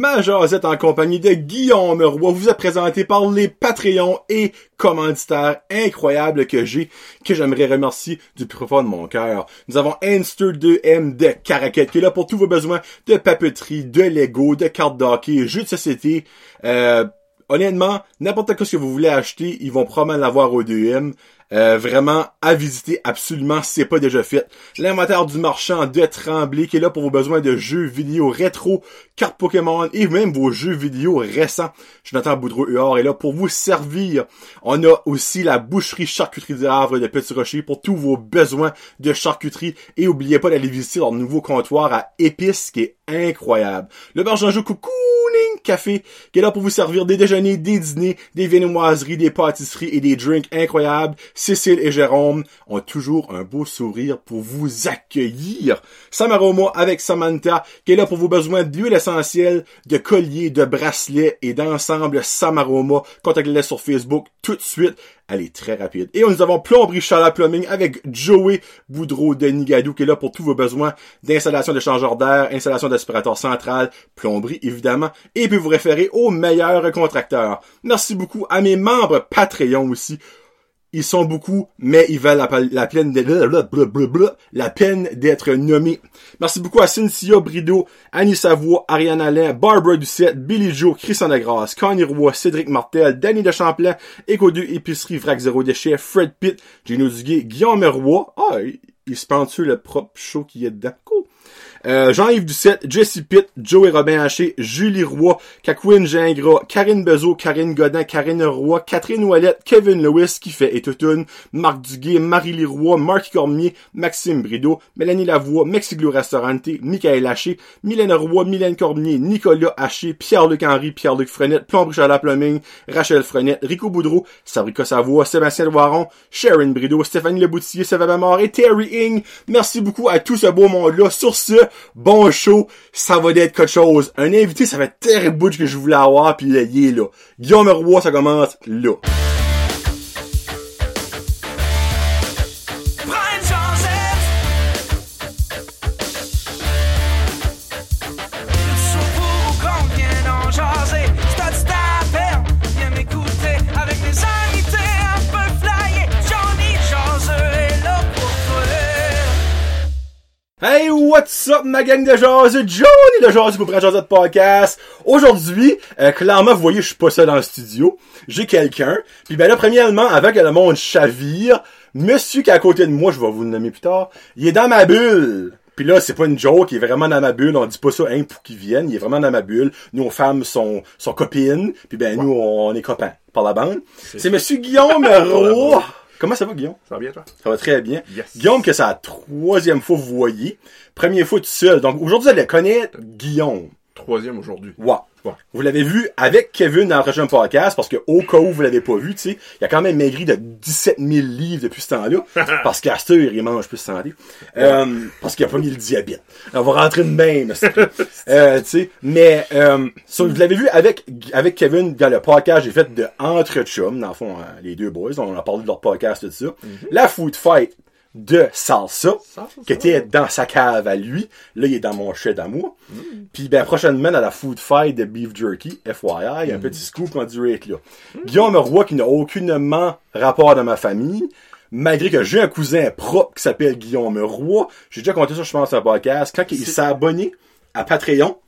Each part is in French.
Ma jasette en compagnie de Guillaume Roy vous est présenté par les Patreons et commanditaires incroyables que j'ai, que j'aimerais remercier du profond de mon cœur. Nous avons Inster 2M de Caracat qui est là pour tous vos besoins de papeterie, de Lego, de cartes d'hockey, jeux de société, euh, honnêtement, n'importe quoi ce que vous voulez acheter, ils vont probablement l'avoir au 2M. Euh, vraiment à visiter absolument si c'est pas déjà fait. L'inventaire du marchand de Tremblay qui est là pour vos besoins de jeux vidéo rétro, cartes Pokémon et même vos jeux vidéo récents. Jonathan Boudreau-Huard est là pour vous servir. On a aussi la boucherie charcuterie d'Havre de Petit Rocher pour tous vos besoins de charcuterie et n'oubliez pas d'aller visiter leur nouveau comptoir à épices qui est incroyable. Le bar Jean Cocooning Café qui est là pour vous servir des déjeuners, des dîners, des viennoiseries, des pâtisseries et des drinks incroyables. Cécile et Jérôme ont toujours un beau sourire pour vous accueillir. Samaroma avec Samantha, qui est là pour vos besoins d'huile essentielle, de colliers, de bracelets et d'ensemble Samaroma. Contactez-les sur Facebook tout de suite. Elle est très rapide. Et nous avons Plomberie Chala Plumbing avec Joey Boudreau de Nigadou qui est là pour tous vos besoins d'installation de changeur d'air, installation d'aspirateur central, plomberie évidemment, et puis vous référer aux meilleurs contracteurs. Merci beaucoup à mes membres Patreon aussi ils sont beaucoup, mais ils valent la, peine d'être, la peine d'être nommés. Merci beaucoup à Cynthia Brideau, Annie Savoie, Ariane Alain, Barbara Ducette, Billy Joe, Christian Degrasse, Connie Roy, Cédric Martel, Danny de Champlain, Éco 2 Épicerie, Vrac Zéro Déchet, Fred Pitt, Gino Duguay, Guillaume Roy. Ah, il, se le propre show qui est dedans? Euh, Jean-Yves Ducette, Jesse Pitt, Joey Robin Haché, Julie Roy, Kakwin Gingras, Karine Bezo, Karine Godin, Karine Roy, Catherine Ouellette, Kevin Lewis qui fait Etotune, Marc Duguay, Marie-Lie Roy, Marc Cormier, Maxime Brideau, Mélanie Lavoie, Mexiglo Restaurante, Michael Haché, Mylène Roy, Mylène Cormier, Nicolas Haché, Pierre-Luc Henry, Pierre-Luc Frenette, Plomb la Plumbing, Rachel Frenette, Rico Boudreau, Sabrica Savoie, Sébastien Loiron, Sharon Brideau, Stéphanie Leboutier, Sébastien Mort et Terry Ing. Merci beaucoup à tout ce beau monde-là. Sur ce, bon show, ça va être quelque chose. Un invité, ça fait terrible que je voulais avoir, puis il est là. Guillaume Roy, ça commence là. Hey, what's up, ma gang de jazz? Johnny de jazz pour prendre de podcast. Aujourd'hui, euh, clairement, vous voyez, je suis pas seul dans le studio. J'ai quelqu'un. Puis ben là, premièrement, avant que le monde chavire, monsieur qui est à côté de moi, je vais vous le nommer plus tard, il est dans ma bulle. Puis là, c'est pas une joke, il est vraiment dans ma bulle. On dit pas ça hein, pour qu'il vienne. Il est vraiment dans ma bulle. Nous, nos femmes sont, sont copines. Puis ben, nous, on est copains par la bande. C'est monsieur Guillaume Roux. Comment ça va, Guillaume? Ça va bien, toi? Ça va très bien. Guillaume, que c'est la troisième fois que vous voyez. Première fois tout seul. Donc, aujourd'hui, vous allez connaître Guillaume. Troisième aujourd'hui. Ouais. Vous l'avez vu avec Kevin dans le prochain podcast, parce que au cas où vous l'avez pas vu, tu sais, il a quand même maigri de 17 000 livres depuis ce temps-là, parce ce il mange plus santé, euh, parce qu'il a pas mis le diabète. On va rentrer de même, euh, tu sais, mais euh, vous l'avez vu avec avec Kevin dans le podcast j'ai fait de Entre Chum, dans le fond, hein, les deux boys, on a parlé de leur podcast de ça. Mm-hmm. La Food Fight de salsa, qui était dans sa cave à lui. Là, il est dans mon chez d'amour. Mm. Puis ben prochainement dans la food fight de beef jerky, FYI, un mm. petit scoop en direct là. Mm. Guillaume Roy qui n'a aucunement rapport dans ma famille. Malgré que j'ai un cousin propre qui s'appelle Guillaume Roy, j'ai déjà compté ça, je pense, sur un podcast. Quand il s'est abonné à Patreon,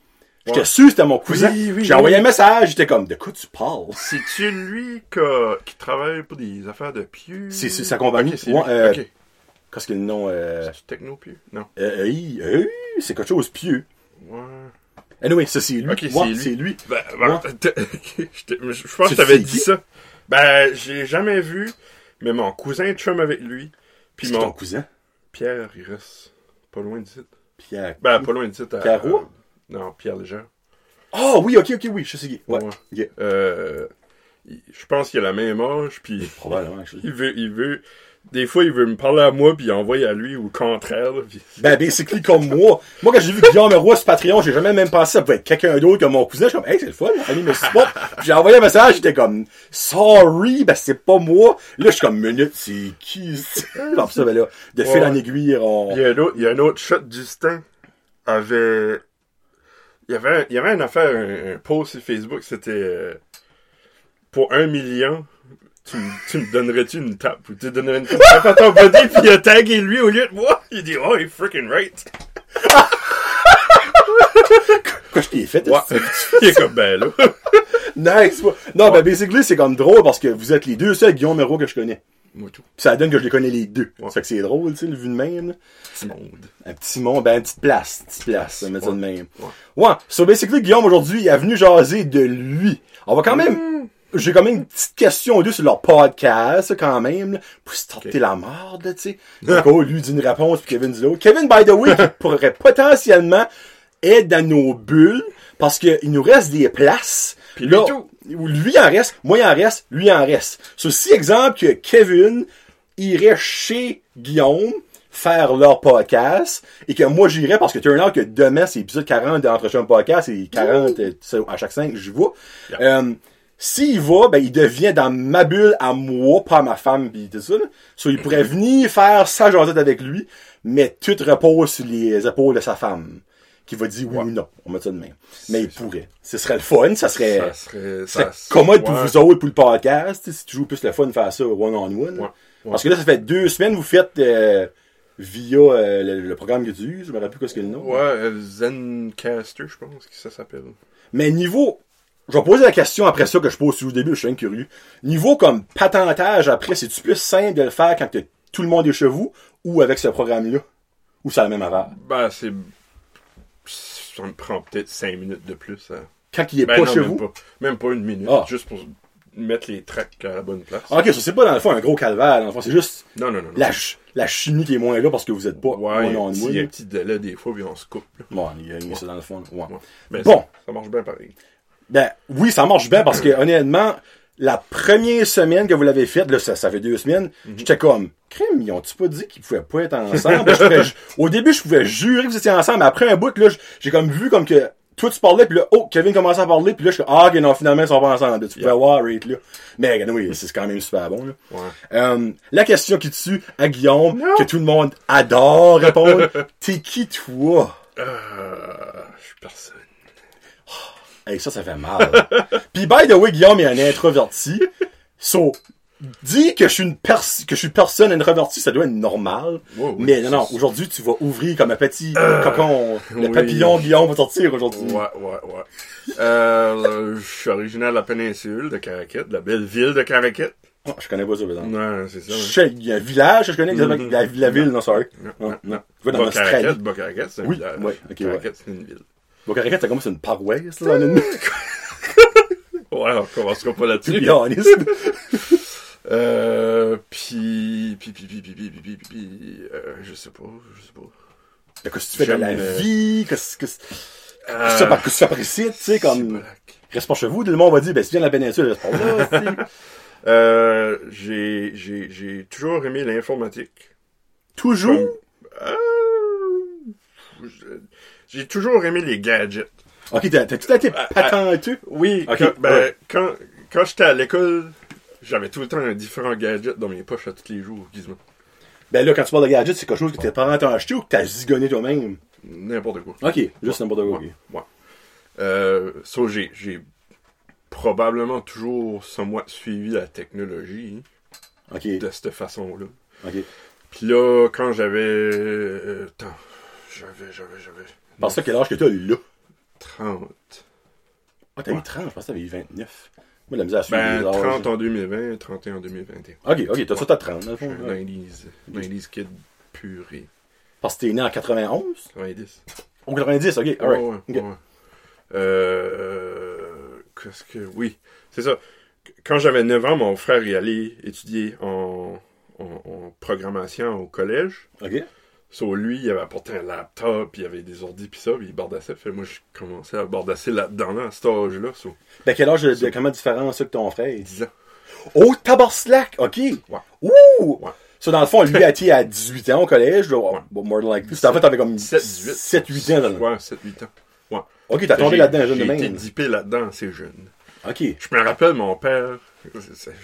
J'étais sûr que c'était mon cousin. j'ai envoyé un message, j'étais comme, de quoi tu parles? C'est-tu lui que, qui travaille pour des affaires de pieux? C'est sa compagnie. Euh, Qu'est-ce que le nom euh... C'est techno-pieux? Non. Euh, euh, c'est quelque chose pieux. Ouais. Anyway, ça c'est lui. Ok, c'est lui. Ben, ben, je pense que t'avais dit ça. Ben, j'ai jamais vu, mais mon cousin chum avec lui. Puis mon ton cousin? Pierre, il reste pas loin d'ici. Pierre. Ben, pas loin d'ici. Pierre Roux? non, Pierre Léger. Oh oui, ok, ok, oui, je sais qui. Ouais. ouais. Euh, je pense qu'il a la même âge, puis. Probablement, il veut, il veut, des fois, il veut me parler à moi, puis il envoie à lui, ou le contraire. Pis... Ben, basically, comme moi. Moi, quand j'ai vu Guillaume Roy sur Patreon, j'ai jamais même pensé ça pouvait être quelqu'un d'autre que mon cousin. Je suis comme, hey, c'est le fun, ma famille me supporte. j'ai envoyé un message, j'étais comme, sorry, ben, c'est pas moi. Là, je suis comme, minute, c'est qui, Comme ça, ben là, de fil en aiguille, on... Il y a un autre, il y a un autre shot, Justin avait, Il y avait, il y avait une affaire, un, un post sur Facebook, c'était euh, pour un million, tu, me- tu me donnerais-tu une tape ou tu donnerais une tape? À ton body puis il a tagué lui au lieu de moi. Il dit oh, il freaking right. Quoi, je t'ai fait? Ouais. il est comme ben là. Nice! ouais. Non, ben, basically, c'est comme drôle parce que vous êtes les deux seuls Guillaume Hérault que je connais. Moi tout. Puis ça donne que je les connais les deux. Ouais. Ça fait que c'est drôle, tu sais, le vu de même, là. Petit monde. Un petit monde, ben, une petite place, petite place, on va de même. Ouais. Ouais. So, basically, Guillaume, aujourd'hui, il est venu jaser de lui. On va quand même, Mm. J'ai quand même une petite question deux sur leur podcast, quand même, là, pour se tenter la là, tu sais. Oh, lui dit une réponse, puis Kevin dit l'autre. Kevin, by the way, qui pourrait potentiellement être dans nos bulles, parce qu'il nous reste des places. Puis lui tout. Lui il en reste, moi il en reste, lui il en reste. Ceci exemple que Kevin irait chez Guillaume faire leur podcast et que moi j'irais parce que turn out que demain c'est épisode 40 d'Entretien Podcast et 40 euh, ça, à chaque 5 je vois. Yeah. Euh, s'il va, ben il devient dans ma bulle à moi, pas à ma femme pis tout ça. Là. So, il pourrait venir faire sa jasette avec lui, mais tout repose sur les épaules de sa femme. Qui va dire oui ou non. On met ça de même. Mais il pourrait. Ce serait le fun, ça serait. Ça serait. Commode pour vous autres, pour le podcast, si tu joues plus le fun de faire ça one-on-one. Ouais, ouais. Parce que là, ça fait deux semaines que vous faites euh, via euh, le, le programme que tu uses. Je me rappelle plus quoi ce que le nom. Ouais, Zencaster, je pense que ça s'appelle. Mais niveau... Je vais poser la question après ça que je pose au début, je suis bien curieux. Niveau comme patentage après, c'est-tu plus simple de le faire quand tout le monde est chez vous ou avec ce programme-là? Ou c'est la même affaire? Ben, c'est. Ça me prend peut-être 5 minutes de plus. hein. Quand il est Ben pas non, chez même vous? Pas. Même pas une minute. Ah. Juste pour mettre les tracks à la bonne place. Ok, ça c'est pas dans le fond un gros calvaire, dans le fond, c'est juste Non, non, non. la, ch- la chimie qui est moins là parce que vous êtes pas Ouais, petit- il y a un petit délai des fois, puis on se coupe. là. Bon, il y a a ça dans le fond. Ouais. Ouais. Ben, Bon. Ça, ça marche bien pareil. Ben, oui, ça marche bien parce que, honnêtement, la première semaine que vous l'avez faite, là, ça, ça fait deux semaines, j'étais comme, crème, ils ont-tu pas dit qu'ils pouvaient pas être ensemble? Pouvais au début, je pouvais jurer que vous étiez ensemble, mais après un bout, là, j'ai comme vu comme que, toi, tu parlais, puis là, oh, Kevin commençait à parler, puis là, je suis comme, ah, non, finalement, ils sont pas ensemble. Tu pouvais voir, rate, là. Mais, oui, c'est quand même super bon, là. Ouais. Euh, la question qui tue à Guillaume, Non. que tout le monde adore répondre, t'es qui, toi? Euh, je suis personne. Hey, ça, ça fait mal. Puis, by the way, Guillaume est un introverti. So, dis que je suis une pers que je suis personne introvertie, ça doit être normal. Oui, mais non, non, aujourd'hui, tu vas ouvrir comme un petit cocon. Le oui. papillon Guillaume va sortir aujourd'hui. Ouais, ouais, ouais. Euh, je suis originaire de la péninsule de Caraquette, de la belle ville de Caraquette. Oh, je connais pas ça, exemple. Non, c'est ça. Je sais, il y a un village que je connais, qui s'appelle la, la ville, non, sorry. Non, Non, non, non. Je vais dans l'Australie. Bas c'est un Oui, village. ouais, c'est une ville. Bon, Caracat, c'est comme c'est une paroisse, là, dans une... Ouais, on commencera pas là-dessus. Euh, puis, puis, puis, puis, puis, puis, puis, puis, puis, euh, je sais pas, je sais pas. Qu'est-ce que tu fais dans la euh, vie? Qu'est-ce que Euh, que tu fais par- que tu fais par ici, tu sais, comme... Reste pas chez vous, tout le monde va dire, ben, si de la péninsule, reste pas là. Euh, j'ai, j'ai, j'ai toujours aimé l'informatique. Toujours? Comme- Euh, j'ai toujours aimé les gadgets. Ok, t'as tout été patenteux. Oui, Ok, quand, ben, ouais. quand, quand j'étais à l'école, j'avais tout le temps un différent gadget dans mes poches à tous les jours, gizmo. Ben là, quand tu parles de gadget, c'est quelque chose que tes parents t'ont acheté ou que t'as zigonné toi-même? N'importe quoi. Ok, juste n'importe quoi. Ouais. ouais. Euh, so, j'ai, j'ai probablement toujours somewhat suivi la technologie Ok, de cette façon-là. ok. Puis là, quand j'avais... Euh, attends, j'avais, j'avais, j'avais... Pense ça quel âge que t'as là? 30. Ah, t'as eu 30, je pense que t'avais eu 29. Moi, la misère à suivre Ben, les âges. 30 en 2020, 31 en 2021. Ok, ok, t'as ça, t'as 30, dans le fond. ouais. 90s, 90s kid puré. Parce que t'es né en 91? 90. Ou 90, ok, Ouais, alright. ouais, ok. ouais. Euh, qu'est-ce que... Oui, c'est ça. Quand j'avais 9 ans, mon frère y allait étudier en, en, en programmation au collège. Ok. So, lui, il avait apporté un laptop, puis il y avait des ordi, puis ça, puis il bardassait. Fait moi, je commençais à bardasser là-dedans, là, à cet âge-là. So, Ben, quel âge de, de comment différent ça que ton frère? 10 ans. Oh, tabarslack! Ok! Ouais. Ouh! Ouais. Dans le fond, lui a été à 18 ans au collège. là. Ouais. Bon, more than likely. En fait, t'avais comme 7, 18. 7, 8 ans. dans le- Ouais, 7, 8 ans. Ouais. Ok, t'as tombé là-dedans, jeune de J'ai été même. dippé là-dedans assez jeune. Ok. Je me rappelle, mon père...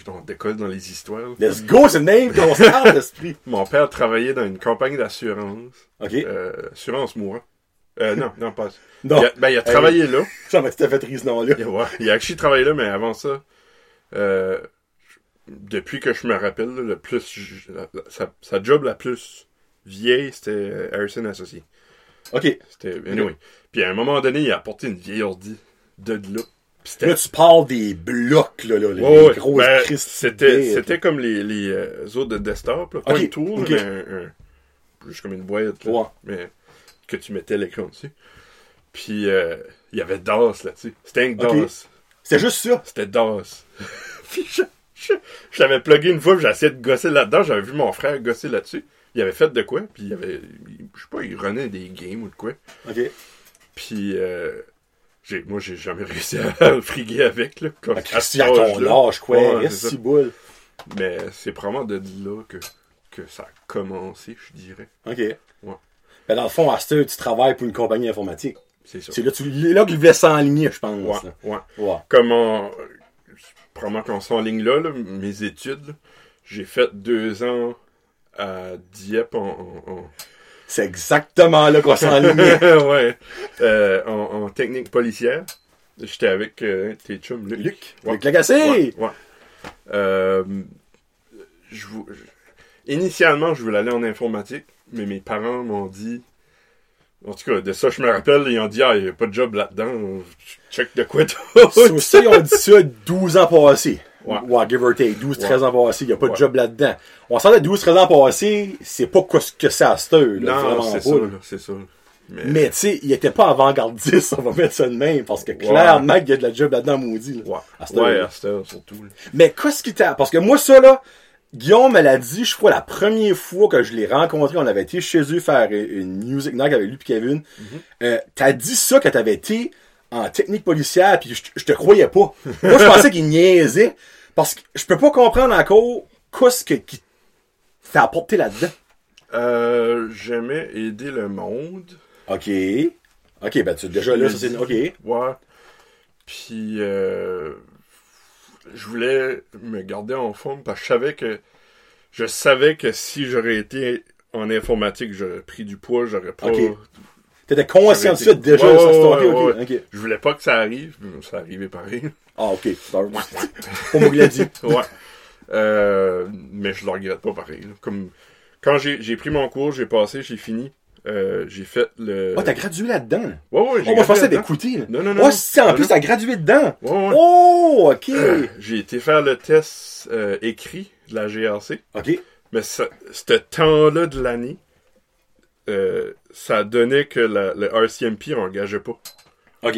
On décolle dans les histoires. Let's go, c'est le name qu'on se parle, l'esprit. Mon père travaillait dans une compagnie d'assurance. Ok. Euh, assurance mourant. Euh, non, non, pas. Non. Il a, ben, il a travaillé là. Ai fait rire ce nom-là. Il ouais, il a actually travaillé là, mais avant ça, euh, depuis que je me rappelle, là, le plus, je- la- la- sa, sa job la plus vieille, c'était euh, Harrison Associé. Ok. C'était, anyway. Puis à un moment donné, il a apporté une vieille ordi de là. Là, tu parles des blocs, là, là. Les Ouais, grosses Ben, c'était, c'était comme les, les euh, autres de desktop, là. Pas Ok, une tour, mais un, un- juste comme une boîte, là. Ouais. Mais que tu mettais l'écran dessus. Puis, euh, il y avait DOS là-dessus. C'était un. DOS. C'était juste ça. C'était DOS. puis, je, je, je l'avais plugué une fois, puis j'ai essayé de gosser là-dedans. J'avais vu mon frère gosser là-dessus. Il avait fait de quoi, puis il avait, je sais pas, il runait des games ou de quoi. Ok. Puis, euh, moi, j'ai jamais réussi à le friguer avec, là. Comme, Ah, à ton âge, quoi. Ouais, boule. Mais c'est probablement de là que, que ça a commencé, je dirais. Ok. Ben, dans le fond, à ce tu travailles pour une compagnie informatique. C'est ça. C'est là, tu, là qu'il voulait s'enligner, je pense. Ouais, ouais. Ouais. Comment, probablement qu'on s'en ligne là, là, mes études, j'ai fait deux ans à Dieppe en, en, en- C'est exactement là qu'on s'enlignait. ouais, euh, en, en technique policière. J'étais avec euh, tes chums, Luc. Luc. Ouais. Luc Lagacé. Ouais, ouais. Euh, je je- Initialement, je voulais aller en informatique, mais mes parents m'ont dit. En tout cas, de ça, je me rappelle, ils ont dit Ah, il n'y a pas de job là-dedans. Check de quoi t'as. Ça aussi, on dit ça 12 ans passés. Ouais. Give or take. 12, 13 ans passés. Il n'y a pas de job là-dedans. On sent que 12, 13 ans passés, c'est pas quoi ce que c'est à cette heure, là. Non, c'est ça, c'est ça. Mais, Mais tu sais, il était pas avant-gardiste, on va mettre ça de même, parce que clairement qu'il y a de la job là-dedans, maudit. Là, ouais, à cette ouais, à surtout. Mais qu'est-ce qui t'a... Parce que moi, ça, là, Guillaume me l'a dit, je crois, la première fois que je l'ai rencontré, on avait été chez eux faire une music night avec lui et Kevin. Euh, t'as dit ça que t'avais été en technique policière, puis je, je te croyais pas. Moi, je pensais qu'il niaisait, parce que je peux pas comprendre encore qu'est-ce que, qui t'a apporté là-dedans. Euh, J'aimais aider le monde. OK. OK, ben tu, déjà là, ça c'est... OK. Ouais. Puis, euh, je voulais me garder en forme parce que je savais que je savais que si j'aurais été en informatique, j'aurais pris du poids, j'aurais pas. Ok. T'étais conscient de ça J'aurais été- déjà, OK, ouais. OK. Je voulais pas que ça arrive, mais ça arrivait pareil. Ah, OK. Moi, il l'a dit. ouais. Euh, mais je le regrette pas pareil. là. Comme quand j'ai pris mon cours, j'ai passé, j'ai fini. euh, j'ai fait le. Oh, t'as gradué là-dedans? là. Ouais, ouais, j'ai Oh, moi, je pensais d'écouter. Non, non, non. Oh, si, en Non, plus, t'as gradué dedans. Ouais, ouais. Oh, OK. Euh, j'ai été faire le test euh, écrit de la GRC. OK. Mais ce temps-là de l'année, euh, ça donnait que la- le RCMP engageait pas. OK.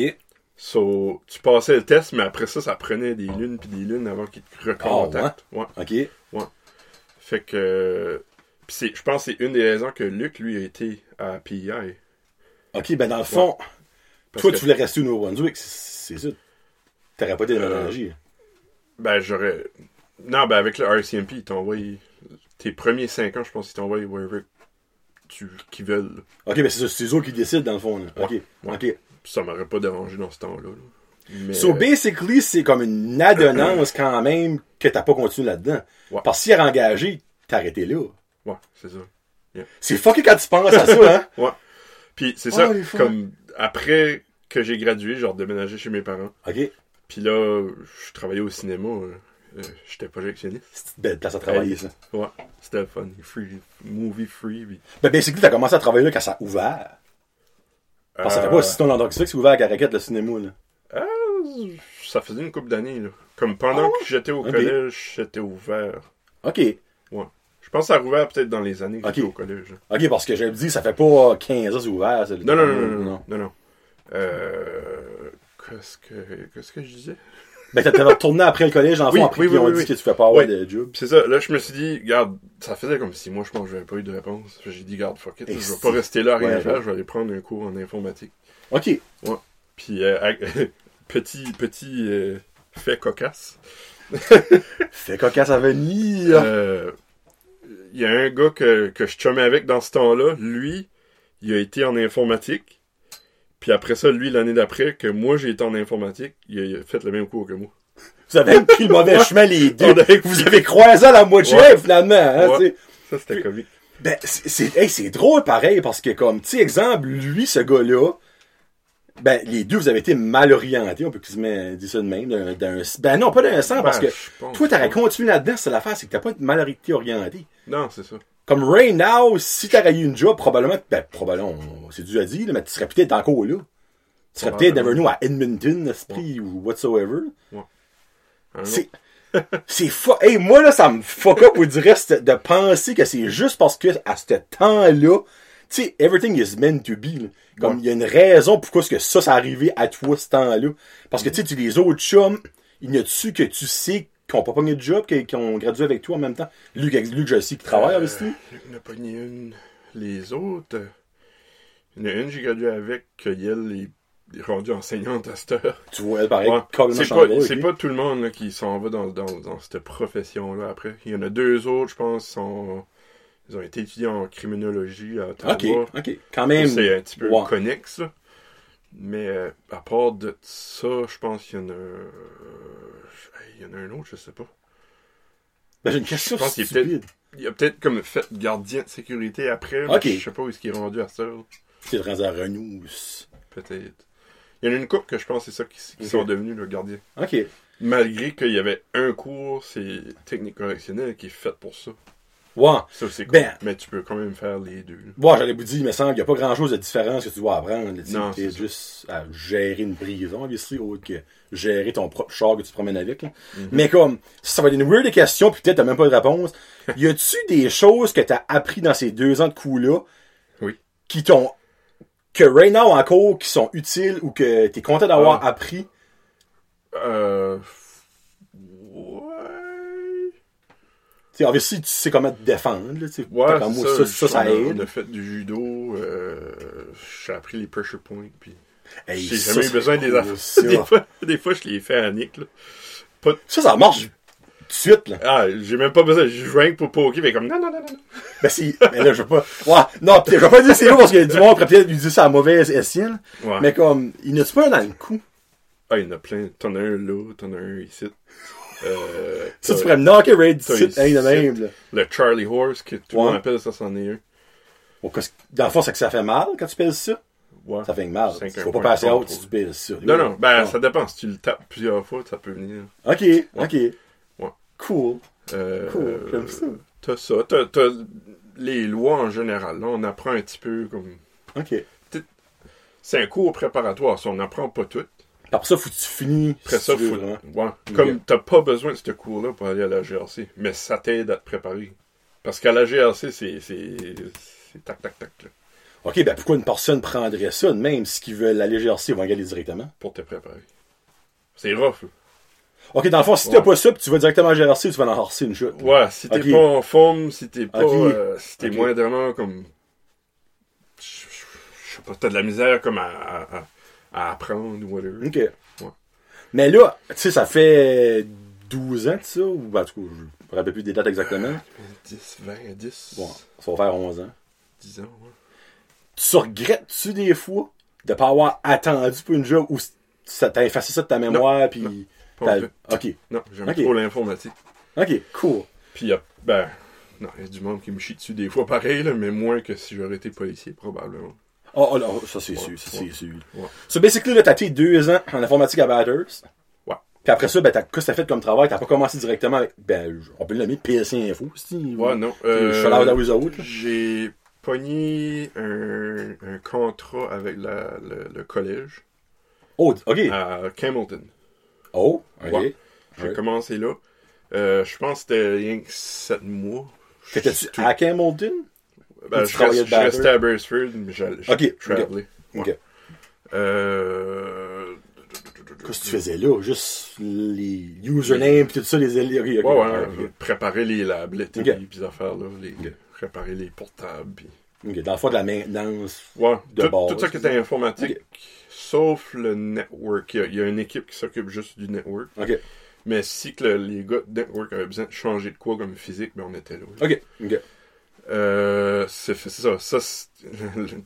So, tu passais le test, mais après ça, ça prenait des lunes puis des lunes avant qu'il te recontacte. ouais. OK. Fait que. C'est, je pense que c'est une des raisons que Luc, lui, a été à PI. OK, ben, dans le fond, toi, que, tu voulais rester au Nouveau-Brunswick. C'est c'est ça. T'aurais pas été Euh, déménagé. Ben, j'aurais. Non, ben, avec le RCMP, ils t'envoient. Tes premiers 5 ans, je pense qu'ils t'envoient wherever tu, qu'ils veulent. OK, ben, c'est ça. C'est eux qui décident, dans le fond. là. OK. Ouais. OK. Ça m'aurait pas dérangé dans ce temps-là. là. Mais, So, basically, c'est comme une adonnance quand même que t'as pas continué là-dedans. Ouais. Parce que s'il est engagé, t'as arrêté là. Ouais, c'est ça. C'est fucké quand tu penses à ça, hein? Ouais. Puis c'est Oh, ça, les fous. comme après que j'ai gradué, j'ai redéménagé chez mes parents. OK. Puis là, je travaillais au cinéma. euh, euh, J'étais projectionniste. C'est une belle place à travailler, ça. Ouais, c'était fun. Free, movie free. Puis, Ben, basically, t'as commencé à travailler là quand ça a ouvert. Parce que ça fait Euh, pas si ton endroit que c'est ouvert à Caraquette, le cinéma, là. euh, ça faisait une couple d'années. là. Comme pendant que j'étais au Ah collège, j'étais ouvert. OK. Je pense que ça a rouvert peut-être dans les années que Ok. j'étais au collège. là. OK, parce que j'avais dit, ça fait pas 15 ans c'est ouvert. le- Non, non, non, non, non, non, non. Euh, qu'est-ce que, qu'est-ce que je disais? Ben, t'as- t'avais retourné après le collège, en Oui, fond, après oui, oui, dit que tu fais pas avoir Oui. de job. C'est ça, là je me suis dit, regarde, ça faisait comme six mois, je pense que j'avais pas eu de réponse. J'ai dit, garde, fuck it, Et je vais si- pas rester là à rien Ouais, faire, ouais. je vais aller prendre un cours en informatique. OK. Puis, euh, petit, petit euh, fait cocasse. Fait cocasse à venir. Euh, Il y a un gars que, que je chummais avec dans ce temps-là, lui, il a été en informatique. Puis après ça, lui, l'année d'après, que moi j'ai été en informatique, il a, il a fait le même cours que moi. Vous avez pris le mauvais chemin, les deux. Vous avez croisé à la moitié, Ouais. finalement, hein, Ouais. Ça, c'était comique. Ben, c'est, hey, c'est drôle pareil, parce que comme, tu exemple, lui, ce gars-là, ben, les deux, vous avez été mal orientés, on peut quasiment dire ça de même, d'un, ben non, pas d'un sens, parce Ben, que je pense toi, t'aurais continué là-dedans, c'est l'affaire, c'est que t'as pas été mal orienté. Non, c'est ça. Comme Ray Now, si t'aurais eu une job, probablement, ben, probablement, c'est dû à dire, mais tu serais peut-être encore là. Tu serais peut-être know à Edmonton, esprit, ou whatsoever. Autre. C'est, c'est fu- hey, moi, là, ça me fuck up, vous c'est de penser que c'est juste parce que, à ce temps-là, tu sais, everything is meant to be, là. Comme, il y a une raison pourquoi est-ce que ça, ça arrivé à toi, ce temps-là. Parce que, tu sais, tu les autres chums, il y en a-tu que tu sais qui ont pas pogné de job, qui, qui ont gradué avec toi en même temps? Luc, Luc, je sais, qui travaille avec lui. Luc n'a pas ni une. Les autres, il y en a une, j'ai gradué avec, que elle est rendue enseignante à cette heure. Tu vois, elle paraît Ouais. C'est pas, c'est ok. pas tout le monde là, qui s'en va dans, dans, dans cette profession-là après. Il y en a deux autres, je pense, qui sont. Ils ont été étudiés en criminologie à Ok, Ottawa. ok. Quand même. C'est un petit peu connexe, là. Mais euh, à part de ça, je pense qu'il y en a. euh, Il y en a un autre, je sais pas. Ben, j'ai une question Je pense qu'il. Il a peut-être comme fait gardien de sécurité après. Mais Je sais pas où est-ce qu'il est rendu à ça. C'est rendu à Renault. Peut-être. Il y en a une couple que je pense que c'est ça qui, qui Ok. sont devenus le gardien. Ok. Malgré qu'il y avait un cours, c'est technique correctionnelle qui est fait pour ça. Ouais. Ça, c'est cool. Ben- Mais tu peux quand même faire les deux. Bon, j'allais vous dire, il me semble qu'il n'y a pas grand chose de différence que tu dois apprendre. tu ça. juste à gérer une prison, obviously, autre que gérer ton propre char que tu te promènes avec. là. Mm-hmm. Mais comme, ça va être une weird question, puis peut-être t'as même pas de réponse. y a-tu des choses que t'as appris dans ces deux ans de coups-là Oui. qui t'ont, que right now encore, qui sont utiles ou que t'es content d'avoir Ah. appris? Euh. Tu sais, obviously, tu sais comment te défendre, là. Ouais, moi, ça, ça, ça aide. On a fait du judo. Euh, j'ai appris les pressure points. Puis Hey, j'ai jamais eu besoin des affaires. Des fois, des fois, je les fais à Nick. Là. Pas, Ça, ça marche tout de suite, là. Ah, j'ai même pas besoin. Je que pour poker, mais comme non, non, non, non. Ben si, mais là, je veux pas. Ouais, non, je vais pas dire c'est où parce a du monde pourrait peut-être lui dire ça à mauvaise escient. Ouais. Mais comme, il a pas un dans le cou? Ah, il y en a plein. T'en as un là, t'en as un ici. Euh, Ça, tu pourrais me knocker raid t'as site, hein, de ici. même, là. Le Charlie Horse, que tout le monde appelle, ça, c'en est un. Dans le fond, c'est que ça fait mal quand tu pèses ça? Ouais. Ça fait mal. Un faut pas passer haut si tu pèses ça. Non, non, ben, ça dépend. Si tu le tapes plusieurs fois, ça peut venir. Ok, ok. Ouais. Cool. Euh, Cool, j'aime ça. T'as ça. T'as, les lois en général. Là, on apprend un petit peu comme. Ok. C'est un cours préparatoire. Si on n'apprend pas tout, Après ça, faut que tu finis. après si ça, tu veux, faut. Ouais. Comme t'as pas besoin de ce cours-là pour aller à la GRC. Mais ça t'aide à te préparer. Parce qu'à la GRC, c'est. C'est, tac, tac, tac, là, Ok, ben pourquoi une personne prendrait ça de même si qu'ils veulent aller GRC, ils vont y aller directement? pour te préparer. C'est rough. là. Ok, dans le fond, si Ouais. t'as pas ça, puis tu vas directement à GRC, tu vas en harcer une chute. Ouais, si t'es Ok. pas en forme, si t'es pas. Ok. euh, si t'es moindrement comme. Je sais pas, t'as de la misère comme à, à, à- à apprendre ou whatever. OK. Ouais. Mais là, tu sais, ça fait 12 ans de ça, ou ben, en je me rappelle plus des dates exactement. 10, 20, 10. Bon, ça va faire 11 ans. 10 ans, ouais. Tu regrettes-tu des fois de pas avoir attendu pour une job ou ça t'a effacé ça de ta mémoire, puis... Ok, Non, j'aime Ok. trop l'informatique. ok, cool. Puis a. Ben. Non, il y a du monde qui me chie dessus des fois pareil, là, mais moins que si j'aurais été policier, probablement. Oh, oh, non, ça c'est sûr, ça c'est sûr. Ouais. So, basically, là, t'as été deux ans en informatique à Batters. Ouais. Puis après ça, ben, t'as, qu'est-ce que t'as fait comme travail? T'as pas commencé directement avec, ben, on peut le nommer PSC Info, si Ouais, non. Je Euh, suis à vous autres, là. J'ai pogné un, un contrat avec la, le, le collège Oh, ok. à Campbellton. Oh, ok. Ouais. J'ai commencé là. Euh, je pense que c'était rien que 7 mois. T'étais-tu Tout- à Campbellton? Ben, je, reste- restais à Beresford, mais j'allais Ok, j'ai ok. travelé. Ouais. Ok. Euh... Qu'est-ce que tu faisais là? Juste les usernames pis tout ça, les... ok, Ouais, ouais, ok. préparer les labs, les Ok. télé, pis ces affaires-là, les, préparer les portables, pis... Ok, dans le fond, de la maintenance. Ouais, De tout, base. tout ça qui était informatique, sauf le network. Il y, a, il y a une équipe qui s'occupe juste du network. Mais si que le- les gars de network avaient besoin de changer de quoi comme physique, ben on était là. ok, ok. Euh, c'est ça. ça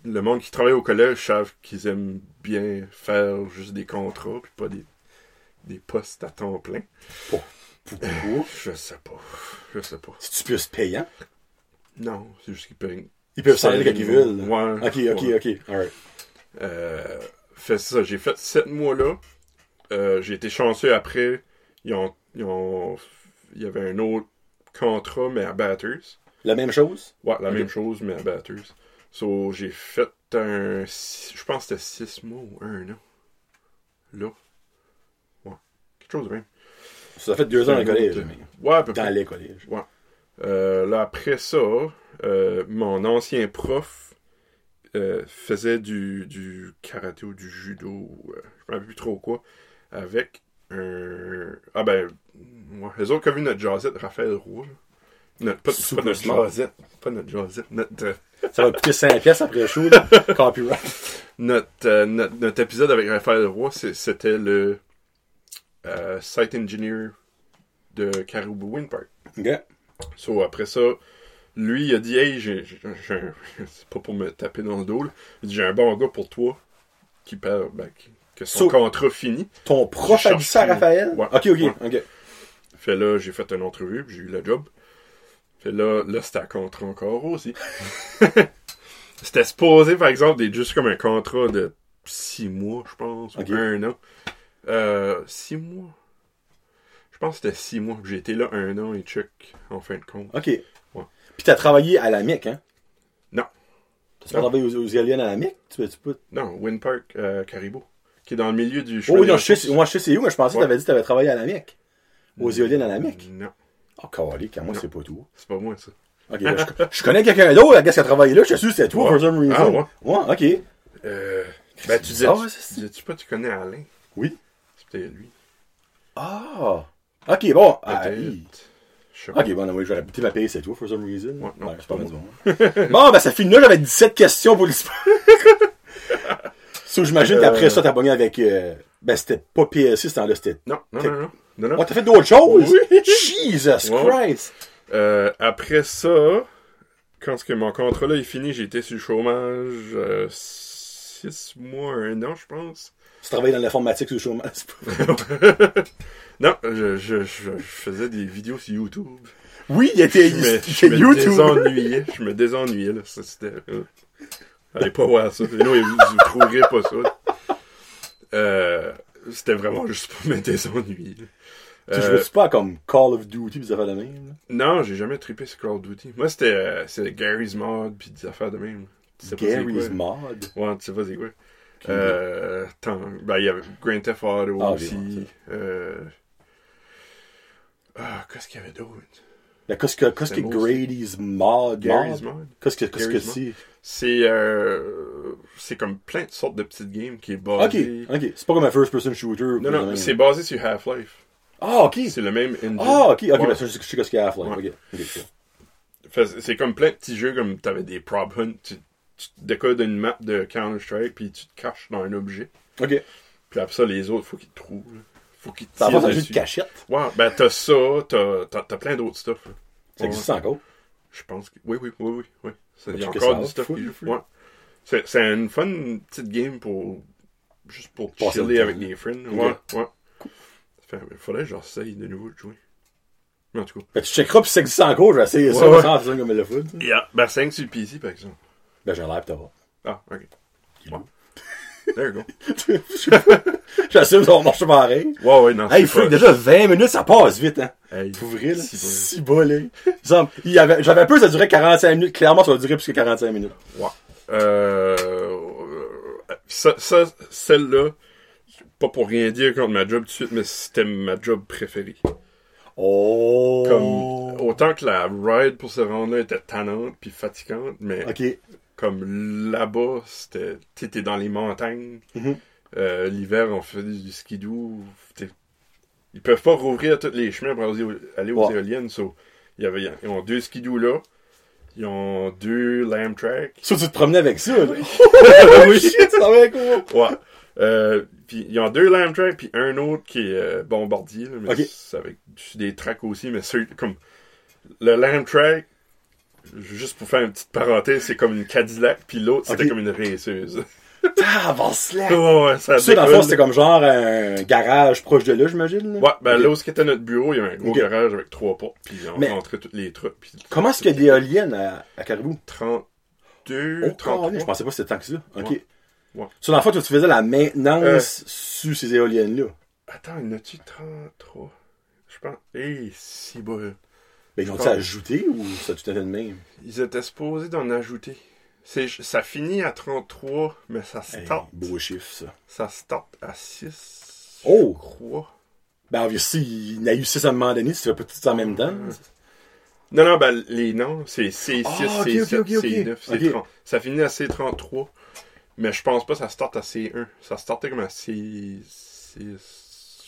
le, monde qui travaille au collège savent qu'ils aiment bien faire juste des contrats, puis pas des, des postes à temps plein. Pourquoi? Je sais pas. Je sais pas. Si tu plus payant? Non, c'est juste qu'ils peuvent. Ils peuvent s'en aller quand ils veulent. là. Ouais. Ok, ok, ouais. ok. Alright. Euh, fait ça, j'ai fait sept mois-là. Euh, j'ai été chanceux après. Ils ont, ils ont- il y avait un autre contrat, mais à Batters. La même chose? Ouais, la même chose, mais à Batters. So, j'ai fait un. Je pense que c'était six mois ou un an. Là. Ouais. Quelque chose de même. Ça fait deux ans autre, collège. mais Ouais, à peu Dans près. les collèges. Euh, là, après ça, euh, mon ancien prof euh, faisait du, du karaté ou du judo, ou, euh, je me rappelle plus trop quoi, avec un... Ah ben, ouais, les autres ont vu notre jazzette, Raphaël là. Notre, pas, pas notre jazzette, pas notre jazzette, notre, euh, Ça va coûter 5 pièces après le show. là. Copyright. notre, euh, notre, notre épisode avec Raphaël Roy, c'est- c'était le euh, site engineer de Caribou Wind Park. Ok. So, après ça, lui, il a dit Hey, j'ai, c'est pas pour me taper dans le dos, là. Il dit J'ai un bon gars pour toi qui perd, ben, qui- que son So- contrat fini. Ton prof a dit ça à Raphaël? Ouais. Ok, ok, Ouais. ok. Fait là, j'ai fait une entrevue, puis j'ai eu le job. Là, là c'était un contrat encore aussi. c'était supposé, par exemple, d'être juste comme un contrat de six mois, je pense, ou un an. Euh, six mois? Je pense que c'était six mois. J'ai été là un an et check, en fin de compte. Ok. Puis t'as travaillé à la MIC, hein? Non. T'as travaillé aux, aux éoliennes à la MIC? Tu tu peux... Non, Wind Park, euh, Caribou, qui est dans le milieu du Oh oui, non, je sais, moi je sais c'est où, mais je pensais que Ouais. t'avais dit que t'avais travaillé à la MIC. Aux éoliennes à la MIC. Non, Oh, calique, moi Non. c'est pas tout. c'est pas moi, ça. Ok, là, je, je connais quelqu'un d'autre, la gars qui a travaillé là, je suis sûr que c'était toi, Ouais. for some reason. Ah, ouais. Ouais, ok. Euh, ben, tu disais, Ah, tu, c'est- pas, tu connais Alain? Oui. C'est peut-être lui. Ah. Ok, bon. Ok, bon, oui, j'aurais peut-être ma paye, c'est toi, for some reason. Ouais, non, Ouais, c'est pas pas bon. bon, ben, ça finit là, j'avais 17 questions pour l'histoire. so, j'imagine Euh. qu'après ça, t'as pogné avec, euh, ben, c'était pas PSC, ce temps-là, c'était, Non, non, non, non. Non, non. t'as fait d'autres choses? Oui. Jesus Ouais. Christ. Euh, après ça, quand ce que mon contrat là est fini, j'ai été sur le chômage euh, six mois, un an, je pense. Tu travailles dans l'informatique sur le chômage? c'est pas- non, je, je, je, je faisais des vidéos sur YouTube. Oui, il était, Je me, je me YouTube. désennuyais. Je me désennuyais, là. Ça, c'était... euh, Allez pas voir ça. Non, vous, vous trouverez pas ça. Euh, c'était vraiment juste pour me désennuyer. là. Tu Euh, joues pas comme Call of Duty pis des affaires de même? là? non, j'ai jamais trippé sur Call of Duty. Moi, c'était euh, Gary's Mod puis des affaires de même. Tu Gary's. Mod? Ouais, tu sais pas c'est quoi. Euh, tant- ben, il y avait Grand Theft Auto Ah, aussi. euh... Ah, qu'est-ce qu'il y avait d'autre? Ben, qu'est-ce que, qu'est-ce que Grady's Mod? Gary's Mod? Qu'est-ce que, qu'est-ce que c'est? C'est euh, c'est comme plein de sortes de petites games qui est Ok, basé. ok. C'est pas comme un first-person shooter. Non, non, c'est basé sur Half-Life. Ah, ok. C'est le même engine. Ah, ok, ok. Ouais. Ben, ça, je sais je sais a à Half-Life. Ouais. Ok, ok, ok. Fait, c'est- comme plein de petits jeux, comme t'avais des prop hunt, tu, tu te décodes une map de Counter-Strike, puis tu te caches dans un objet. Ok. Puis après ça, les autres, faut qu'ils te trouvent. là. Faut qu'ils te Ça tirent va, c'est un jeu de cachette. Ouais, ben t'as ça, t'as, t'as, t'as plein d'autres stuff. là. Ça Ouais. existe encore? Je pense que... Oui, oui, oui, oui. oui. Ça- Il y a encore ça du stuff qui joue. Ouais. C'est, c'est une fun petite game pour... Juste pour Passer le chiller avec des friends. Ouais, ouais. Fait, faudrait que j'essaye de nouveau de jouer. Mais en tout cas. Ben, tu checkeras pis si ça existe encore, je vais essayer ça. Ouais, ouais. sans faire ça comme le foot. Yeah. Ben 5 sur le PC, par exemple. Ben, j'ai un live, t'auras. Ah, ok. Ouais. There you go. J'assume, ça va marcher pareil. Ouais, ouais, non. Hey, pas- déjà 20 minutes, ça passe vite, hein. Hey, Pour vrai, là. si avait, j'avais peur que ça durait 45 minutes. Clairement, ça va durer plus que 45 minutes. Ouais. Euh, ça, ça celle-là, pas pour rien dire contre ma job tout de suite, mais c'était ma job préférée. Oh. Comme, autant que la ride pour se rendre là était tannante puis fatigante, mais comme là-bas, c'était, t'étais dans les montagnes. Mhm. Euh, L'hiver, on fait du skidoo. Ils peuvent pas rouvrir tous les chemins pour aller, aux éoliennes. so, il y avait, ils ont deux skidoo là. Ils ont deux lamb tracks. Ça, tu te promenais avec ça, là. oui. Shit, ça être cool. Ouais. Euh, puis ils ont deux lamb tracks puis un autre qui est euh, bombardier. Là, mais c'est avec des tracks aussi, mais c'est comme le lamb track. Juste pour faire une petite parenthèse, c'est comme une Cadillac, puis l'autre c'était comme une raceuse. Tabarnak! Ouais, ouais, ça Ça, dans le fond, c'était comme genre un garage proche de là, j'imagine. là? Ouais, ben là où était notre bureau, il y avait un gros Ok. garage avec trois portes, puis on Mais- rentrait toutes les trucs. Puis Comment est-ce qu'il y a des éoliennes à, à Caribou? 32, Oh, 33. je pensais pas que c'était tant que ça. OK. Ouais. Ouais. So, dans le fond, toi, tu faisais la maintenance Euh. sur ces éoliennes-là. Attends, il y en a-tu 33? Je pense. Hé, si bol. Ben, ils ont-tu pense- ajouté ou ça tout à fait de même? Ils étaient supposés d'en ajouter. C'est, ça finit à 33, mais ça Hey, start. beau chiffre, ça. Ça start à 6. Oh! Je crois. Ben, obviously, il y en a eu 6 à un moment donné, tu fais pas tout en même temps. Non, non, ben les noms, c'est C6, Ah, ok, C7, ok, ok, ok. C9, Ok. C30. Ça finit à C33. Mais je pense pas que ça start à C1. Ça startait comme à C6,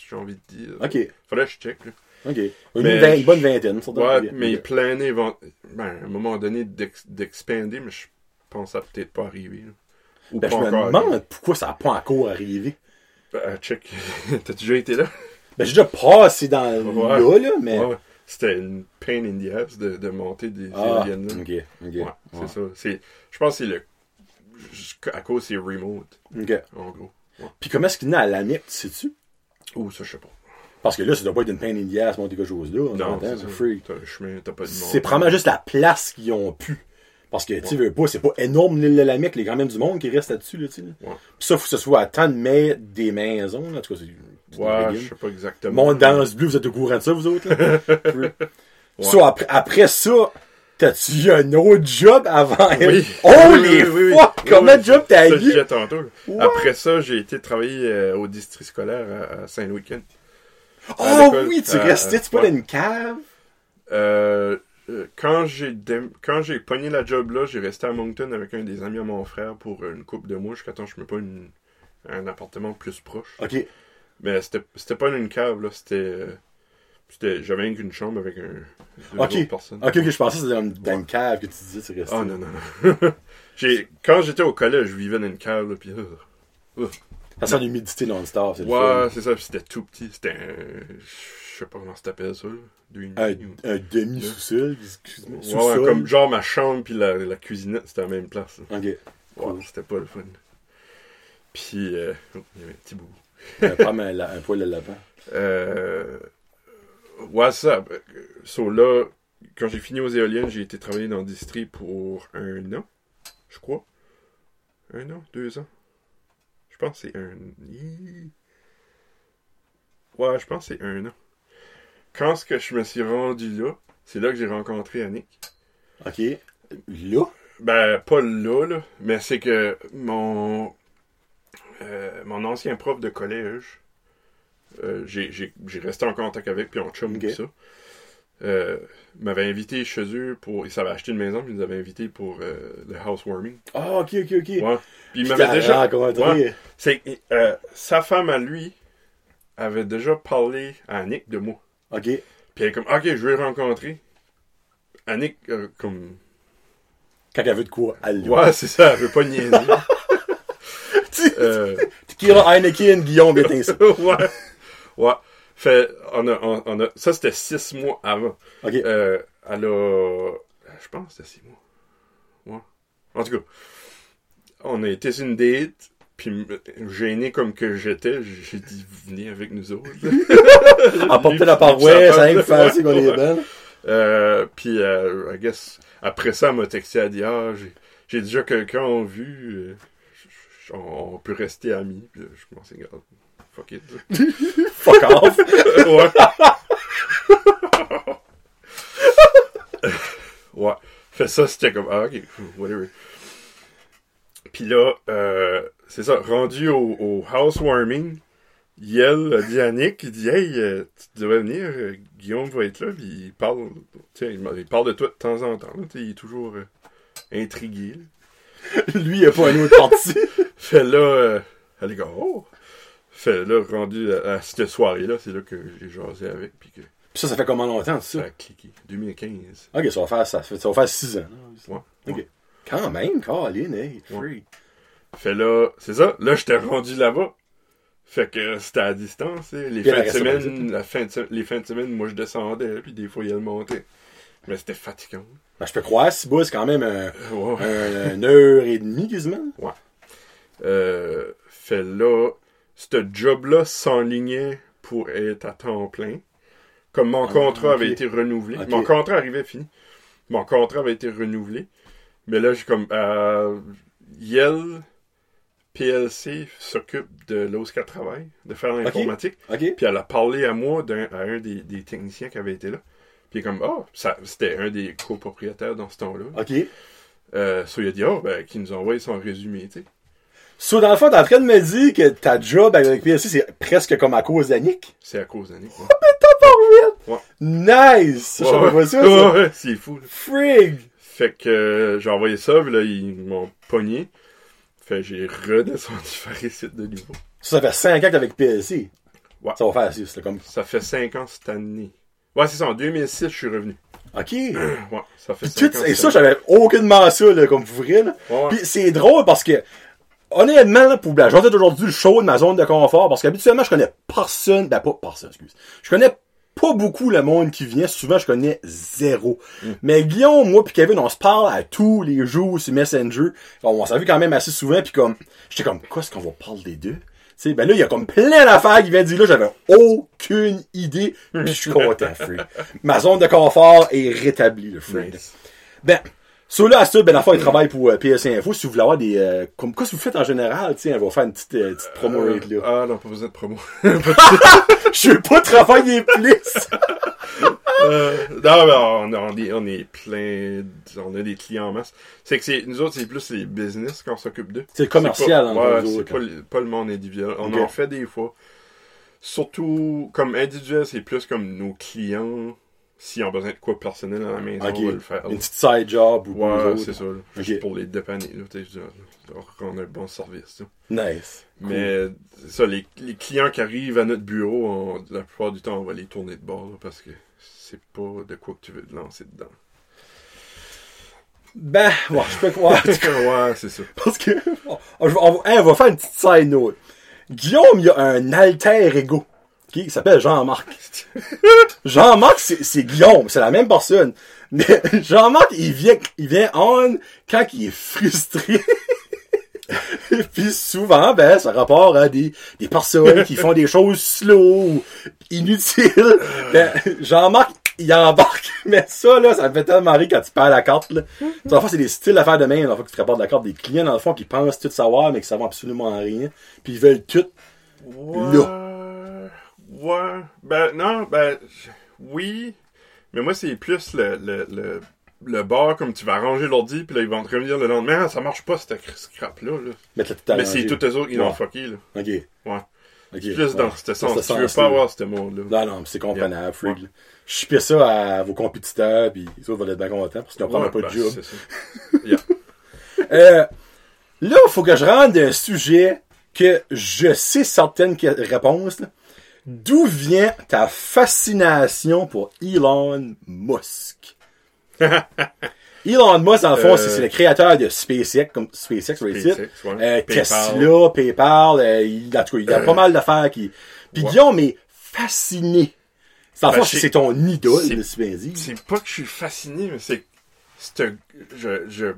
j'ai envie de dire. OK. Faudrait que je check, là. OK. Une, Mais vingt- une bonne vingtaine, ça Ouais, mais il planait ben, à un moment donné d'ex- d'expander, mais je pense que ça peut-être pas arrivé. là. Ou Ben, pas je me encore demande arrivé. pourquoi ça n'a pas encore arrivé. Ben, check. T'as déjà été là? Ben, j'ai déjà passé dans Ouais. là, là, mais... Ouais, ouais. C'était une pain in the ass de, de monter des Ah, éoliennes. là. OK, OK. Ouais, c'est ça. C'est, je pense que c'est le. À cause c'est remote, OK. en gros. Puis comment est-ce qu'il est à l'AMIC, tu sais-tu? Ou ça, je sais pas. Parce que là, ça doit pas être une peine in the ass, monter quelque chose là. on Non, s'entend, c'est ça. freak. T'as un chemin, t'as pas de monde. C'est probablement juste la place qu'ils ont pu. Parce que, tu veux pas, c'est pas énorme l'île de la Mecque, il y a quand même du monde qui reste là-dessus, là, tu là. Ouais. Faut que ce soit à tant de mètres des maisons, là. En tout cas, c'est. Ouais, je sais pas exactement. Monde dans ce bleu, vous êtes au courant de ça, vous autres, là? So, après, après ça, t'as-tu eu un autre job avant? Oui. Holy Oui, oui, oui, fuck! Oui, de job Ça, t'as eu? tantôt. Après ça, j'ai été travailler euh, au district scolaire à, à Oh oui, tu euh, restais-tu pas dans une cave? Euh, euh, quand j'ai dé- quand j'ai pogné la job là, j'ai resté à Moncton avec un des amis à mon frère pour une couple de mois jusqu'à temps que je me pas une, un appartement plus proche. Ok. Mais c'était pas une cave là, c'était euh, c'était j'avais rien qu'une chambre avec un deux Ok. autres personnes. Ok, ok, je pensais que c'était dans, dans une cave que tu disais, tu restais. Ah non non non. j'ai quand j'étais au collège, je vivais dans une cave là puis euh, Ça sent l'humidité non-stop, c'est ouais, c'est ça, c'était tout petit, c'était un je sais pas comment ça t'appelle ça deux Un, demi ou- un demi-sous-sol, excuse-moi. Ouais, comme genre ma chambre puis la, la cuisinette, c'était à la même place. là. Ok. Ouais, Cool. c'était pas le fun. Puis, euh, oh, il y avait un petit bout. Un, pomme à la- un poil de lapin. Euh, ouais, ça. So là, quand j'ai fini aux éoliennes, j'ai été travailler dans le district pour un an, je crois. Un an, deux ans. Je pense que c'est un. Ouais, je pense que c'est un an. Quand ce que je me suis rendu là, c'est là que j'ai rencontré Annick. Ok. Là? Ben, pas là, là, mais c'est que mon euh, mon ancien prof de collège, euh, j'ai resté en contact avec, puis on chum ça, euh, m'avait invité chez eux pour... Ils savaient acheter une maison, puis ils nous avaient invité pour euh, le housewarming. Ah, ok, ok, ok. Ouais. Puis il m'avait déjà... rencontré. Ouais. Sa femme à lui avait déjà parlé à Annick de moi. Ok. Puis elle est comme, ok, je vais le rencontrer. Annick, euh, comme, Quand elle veut de quoi? Elle là. ouais, c'est ça, elle veut pas niaiser. euh, Tequila, Heineken, Guillaume, bien ça. ouais. Ouais. Fait, on a, on, on a, ça c'était six mois avant. Ok. Euh, elle a, je pense que c'était six mois. Ouais. En tout cas, on a été sur une date, puis gêné comme que j'étais, j'ai dit, venez avec nous autres. Apporter la paroisse, ça que faire qu'on est belle. Euh, puis, euh, I guess, après ça, elle m'a texté, elle a dit, ah, j'ai, déjà quelqu'un en vue, euh, on, on peut rester amis. Puis je commençais à regarder, fuck it. Fuck off. ouais. ouais. Fait ça, c'était comme, ah, ok, whatever. Puis là, euh, c'est ça, rendu au, au housewarming, Yel a dit à Nick, il dit, hey, euh, tu devrais venir, euh, Guillaume va être là, puis il parle, il, il parle de toi de temps en temps, là, il est toujours euh, intrigué. là. Lui, il a pas un autre parti. Fait là, euh, elle est comme, oh! Fait là, rendu à, à cette soirée-là, c'est là que j'ai jasé avec, puis que Puis ça, ça fait comment longtemps, ça? Ça? a cliqué. 2015. Ok, ça va faire, ça, fait, ça va faire 6 ans. Ouais. Quand même, Colin, hey, free. Fait là, c'est ça. Là, j'étais rendu là-bas. Fait que c'était à distance. hein. Les Puis fins de semaine, la fin de se- les fins de semaine, moi, je descendais, puis des fois, il montait. Mais c'était fatigant. Ben, je peux croire, si c'est quand même un, Ouais. un- une heure et demie, quasiment. Euh, fait là, ce job-là s'enlignait pour être à temps plein. Comme mon Ah, contrat avait été renouvelé. Ok. Mon contrat arrivait fini. Mon contrat avait été renouvelé. Mais là, j'ai comme. Euh, Yale PLC s'occupe de là où qu'elle travaille, de faire l'informatique. Puis elle a parlé à moi d'un à un des, des techniciens qui avait été là. Puis comme, ah, ça c'était un des copropriétaires dans ce temps-là. OK. Euh, so il a dit, oh, ben, qui nous a envoyé son résumé, tu sais. So, dans le fond, t'es en train de me dire que ta job avec PLC, c'est presque comme à cause d'Annick? C'est à cause d'Annick. Ouais. Ouais. Nice! Je savais pas ça, Ouais, ça. ouais, c'est fou. Frig! Fait que euh, j'ai envoyé ça, là, ils m'ont pogné. Fait que j'ai redescendu faire ici de nouveau. Ça, ça fait 5 ans avec PLC. Ouais. Ça va faire 6, c'est comme... Ça fait 5 ans cette année. Ouais, c'est ça, en 2006, je suis revenu. OK. Ouais, ça fait Puis 5 tout- ans. et ça, j'avais aucunement ça, là, comme vous là. Ouais, Puis c'est drôle parce que, honnêtement, là, pour la journée d'aujourd'hui, le show de ma zone de confort, parce qu'habituellement, je connais personne, ben pas personne, excuse. Je connais pas beaucoup le monde qui vient, souvent je connais zéro. Mm. Mais Guillaume, moi puis Kevin, on se parle à tous les jours sur Messenger. On, s'est vu quand même assez souvent, puis comme, j'étais comme, quoi est-ce qu'on va parler des deux? Sais, ben là, il y a comme plein d'affaires qui viennent dire là, j'avais aucune idée, puis je suis content, free. Ma zone de confort est rétablie, le free. Nice. Ben, sur là, à ça, ben, la fois, il travaille pour euh, PS Info. Si vous voulez avoir des, euh, comme, quoi, si vous faites en général, tiens, on va faire une petite, euh, petite promo Euh, rate, là. Ah non, pas besoin de promo. Je veux pas travailler plus! Euh, non, mais on, on est, on est plein, de- on a des clients en masse. C'est que c'est, nous autres, c'est plus les business qu'on s'occupe d'eux. C'est commercial, en gros, c'est autres. pas, le- pas le monde individuel. On Ok. en fait des fois. Surtout, comme individuel, c'est plus comme nos clients. S'ils ont besoin de quoi personnel à la maison, on va le faire. Une petite side job ou Ouais, c'est ça. là. Juste pour les dépanner, leur rendre un bon service. là. Nice. Mais ça, les, les clients qui arrivent à notre bureau, on- la plupart du temps, on va les tourner de bord parce que c'est pas de quoi que tu veux te lancer dedans. Ben, ouais, je peux croire. ouais, c'est ça. Parce que, on, on on on va faire une petite side note. Guillaume, il a un alter ego. Ok, Il s'appelle Jean-Marc. Jean-Marc, c'est c'est Guillaume, c'est la même personne. Mais Jean-Marc, il vient, il vient on quand il est frustré. Puis souvent, ben, ça rapporte à des, des personnes qui font des choses slow inutiles. Ben, Jean-Marc, il embarque. Mais ça, là, ça me fait tellement rire quand tu perds la carte, là. Dans le fond, c'est des styles d'affaires de main, dans le fond, que tu rapportes la carte des clients, dans le fond, qui pensent tout savoir, mais qui savent absolument rien. Puis ils veulent tout. Ouais. Ouais. Ben, non, ben, oui. Mais moi, c'est plus le, le, le, le bar, comme tu vas arranger l'ordi, puis là, ils vont te revenir le lendemain. Ah, ça marche pas, cette scrap-là. Là. À Mais c'est tous eux autres qui l'ont Ouais. fucké, là. OK. Ouais. OK. Plus Ouais. dans ce sens. ce Tu veux pas avoir ce monde-là. Non, non, mais c'est comprenable, Yeah. là. Je ça à vos compétiteurs, puis les autres vont être bien contents, parce qu'ils n'ont Ouais, pas ben, de job. Yeah. Euh, là, il faut que je rentre d'un sujet que je sais certaines réponses. là. D'où vient ta fascination pour Elon Musk? Elon Musk, dans le fond, Euh, c'est le créateur de SpaceX, comme SpaceX, sur. SpaceX, ouais. Euh, PayPal. Tesla, PayPal, euh, il, en tout cas, il y a pas mal d'affaires qui... Puis Ouais. Guillaume est fasciné. Le Ben, fond, c'est- ton idole, bien dit. C'est pas que je suis fasciné, mais c'est. C'est un. Je. je...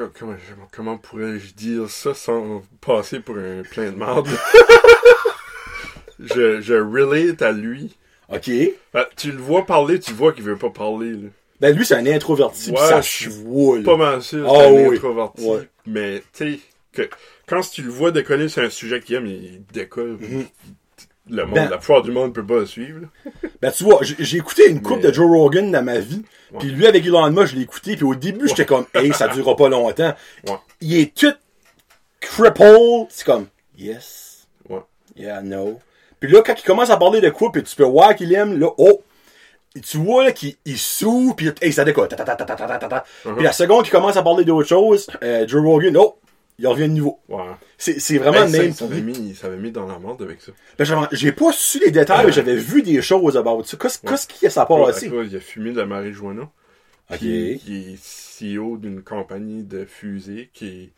Co- Comment, je- comment pourrais-je dire ça sans passer pour un plein de merde? je, je relate à lui. OK. Ben, tu le vois parler, tu vois qu'il veut pas parler. Là. Ben, lui, c'est un introverti, Ouais, ça je suis. Pas mal sûr, Ah c'est un oui. introverti. Ouais. Mais tu sais, quand tu le vois décoller sur un sujet qu'il aime, il décolle. Mhm. Le monde, Ben- la plupart du monde peut pas le suivre. Ben, tu vois, j'ai écouté une coupe Mais- de Joe Rogan dans ma vie. Puis lui, avec Elon Musk, je l'ai écouté. Puis au début, j'étais comme, hey, ça durera pas longtemps. Il est tout crippled. C'est comme, yes. Yeah, no. Puis là, quand il commence à parler de quoi, puis tu peux voir qu'il aime, là, oh. Et tu vois, là, qu'il il souffle, puis hey, ça décolle. Ta. Uh-huh. Puis la seconde qu'il commence à parler d'autre chose, euh, Joe Rogan, oh, il revient de nouveau. Ouais. C'est c'est vraiment le même ça, ça lui. mis, ça dans la morde avec ça. Ben, J'ai pas su les détails, mais j'avais vu des choses about ça. Qu'est-ce qu'est-ce qui s'est Ouais, passé? quoi, il a fumé de la marijuana. Ok. Il est CEO d'une compagnie de fusées qui.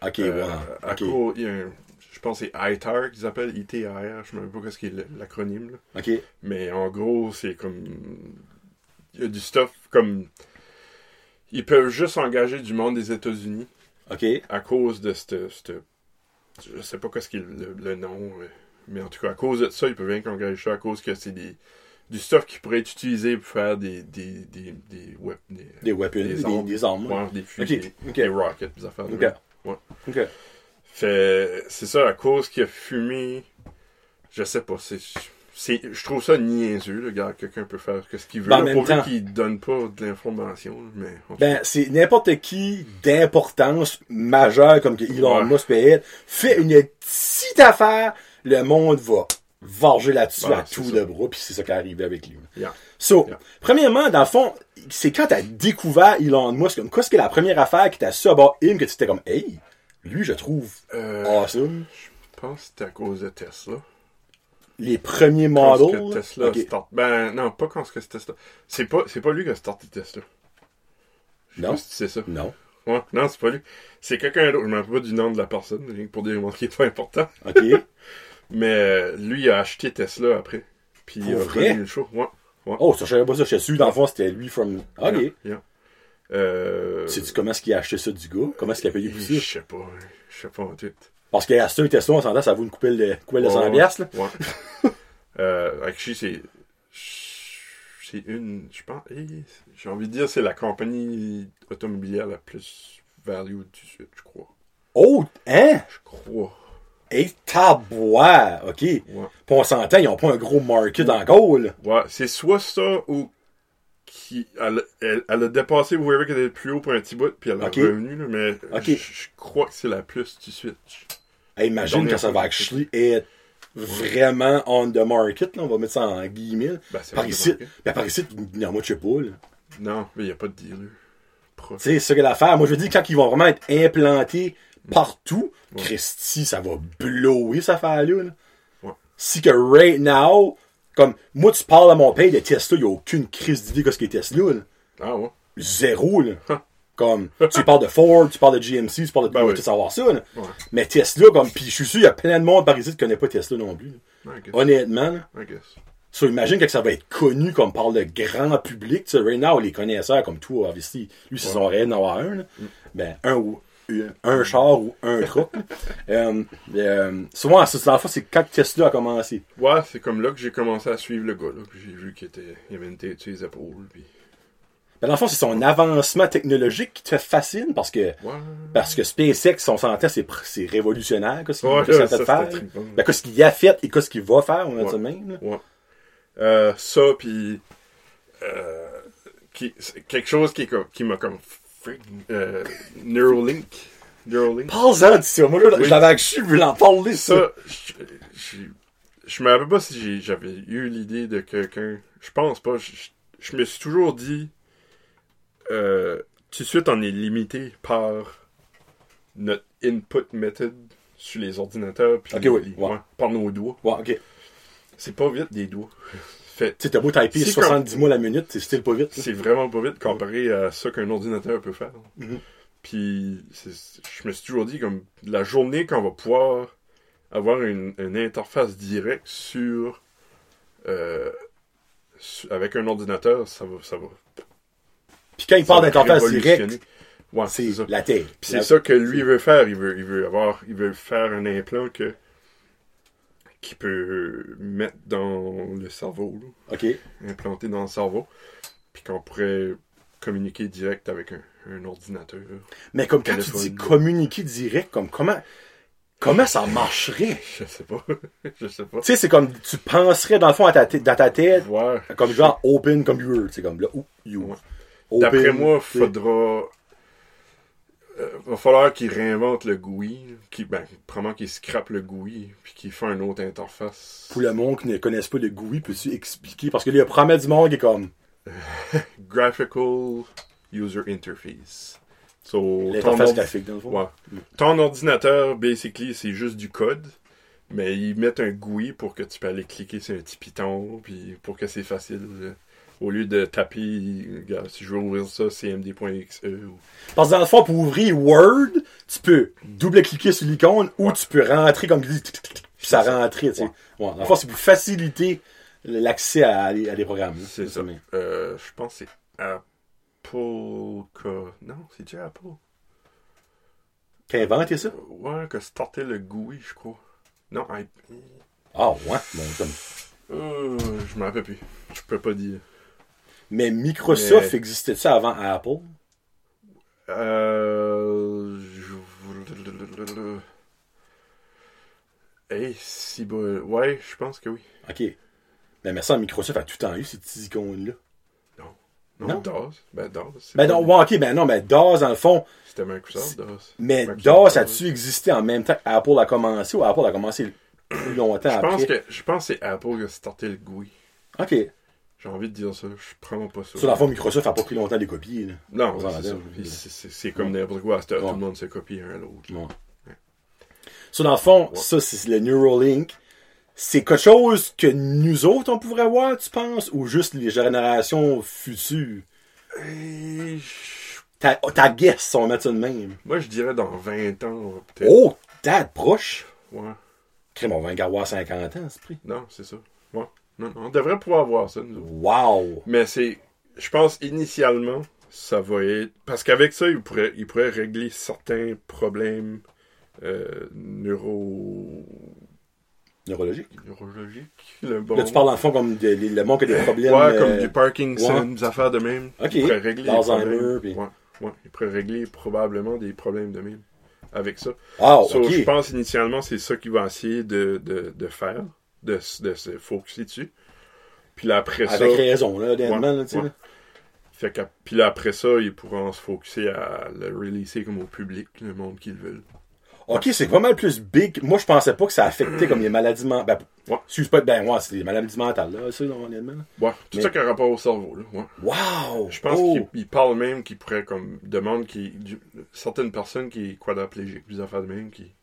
Ok, euh, ouais. à Ok. cause- il y a un- je pense que c'est ITAR qu'ils appellent, ITAR, je ne sais même pas ce qu'est l'acronyme. Ok. Mais en gros, c'est comme. Il y a du stuff comme. Ils peuvent juste engager du monde des États-Unis. OK. à cause de cette, cette- je sais pas qu'est-ce qu'il le, le nom, euh, mais en tout cas à cause de ça, ils peuvent engager ça à cause que c'est des du stuff qui pourrait être utilisé pour faire des des des des, ouais, des, Des weapons, des, Des armes. des armes. ouais. ouais, des fusils, des rockets, des affaires. de Ok. même. Ouais. OK. Fait, c'est ça, à cause qu'il a fumé, je sais pas, c'est, c'est, je trouve ça niaiseux, le gars, quelqu'un peut faire ce qu'il veut, Ben, là, qu'il donne pas de l'information, mais, Ben, c'est n'importe qui d'importance majeure comme que Elon Ouais. Musk peut être, fait une petite affaire, le monde va varger là-dessus Ouais, à tout le bras, puis c'est ça qui est arrivé avec lui. Yeah. So, Yeah. premièrement, dans le fond, c'est quand t'as découvert Elon Musk, comme quoi, ce qui est la première affaire qui t'a su about him, que tu étais comme, hey, lui, je trouve Euh, awesome. Je pense que c'était à cause de Tesla. Les premiers Quand est-ce models. que Tesla ok. start- Ben, non, pas quand est-ce que c'est Tesla. C'est pas, c'est pas lui qui a starté Tesla. Non. si sais ça. Non. Ouais, non, c'est pas lui. C'est quelqu'un d'autre. Je me rappelle pas du nom de la personne, pour dire qui est pas important. OK. Mais euh, lui, il a acheté Tesla après. Puis il a vrai? le show. Ouais. oh, ça, je savais pas ça. Je suis dans le fond, c'était lui from. OK. Yeah, yeah. Euh, Sais-tu comment est-ce qu'il a acheté ça du gars? Comment est-ce qu'il a payé pour ça? Je sais pas. hein. Je sais pas en tout. Parce qu'à ce Tesla, on s'entend, ça vaut une coupelle de, coupelle de 100 Ouais, piastres, là. Ouais. euh, actually, c'est. C'est une. Je pense. eh, J'ai envie de dire, c'est la compagnie automobilière la plus value du Sud, je crois. Oh, hein? Je crois. Et tabois! OK. Puis Ouais. on s'entend, ils ont pas un gros market encore, là. Ouais, c'est soit ça ou. Qui, elle, elle, elle a dépassé whoever qui était plus haut pour un petit bout, puis elle a Ok. revenu, là, mais je, crois que c'est la plus du Switch. Hey, imagine Dernière quand ça va actually être vraiment on the market, là. On va mettre ça en guillemets. Ben, c'est Par ici, ben, par ici, non, moi, je sais pas, là. Non, mais il n'y a pas de dealer. Tu sais, c'est ça que l'affaire. Moi, je veux dire, quand ils vont vraiment être implantés partout, Christy, ça va blower, cette affaire-là. là. Ouais. Si que right now, comme, moi, tu parles à mon père de Tesla, il n'y a aucune crise d'idée de ce qu'est Tesla, là. Ah ouais? Zéro, là. Comme, tu parles de Ford, tu parles de GMC, tu parles de Ben oui. tout savoir ça, là. Ouais. Mais Tesla, comme, pis je suis sûr, il y a plein de monde par ici qui connaît pas Tesla non plus. Honnêtement, là. I guess. So, imagine que ça va être connu comme par le grand public. Tu sais, right now, les connaisseurs comme toi, obviously, lui, c'est son rêve d'en avoir un. là. Ben, un ou un, char ou un truck. là. euh, euh, souvent, c'est le fond, c'est quand Tesla a commencé. Ouais, c'est comme là que j'ai commencé à suivre le gars, là. Puis j'ai vu qu'il était, il avait une tête sur les épaules, puis... Ben, dans le fond, c'est son avancement technologique qui te fascine parce que, Ouais. parce que SpaceX, on s'entend, c'est, c'est révolutionnaire, qu'est-ce qu'il Ouais, a fait faire. Ben, qu'est-ce qu'il a fait et qu'est-ce qu'il va faire, on va Ouais. même. là. Euh, ça, puis... Qui, quelque chose qui, qui m'a comme... Euh, Neuralink. Neuralink. Parle-en de ça. Moi, je, Oui. je l'avais je voulais en parler, ça. Ça, je, me rappelle pas si j'avais eu l'idée de quelqu'un. Je pense pas. Je, je me suis toujours dit. Euh, tout de suite, on est limité par notre input method sur les ordinateurs. puis les- oui, ouais, par nos doigts. Ouais, C'est pas vite des doigts. Fait, sais, t'as beau typer C'est 70 mots la minute, c'est still pas vite. c'est vraiment pas vite comparé à ça qu'un ordinateur peut faire. Mhm. Puis je me suis toujours dit comme la journée qu'on va pouvoir avoir une, une interface directe sur, euh, avec un ordinateur, ça va ça va. Puis quand il parle d'interface directe, Ouais, c'est la. Puis c'est ça que lui veut faire. Il veut, il veut avoir, il veut faire un implant que qu'il peut mettre dans le cerveau. là. OK. implanté dans le cerveau, puis qu'on pourrait communiquer direct avec un, un ordinateur. Mais comme quand tu dis communiquer direct, comme comment comment ça marcherait? Je sais pas. je sais pas. Tu sais, c'est comme tu penserais dans le fond à ta dans ta tête Ouais. comme genre open computer, c'est comme là you. Ouais. D'après moi, faudra. Euh, va falloir qu'il réinvente le GUI, qui, ben, probablement qu'il scrape le GUI, puis qu'il fait une autre interface. pour le monde qui ne connaisse pas le GUI, peux-tu expliquer? Parce que là, il y a promet du monde qui est comme Graphical User Interface. So, ton ordi- graphique dans le fond. Ouais. Ton ordinateur, basically, c'est juste du code, mais ils mettent un GUI pour que tu peux aller cliquer sur un petit piton, puis pour que c'est facile. Au lieu de taper, regarde, si je veux ouvrir ça, cmd.exe ou... Parce que dans le fond, pour ouvrir Word, tu peux double-cliquer sur l'icône ou Ouais. tu peux rentrer comme tu dis, puis ça rentre. Ouais. Ouais. Dans le fond, c'est pour faciliter l'accès à, des- à des programmes. C'est ça. Euh, je pense que c'est Apple... que- Non, c'est déjà Apple. Qui a inventé ça? Ouais, que startait le GUI, je crois. Non, I... Ah, ouais. Bon, comme... Euh, je m'en rappelle plus. Je peux pas dire. Mais Microsoft Mais- existait ça avant Apple? Euh... Hey, si bon. Ouais, je pense que oui. OK. Mais mais ça, Microsoft a tout le temps eu ces petits icônes-là. Non, Non. DOS. Ben, DOS. Ben non, ouais, ok, ben non, mais DOS, dans le fond, C'était Microsoft, DOS. mais Microsoft, DOS a-tu existé en même temps qu'Apple a commencé ou Apple a commencé plus longtemps Je après? pense que, je pense que c'est Apple qui a starté le GUI. Ok. J'ai envie de dire ça. Je prends pas ça. Sur la fond, Microsoft a pas pris longtemps de les copier, là. Non, c'est ça. comme n'importe quoi. Tout le monde se copie un à l'autre. So, dans le fond, ça, c'est le Neuralink. C'est quelque chose que nous autres, on pourrait voir, tu penses, ou juste les générations futures? Je- Ta, ta guess, on va mettre ça de même. Moi, je dirais dans 20 ans, peut-être. Oh, date proche? Ouais. Crème, on va avoir 50 ans, ce prix. Non, c'est ça. Ouais. Non, on devrait pouvoir voir ça, nous autres. Wow! Mais c'est. Je pense initialement, ça va être. Parce qu'avec ça, il pourrait, il pourrait régler certains problèmes euh, neuro. Neurologique. neurologiques. Le bon. Là, tu parles dans le fond comme de, le monde qui a des problèmes. Ouais, comme euh, du Parkinson, ouais. des affaires de même. Ok. Il pourrait régler L'Alzheimer, problèmes. puis- Ouais, ouais. Il pourrait régler probablement des problèmes de même avec ça. Ah, So, ok. Je pense initialement, c'est ça qu'il va essayer de, de, de faire, de, se focuser dessus. Puis là, après ça. Avec raison, là, honnêtement, Ouais, là, tu sais. ouais. là. Fait que, puis là, après ça, ils pourront se focuser à le releaser comme au public, le monde qu'ils veulent. Ok, c'est pas mal plus big. Moi, je pensais pas que ça affectait comme les maladies mentales. Ben, Ouais. excuse pas, ben, ouais, c'est des maladies mentales, là, ça, là. Ouais, tout Mais- ça qui a rapport au cerveau, là. Ouais. Wow! Je pense Oh! qu'il il parle même qu'il pourrait, comme, demande qui certaines personnes qui sont quadriplégiques, des affaires de même, qui.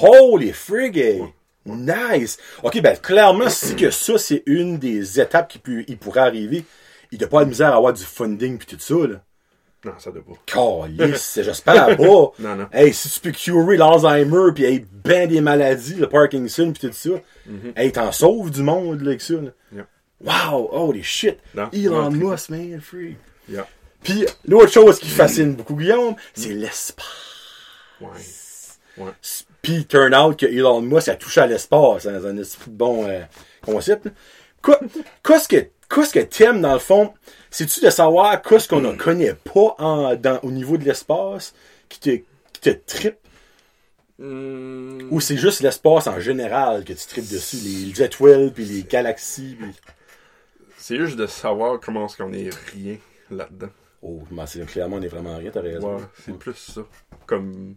Holy frigate! Nice! Ok, ben, clairement, si que ça, c'est une des étapes qui peut, il pourrait arriver, il doit pas avoir de misère à avoir du funding pis tout ça, là. Non, ça doit pas. Calice, j'espère pas. Non, non. Hey, si tu peux curer l'Alzheimer pis hey, ben des maladies, le Parkinson pis tout ça, hey, t'en sauves du monde, là, avec ça, là. Yeah. Wow! Holy shit! Non, Elon Musk, man, free. Yeah. Puis l'autre chose qui fascine beaucoup Guillaume, c'est l'espace. Ouais. Puis turn out que Elon Musk a touché à l'espace, hein, c'est un bon euh, concept. Qu'est-ce que qu'est-ce que t'aimes dans le fond, c'est-tu de savoir qu'est-ce qu'on ne connaît pas en, dans, au niveau de l'espace qui te qui te trippe Hmm, ou c'est juste l'espace en général que tu tripes dessus, les étoiles puis les galaxies. C'est juste de savoir comment est-ce qu'on est rien là-dedans. Oh, ben, c'est clairement on est vraiment rien, t'as raison. Ouais, c'est plus ça. Comme.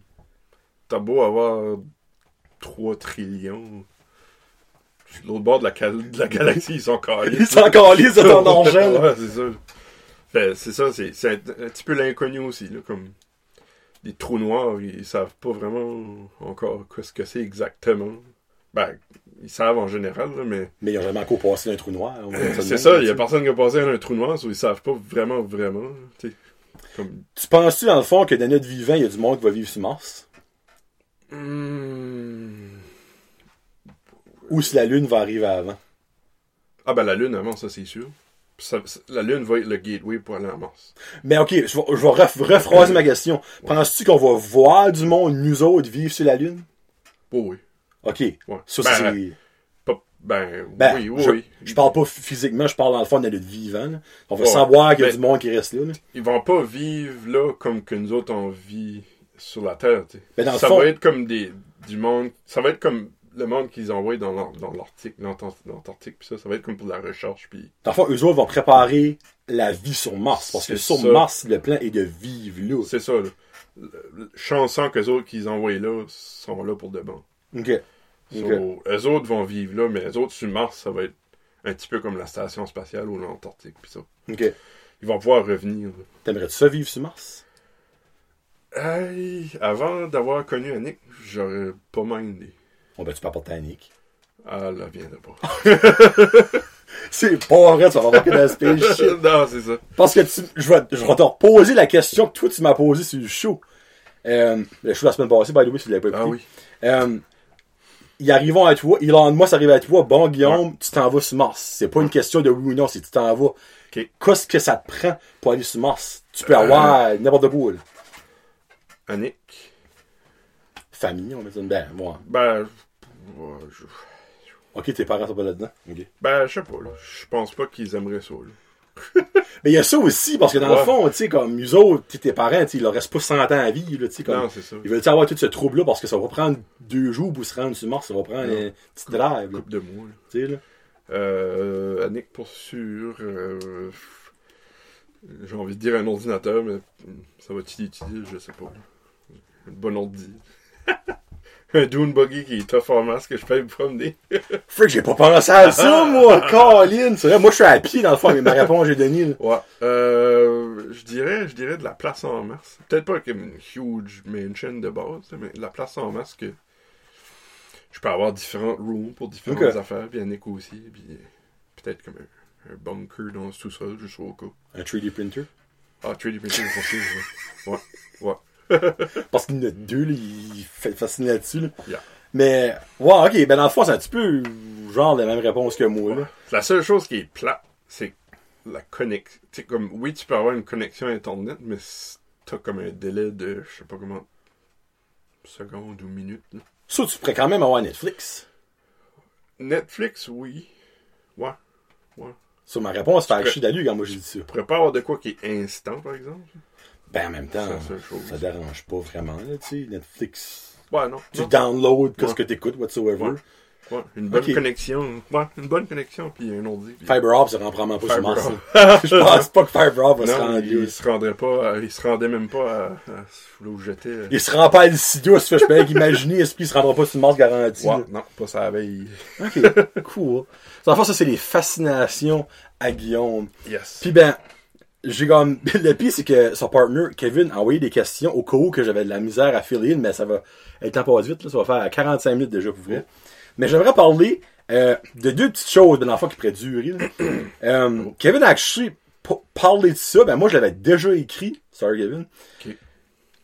T'as beau avoir 3 trillions. L'autre bord de la, cal- de la galaxie, ils sont calés. Ils sont encore lisse de ton argent. Ouais, c'est ça. C'est ça, c'est, c'est un, petit peu l'inconnu aussi. Là, comme des trous noirs, ils savent pas vraiment encore ce que c'est exactement. Ben, ils savent en général, là, mais Mais ils ont jamais encore passé un trou noir. c'est ça, il y a personne qui a passé un trou noir, so ils savent pas vraiment, vraiment. Comme. Tu penses-tu dans le fond que dans notre vivant, il y a du monde qui va vivre sur Mars? Hmm. Ou si la Lune va arriver avant? Ah ben la Lune avant, ça c'est sûr. Ça- la Lune va être le gateway pour aller à Mars. Mais ok, je vais, je vais ref- rephraser ma question. Penses-tu qu'on va voir du monde, nous autres, vivre sur la Lune? Oh oui. Ok. Ouais. Ça, Ben, c'est... Pas- ben, Ben, oui, oui, je, oui. je parle pas physiquement, je parle dans le fond de notre vivant. là. On va Ouais. savoir qu'il y a Ben- du monde qui reste là. là. Ils vont pas vivre là comme que nous autres on vit sur la Terre. tu sais. Mais dans le ça fond- va être comme des du monde. Ça va être comme le monde qu'ils envoient dans l'Ar- dans l'Arctique, l'Antar- l'Antarctique, puis ça, ça va être comme pour la recherche, puis Dans le fond, eux autres vont préparer la vie sur Mars. Parce que sur ça. Mars, le plan est de vivre là. c'est ça. Là. Chanson qu'eux autres qu'ils envoient là sont là pour de bon. Ok. So. Eux autres vont vivre là, mais eux autres sur Mars, ça va être un petit peu comme la station spatiale ou l'Antarctique, puis ça. Ok. Ils vont pouvoir revenir. T'aimerais-tu ça vivre sur Mars? Hey, avant d'avoir connu Annick, j'aurais pas mindé. Bon, ben, tu peux apporter Annick. Ah, là, viendra pas. C'est pas vrai, tu vas space shit. non, c'est ça. Parce que tu, je, vais, je vais te reposer la question que toi, tu m'as posée sur le show. Euh, le show la semaine passée, by the way, si tu l'avais pas écouté. Ah oui. Euh, ils arrivent à toi, Elon Musk arrive à toi, bon Guillaume, tu t'en vas sur Mars. C'est pas une question de oui ou non, c'est tu t'en vas. Qu'est-ce que ça te prend pour aller sur Mars? Tu peux Euh. avoir n'importe quoi. Annick, famille, on va dire. Ben, moi. Ben, je- Ok, tes parents sont pas là-dedans? Ok. ben, je sais pas, là. Je pense pas qu'ils aimeraient ça, là. Mais il y a ça aussi, parce que dans Ouais. le fond, tu sais, comme, eux autres, tu sais, tes parents, tu sais, il leur reste pas 100 ans à vivre, là, tu sais, comme. Non, c'est ça. Ils veulent avoir tout ce trouble-là parce que ça va prendre deux jours pour se rendre sur Mars, ça va prendre Non. une petite drive, là, Coupe de mois, là. tu sais, là. Euh, Annick, pour sûr, euh, j'ai envie de dire un ordinateur, mais ça va-t-il utile, je sais pas. Un bon ordi. un Dune Buggy qui est tough en masse que je peux me promener. Frick, j'ai pas pensé à ça, moi, Colin! C'est vrai, moi, je suis à pied, dans le fond, mais ma réponse, j'ai donné, là. Ouais. Euh, je dirais, je dirais de la place en masse. Peut-être pas comme une huge mansion de base, mais de la place en masse que je peux avoir différentes rooms pour différentes affaires, puis Annick aussi, puis peut-être comme un, un bunker dans le sous-sol, juste au cas. Un 3D printer? Ah, 3D printing, c'est possible. Ouais. ouais. Parce qu'il y en a deux, là, il fait fasciner là-dessus, là. Yeah. Mais, ouais, ok, ben dans le fond, c'est un petit peu genre la même réponse que moi, là. La seule chose qui est plate, c'est la connexion. Comme, oui, tu peux avoir une connexion Internet, mais t'as comme un délai de, je sais pas comment, secondes ou minutes. là. Ça, tu pourrais quand même avoir Netflix. Netflix, oui. Ouais. Ça, ma réponse fait chier d'aller quand moi j'ai dit ça. Tu pourrais pas avoir de quoi qui est instant, par exemple. Ben, en même temps, ça dérange pas vraiment, là, tu sais. Netflix, Ouais, non. tu non. downloads Ouais. ce que t'écoutes, whatsoever. Ouais. Ouais, une bonne connexion. Ouais, une bonne connexion, puis un ordi. puis- Fiber Up, ça rend probablement pas Fiber. Je pense pas que Fiber va se rendre il, là. se rendrait pas, à- il se rendait même pas à, à là où j'étais. euh. Il se rend pas à Lucidio, si je peux imaginer, est-ce qu'il se rendra pas sur Mars garanti. Ouais, non, pas ça la veille. Ok, cool. Fond, ça, c'est les fascinations à Guillaume. Yes. Puis ben, j'ai comme. Le pire, c'est que son partner, Kevin, a envoyé des questions au cas où que j'avais de la misère à filer, mais ça va. Le temps passe vite, là, ça va faire 45 minutes déjà pour vrai. Mais j'aimerais parler euh, de deux petites choses, ben, dans le fond, qui pourraient durer. là. Euh, Kevin a actually parlé de ça, ben moi je l'avais déjà écrit. Sorry, Kevin.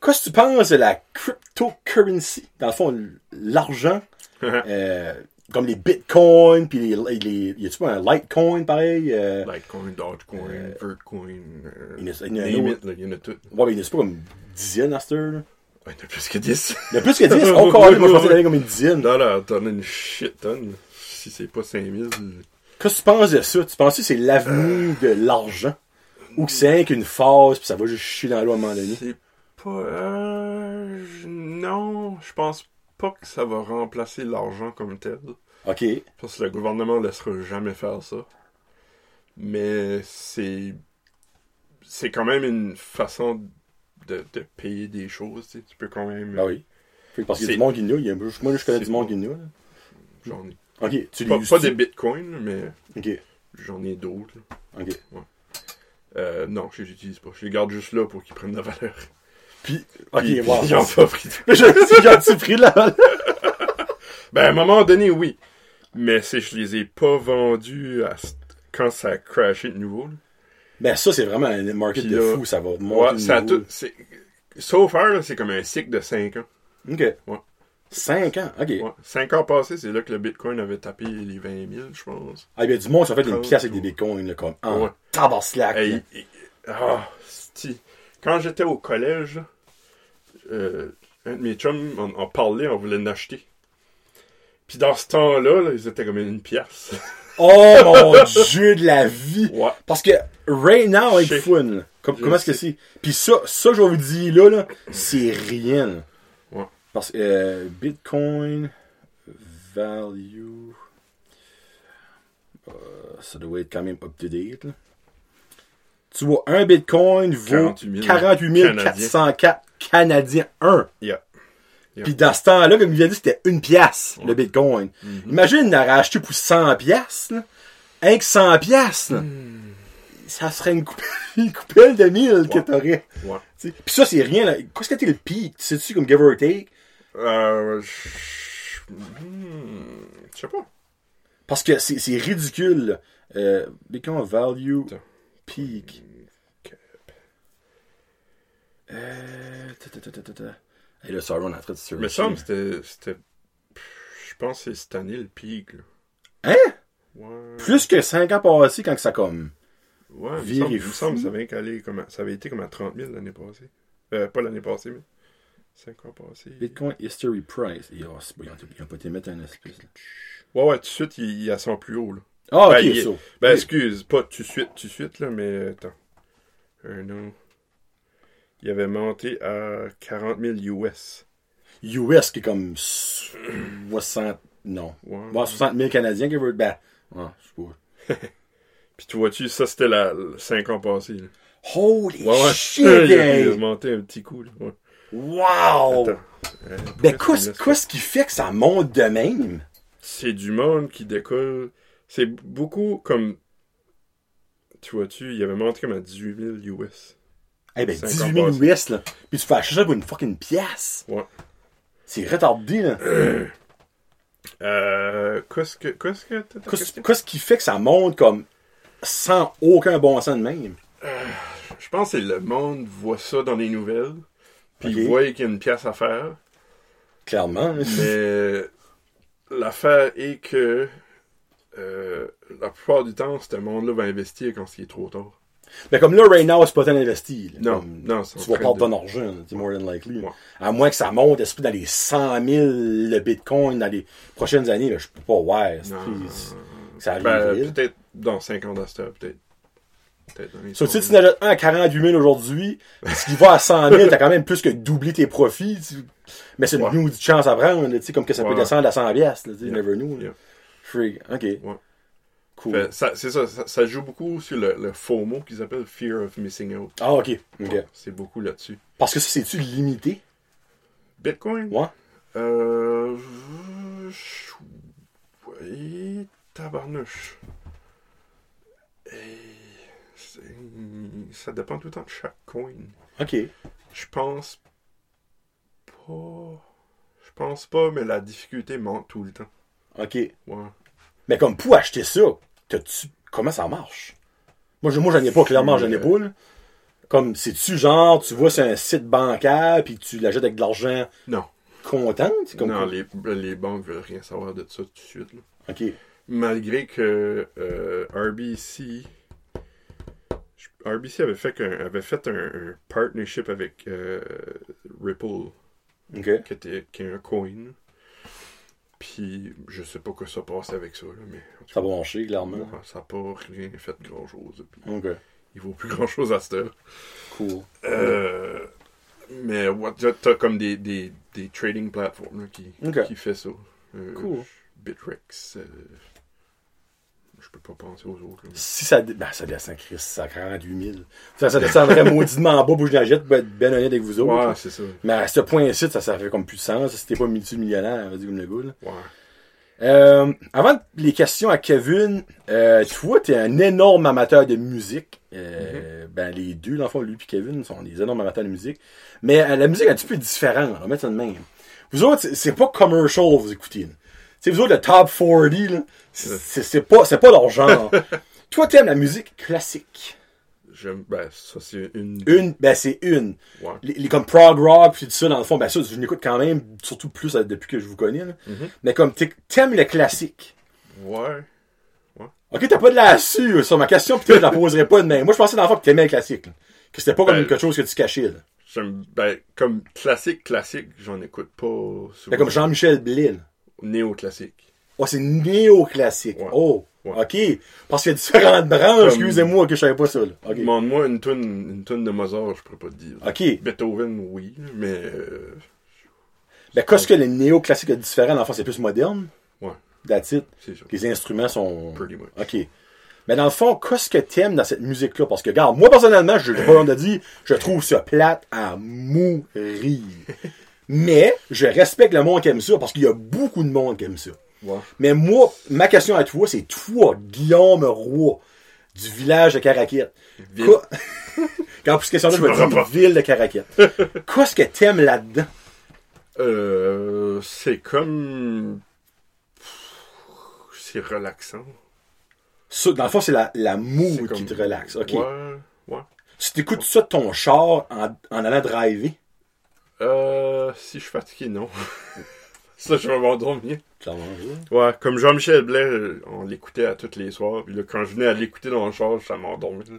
Qu'est-ce que tu penses de la cryptocurrency? Dans le fond, l'argent, euh, comme les bitcoins, puis les, les, y a-tu un litecoin pareil? Euh, Litecoin, Dogecoin, Vertcoin, euh, il y en a- en en tout. Ouais, mais il y en a pas comme une dizaine à là. Ouais, il y en a plus que 10. Il y a plus que 10? Oh, quand même, moi je pensais qu'il y en comme une dizaine. Là, là, t'en as une shit tonne. Si c'est pas 5000. Qu'est-ce que tu penses de ça? Tu penses que c'est l'avenir de l'argent? Ou que c'est qu'une phase, puis ça va juste chier dans l'eau à un moment donné? C'est pas. Euh, non, je pense pas que ça va remplacer l'argent comme tel. Ok. Parce que le gouvernement ne laissera jamais faire ça. Mais c'est. C'est quand même une façon de, de payer des choses. Tu, sais. Tu peux quand même. Ah oui. Parce qu'il y a du monde qui. Il y a- Moi, je connais du monde pas- qui. J'en ai. Ok. Tu Pas, pas des bitcoins, mais Ok. j'en ai d'autres. Ok. Euh, non, je les utilise pas. Je les garde juste là pour qu'ils prennent de la valeur. Puis, ok, Puis- wow. Ils ont pas pris pris là. Ben, à un moment donné, oui. Mais c'est je les ai pas vendus à... quand ça a crashé de nouveau. là. Ben, ça, c'est vraiment un market Puis de là- fou. Ça va monter. Ouais, ça tout. c'est- So far, là, c'est comme un cycle de 5 ans. Ok. Ouais. 5 ans. Ok. Ouais. 5 ans passés, c'est là que le Bitcoin avait tapé les 20 000, je pense. Ah, a du monde qui a fait une pièce avec des bitcoins, là, comme. Ah, Ouais. Hey, là. hey, ah. Quand j'étais au collège, là, euh, un de mes chums, on parlait, on voulait l'acheter. Puis dans ce temps-là, là, ils étaient comme une pièce. Oh mon dieu de la vie. ouais. Parce que right now, sais. fun. Comme- comment est-ce que c'est? Puis ça, ça, je vais vous dire là, là, c'est rien. là. Ouais. Parce que euh, Bitcoin value. euh, ça doit être quand même up to date. là. Tu vois, un Bitcoin vaut 48 000 48 404 Canadiens 1. Yeah. Yeah. Puis dans ce temps-là, comme il vient dit, c'était une pièce, le Bitcoin. Mm-hmm. Imagine, il acheté pour 100 pièces. Rien que 100 pièces. Mm. Ça serait une, coupe- une coupelle de mille que Ouais. t'aurais. Ouais. Puis ça, c'est rien, là. Qu'est-ce que t'es le pic? Tu sais-tu, comme give or take? Euh, je hmm, sais pas. Parce que c'est ridicule. Euh, Bitcoin value peak. Euh, ta, ta, ta, ta, ta, ta. Hey, là, sorry, on est en train de se Mais ça, me semble que c'était. c'était- Je pense que c'est cette année le pic. Là. Hein? Ouais. Plus que 5 ans passés quand que ça comme. Ouais, il me semble, il me fou. semble que ça, avait qu'allé comme à- ça avait été comme à 30 000 l'année passée. Euh, pas l'année passée, mais. 5 ans passés. Bitcoin History Price. Et, oh, c'est bon, ils ont- ils ont pas été mettre un espèce. là. Ouais, ouais, tout de suite, il, il ascend plus haut, là. Ah, ok, Ben, il. Ben, Oui. excuse, pas tout de suite, tout de suite, là, mais attends. Un an. Il avait monté à 40 000 US. US qui est comme 60. Non. Ouais. Bon, 60 000 Canadiens qui veulent. Ben. Ah, je sais pas. Puis tu vois-tu, ça c'était la 5 ans passés. Là. Holy Ouais, ouais. shit! il, a, il a hey! monté un petit coup. Là. Ouais. Wow! Attends. Euh, Ben, me laisses- qu'est-ce qui fait que ça monte de même? C'est du monde qui décolle. C'est beaucoup comme. Tu vois-tu, il avait monté comme à 18 000 US. Eh ben, 50 18 000 US, là. Puis tu fais acheter ça pour une fucking pièce. Ouais. C'est retardé, là. Euh. Qu'est-ce que. Qu'est-ce que. Qu'est-ce qui fait que ça monte comme sans aucun bon sens de même? Je pense que le monde voit ça dans les nouvelles. Puis Ok. il voit qu'il y a une pièce à faire. Clairement. Mais l'affaire est que euh, la plupart du temps, ce monde-là va investir quand il est trop tard. Mais comme là, right now, c'est pas tant investi. là. Non, Comme, non, Tu vas perdre de- ton argent, c'est more than likely. Ouais. À moins que ça monte esprit, dans les 100 000 le bitcoin dans les prochaines années, là, je peux pas voir. Ça arrive Ben, peut-être dans 5 ans d'Asta, peut-être. So, si 100 tu en achètes un à 48 000 aujourd'hui, ce qui va à 100 000, t'as quand même plus que doublé tes profits. tu- Mais c'est Ouais. une de chance à prendre, là, tu sais, comme que ça peut Ouais. descendre à 100 piastres, tu Yeah. never know. Yeah. Freak. OK. Cool. C'est ça, ça, ça joue beaucoup sur le, le FOMO qu'ils appellent Fear of Missing Out. Ah, OK. OK. C'est beaucoup là-dessus. Parce que ça, c'est-tu limité? Bitcoin? Ouais. Euh. Oui, tabarnouche. Et Ça dépend tout le temps de chaque coin. OK. Je pense pas. Je pense pas, mais la difficulté monte tout le temps. OK. Ouais. Mais comme pour acheter ça, comment ça marche? Moi, je, moi, j'en ai pas, clairement, j'en ai pas, là. Comme, c'est-tu genre, tu vois sur un site bancaire, puis tu l'achètes avec de l'argent Non. comptant? C'est comme non, les, les banques veulent rien savoir de ça tout de suite. là. OK. Malgré que euh, RBC. RBC avait fait, avait fait un, un partnership avec euh, Ripple, qui, était, qui est un coin. Puis, je sais pas quoi ça passe avec ça, là, mais Ça va marcher, clairement. ça n'a pas rien fait grand chose. OK. il vaut plus grand chose à cette heure. Cool. Euh, mais t'as- comme des, des, des trading platforms là, qui, Ok. qui fait ça. Euh, Cool. Bitrex. euh, je peux pas penser aux autres. là. Si ça... Ben, ça descend, Chris, ça 48 000. Ça, ça descendrait mauditement bas pour que je l'achète pour être ben honnête avec vous autres. Ouais, c'est ça. Mais à ce point-ci, ça, ça fait comme plus de sens. Si t'es pas multimillionnaire, vas-y comme le là. Ouais. Euh, avant les questions à Kevin, euh, tu vois, t'es un énorme amateur de musique. Euh, Ben, les deux, dans le fond, lui et Kevin, sont des énormes amateurs de musique. Mais euh, la musique est un petit peu différente, on va mettre ça de même. Vous autres, c'est pas commercial, vous écoutez. Tu sais, vous autres, le top 40, là, c'est- c'est pas, c'est pas leur genre. Toi, t'aimes la musique classique? J'aime. Ben, ça, c'est une. Une, ben, c'est une. Ouais. Les, les comme prog rock puis tout ça dans le fond ben ça je l'écoute quand même surtout plus euh, depuis que je vous connais là. Mhm. mais comme t'aimes le classique? Ouais. ok t'as pas de la su sur ma question puis je la poserai pas de même moi je pensais dans le fond que t'aimais le classique là. que c'était pas comme Ben, quelque chose que tu cachais là. J'aime. Ben, comme classique, classique, j'en écoute pas souvent. Ben, comme Jean-Michel Blais là. Néo-classique. oh c'est néo-classique Ouais. oh Ouais. ok parce qu'il y a différentes branches Comme- excusez-moi que je savais pas ça là. ok Demande-moi une tonne, une de Mozart, je pourrais pas te dire. ok Beethoven, oui, mais. euh, ben qu'est-ce que le néo-classique est différent? Dans c'est plus moderne Ouais. that's it c'est ça. les instruments sont Pretty much. OK. Mais dans le fond, qu'est-ce que t'aimes dans cette musique-là? Parce que, regarde, moi, personnellement, je pas de dire, je trouve ça plate à mourir. Mais, je respecte le monde qui aime ça, parce qu'il y a beaucoup de monde qui aime ça. Ouais. Mais moi, ma question à toi, c'est toi, Guillaume Roy, du village de Caraquette. Quand plus question là, je dire pas. ville de Caraquette. Qu'est-ce que t'aimes là-dedans? Euh, c'est comme. C'est relaxant. Ça, dans le fond, c'est la, la comme- qui te relaxe. OK. Ouais, ouais. Tu t'écoutes ça de ton char en, en allant driver? Euh, si je suis fatigué, non. ça, je vais m'endormir. Clairement, oui. Ouais, comme Jean-Michel Blais, on l'écoutait à tous les soirs. Puis là, quand je venais à l'écouter dans le char, ça m'endormait. Je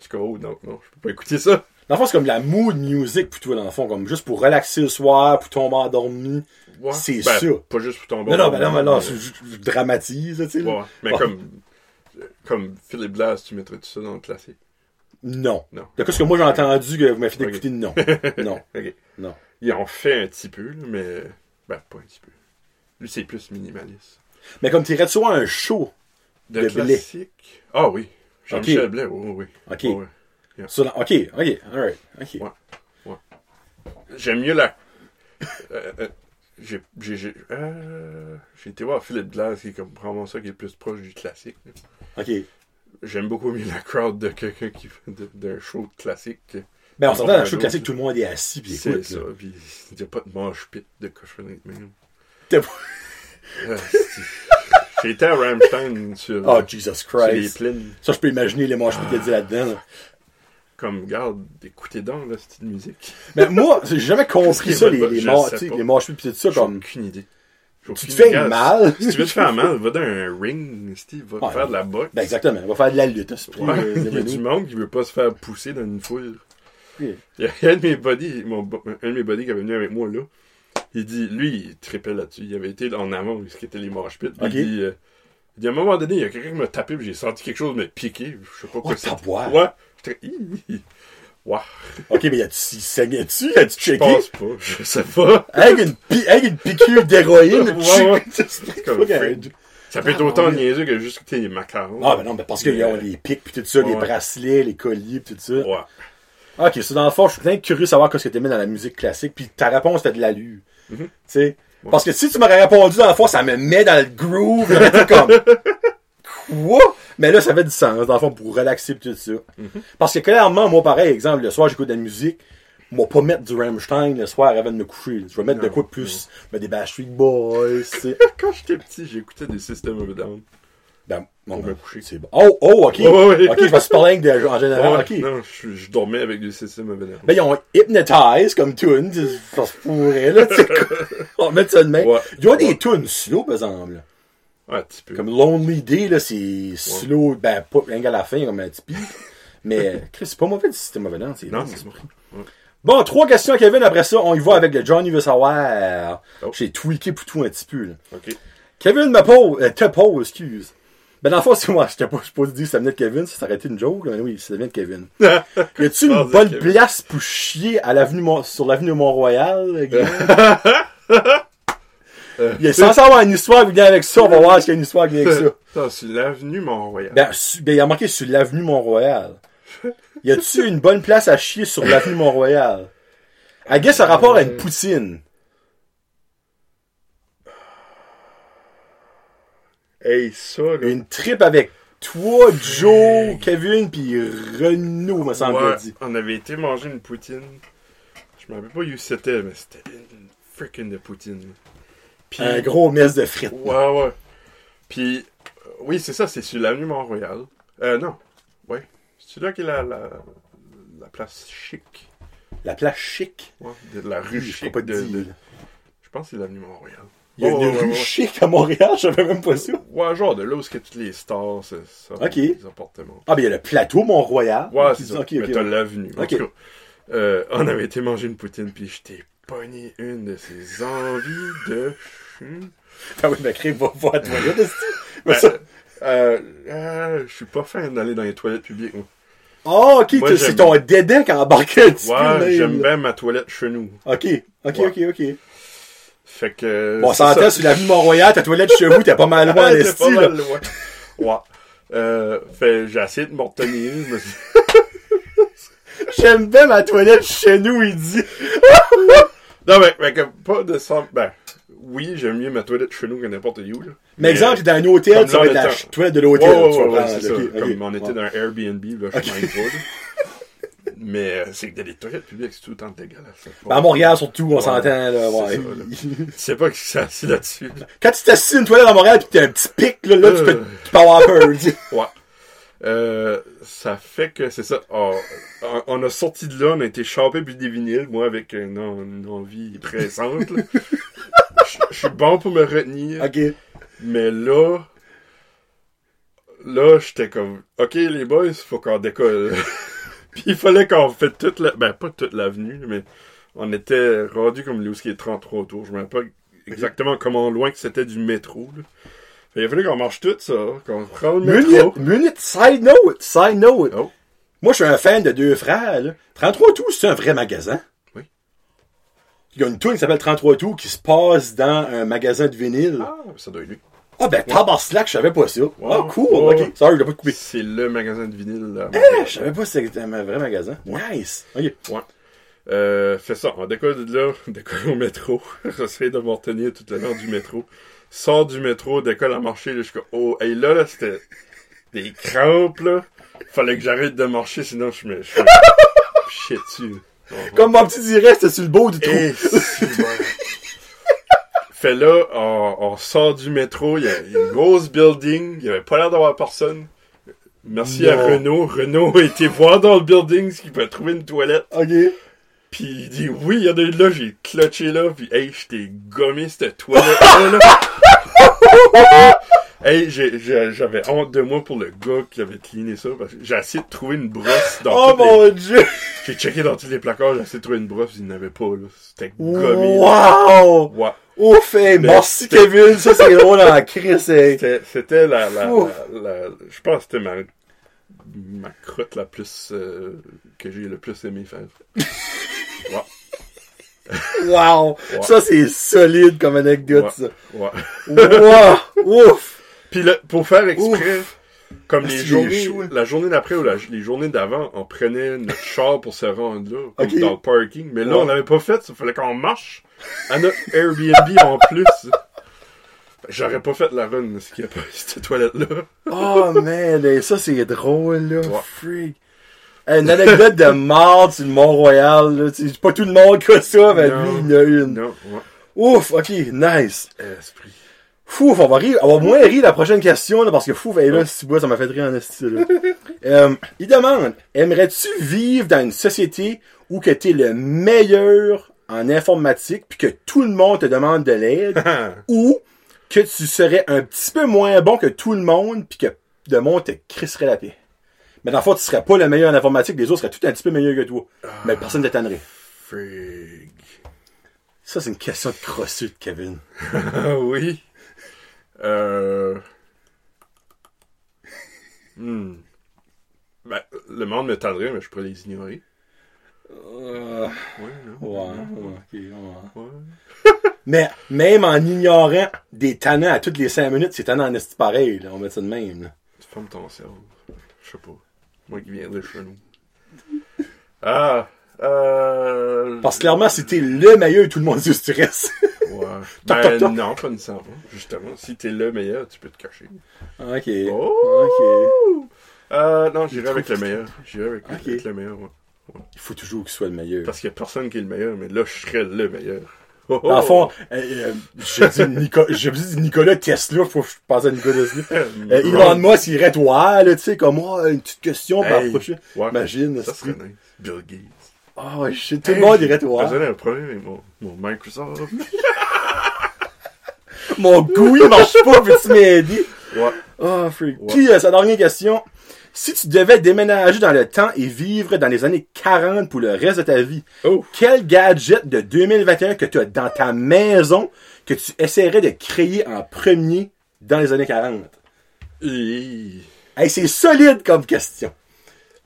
suis comme, oh non, non, je peux pas écouter ça. Dans le fond, c'est comme la mood music plutôt, dans le fond, comme juste pour relaxer le soir, pour tomber endormi. Ouais. C'est Ben, ça. Pas juste pour tomber. Non, non, ben non, ben non, mais- c'est- je, je dramatise, tu sais. là. Ouais, mais comme, comme Philip Glass, tu mettrais tout ça dans le classique. Non. Non. D'après ce que moi j'ai entendu que vous m'avez fait écouter, non. non. Ok. Non. Ils en fait un petit peu, là, mais. Ben, pas un petit peu. Lui, c'est plus minimaliste. Mais comme tu voir un show, De De Blais. classique? Ah oui. Jean-Michel Blais, oui, oui. Ok. oui. Ok, ok, alright, ok. Ouais. J'aime mieux la. Euh, euh, j'ai j'ai j'ai euh, j'ai été voir Philip Glass qui est comme probablement ça qui est plus proche du classique. là. Ok. J'aime beaucoup mieux la crowd de quelqu'un qui fait d'un show de classique. Ben on s'entend dans le show classique, tout le monde est assis C'est ça. Puis il n'y a pas de manche pit de cochonnerie de même. T'as- Euh, c'est- J'ai été à Rammstein sur, Oh Jesus sur les Christ. plaines. Ça je peux imaginer les manches qu'il y a dit là-dedans. là. Comme, garde, écoutez donc la petite musique. Mais moi, j'ai jamais compris ça, les, les, pas. les manches pis tout ça J'ai comme. aucune idée. Tu te fais mal. Si tu veux te faire mal, va dans un ring, Steve, va Ouais. faire de la boxe. Ben exactement, va faire de la lutte, Ouais, euh, il y a du monde qui veut pas se faire pousser dans une foule. Il y a un de mes buddies, mon, un de mes buddies qui est venu avec moi là. Il dit, lui, il tripait là-dessus. Il avait été en avant, ce qui était les mosh pits. Puis Ok. Il dit, euh, il dit, à un moment donné, il y a quelqu'un qui m'a tapé, puis j'ai senti quelque chose me piquer. Je sais pas quoi c'était. Ouais. Ouais. Ok, mais y a-tu, il saignait-tu? As-tu Je checké? pense pas. Je sais pas. Avec une, pi- avec une piqûre d'héroïne, Ouais, ouais. comme euh, Ça peut être Ah, autant oui. niaiseux que juste tes macarons. Ah, ben non, mais parce qu'ils Mais, ont les pics pis tout ça, les bracelets, les colliers pis tout ça. Ouais. Ok, c'est dans le fond, je suis bien curieux de savoir ce que t'aimais dans la musique classique, puis ta réponse fait de l'allure. Mhm. Tu sais? Ouais. Parce que si tu m'aurais répondu dans le fond, ça me met dans le groove, j'aurais été comme. Quoi? Mais là, ça fait du sens, dans le fond, pour relaxer tout ça. Mhm. Parce que clairement, moi, pareil, exemple, le soir, j'écoute de la musique. Moi, pas mettre du Rammstein le soir avant de me coucher. Je vais mettre de quoi de plus? Mettre des Backstreet Boys. Quand j'étais petit, j'écoutais des System of Down. Ben, bon, Pour ben, me coucher. c'est bon. Oh, oh, ok. Ok, je vais se parler avec de, en général. Non, je, je dormais avec a Down. Ben, ils ont Hypnotize comme tune. Ça se pourrait, là. tu sais, quoi. On va mettre ça de même. Ouais. Il y a des tunes slow, par exemple. Ouais, un petit peu. Comme Lonely Day, là, c'est slow. Ben, pas rien qu'à la fin, comme un petit pic. Mais, Chris, c'est pas mauvais du système mauvais, non? C'est Non, bon, bon. Trois questions, Kevin. Après ça, on y va avec le Johnny veut savoir. Oh. J'ai tweaké pour tout un petit peu, là. Ok. Kevin me pose, euh, te pose, excuse. Ben, dans le fond, c'est moi, je t'ai pas supposé dire que ça venait de Kevin, ça s'arrêtait une joke, mais oui, ça vient de Kevin. Y a-tu une bonne Kevin. place pour chier à l'avenue sur l'avenue Mont-Royal, Guillaume? Il est censé avoir une histoire qui vient avec ça, on va voir s'il y a une histoire qui vient avec ça. L'avenue Mont-Royal. Ben, ben, il a marqué sur l'avenue Mont-Royal. Y a-tu une bonne place à chier sur l'avenue Mont-Royal? I guess ça rapport à une poutine. Hey, ça, là. Une trip avec toi, Joe, Kevin, puis Renaud, me semble Ouais, dit. on avait été manger une poutine. Je me rappelle pas où c'était, mais c'était une freaking de poutine. Puis, Un gros mess de frites. Ouais, ouais. Puis, euh, oui, c'est ça, c'est sur l'avenue Mont-Royal. Euh, non. Ouais. C'est là qui est la, la, la place chic. La place chic? Ouais, de la rue Je chic. pas te de, dire. de- Je pense que c'est l'avenue Mont-Royal. Il y a Ouais, une ouais, rue ouais, ouais. chic à Montréal, je savais même pas ça. Ouais, genre de là où est-ce que toutes les stars, ça, ça Ok. les appartements. Ah, ben il y a le plateau Mont-Royal. Ouais, c'est ça. Ok, Mais ok. t'as l'avenue. En Ok. tout cas, euh, on avait été manger une poutine, puis j'étais pogné une de ces envies de... Ah oui, ben crée, va voir à toi, là, de ce- Mais Ben, ça- euh, euh, je suis pas fan d'aller dans les toilettes publiques. moi. Ah, ok, Moi, c'est ton dédain petit peu. Ouais, j'aime bien ma toilette chez nous. Ok, ok, Ouais. ok, ok. Fait que... Bon, on s'entend sur l'avenue Mont-Royal, ta toilette chez vous, t'es pas mal loin, esti, pas mal loin. Ouais. Euh, fait, j'ai essayé de me retenir. J'aime bien ma toilette chez nous, il dit. Non, mais, mais comme, pas de sang... Ben, oui, j'aime mieux ma toilette chez nous que n'importe où, là. Mais exemple, t'es dans un hôtel, comme ça va là, être la toilette de l'hôtel. ouais, tu vas ouais, ouais. Comme on était dans un Airbnb, là, je suis. Mais euh, c'est que les toilettes publiques, c'est tout le temps dégueulasse. Ben, à Montréal, surtout, on Ouais, s'entend, là, ouais. c'est ça, là. Tu sais pas qui s'est assis là-dessus. là. Quand tu t'assis une toilette à Montréal pis t'as un petit pic, là, là, tu peux, Euh. tu peux avoir peur. Ouais. Euh, ça fait que c'est ça. Oh, on- a sorti de là, on a été chopé puis des vinyles, moi avec une, une envie pressante. je suis bon pour me retenir, Ok. mais là, là j'étais comme, ok les boys, faut qu'on décolle. Puis il fallait qu'on fait toute la... Ben, pas toute l'avenue, mais on était rendu comme où est 33 tours. Je me rappelle pas exactement comment loin que c'était du métro. Là. Fait, il a fallu qu'on marche tout ça, qu'on prend le métro. Minute, minute, side note, side note. Oh. Moi, je suis un fan de deux frères, là. 33 tours, c'est un vrai magasin. Oui. Il y a une tour qui s'appelle 33 tours qui se passe dans un magasin de vinyle. Ah, ça doit être lui. Ben, Tabarnak, je savais pas ça. Ah, cool. Ouais. Ok, sorry, pas coupé. C'est le magasin de vinyle. Là, à Eh, Montréal. je savais pas que c'était un vrai magasin. Nice. Ok. Ouais. Euh, fait ça, on décolle de là, on décolle au métro. J'essaie de m'en retenir tout à l'heure du métro. Sors du métro, décolle à marcher, là, comme, oh, hey, là, là, c'était des crampes, là. Fallait que j'arrête de marcher, sinon je me, je me chiais dessus. Comme mon petit dirait, c'était sur le beau du trou. Eh, c'est bon. Fait là, on, on sort du métro, il y a une grosse building, il y avait pas l'air d'avoir personne. Merci à. Renault. Renault a été voir dans le building s'il pouvait trouver une toilette. Ok. Puis il dit oui, il y en a une là, j'ai clutché là, puis hey, je t'ai gommé cette toilette là. hey, j'avais honte de moi pour le gars qui avait cleané ça parce que j'ai essayé de trouver une brosse dans Oh les- mon dieu. J'ai checké dans tous les placards, j'ai essayé de trouver une brosse, il n'y en avait pas là. C'était gommé. Wow. Ouais. Ouf, hey, merci Kevin. Ça, c'est drôle en crise. C'était c'était la, la, la, la- je pense que c'était ma ma crotte la plus euh, que j'ai le plus aimé faire. Ouais. Wow. Ouais. Ça, c'est solide comme anecdote, Ouais. ça. Ouais. Wow. Ouf. Puis là, pour faire exprès, comme les journées, chaud, hein? la journée d'après ou la- les journées d'avant, on prenait notre char pour se rendre là, comme dans le parking. Mais là, Ouais. on l'avait pas fait, ça fallait qu'on marche à notre Airbnb en plus. J'aurais pas fait la run s'il n'y a pas cette toilette-là. Oh man, ça c'est drôle là, Ouais. freak. Une anecdote de mort sur le Mont-Royal, là. C'est pas tout le monde qui a ça, mais Non. lui, il en a une. Non, ouais. Ouf, ok, nice. Esprit. Fouf, on va rire, on va moins rire la prochaine question, là, parce que Fouf, elle est là, si ça m'a fait rire en esti, là. Euh, il demande, aimerais-tu vivre dans une société où que t'es le meilleur en informatique, puis que tout le monde te demande de l'aide, ou que tu serais un petit peu moins bon que tout le monde, puis que le monde te crisserait la paix? Mais dans le fond, tu serais pas le meilleur en informatique, les autres seraient tout un petit peu meilleurs que toi. Mais personne ne t'étonnerait. Frig. Ça, c'est une question de crossute, Kevin. Ah oui. Euh... Hmm. Ben, le monde me tendrait, mais je pourrais les ignorer. Euh, Ouais, non? ouais. Ouais. Mais même en ignorant des tannants à toutes les 5 minutes, c'est tannant en esti pareil, là. On met ça de même, là. Tu fermes ton cerveau. Je sais pas. Moi qui viens de chez nous. Ah. Euh... Parce que clairement, si t'es le meilleur, tout le monde dit tu restes. Ouais. Toc, Ben toc, toc. non, pas nécessairement. Justement, si t'es le meilleur, tu peux te cacher. ok. Oh! Ok. Euh, non, j'irai avec le meilleur. J'irai avec, le meilleur, ouais. Il faut toujours qu'il soit le meilleur. Parce qu'il y a personne qui est le meilleur, mais là, je serais le meilleur. Oh, oh. Dans le fond, euh, euh, je dis Nico- je dis Nicolas Tesla, faut que je pense à Nicolas Tesla. Euh, Elon Musk, il irait toi, là, tu sais, comme moi, une petite question par Hey, prochain. ouais. Imagine, Ça serait nice. Bill Gates. Ah ouais, je sais, tout le monde irait toi. J'avais un problème avec mon, mon Microsoft. Mon goût, il marche pas, m'aider? ouais. Ah, freak. Ouais. Puis, euh, sa dernière question. Si tu devais déménager dans le temps et vivre dans les années 40 pour le reste de ta vie, Oh. quel gadget de 2021 que tu as dans ta maison que tu essaierais de créer en premier dans les années 40? Et, Hey, c'est solide comme question.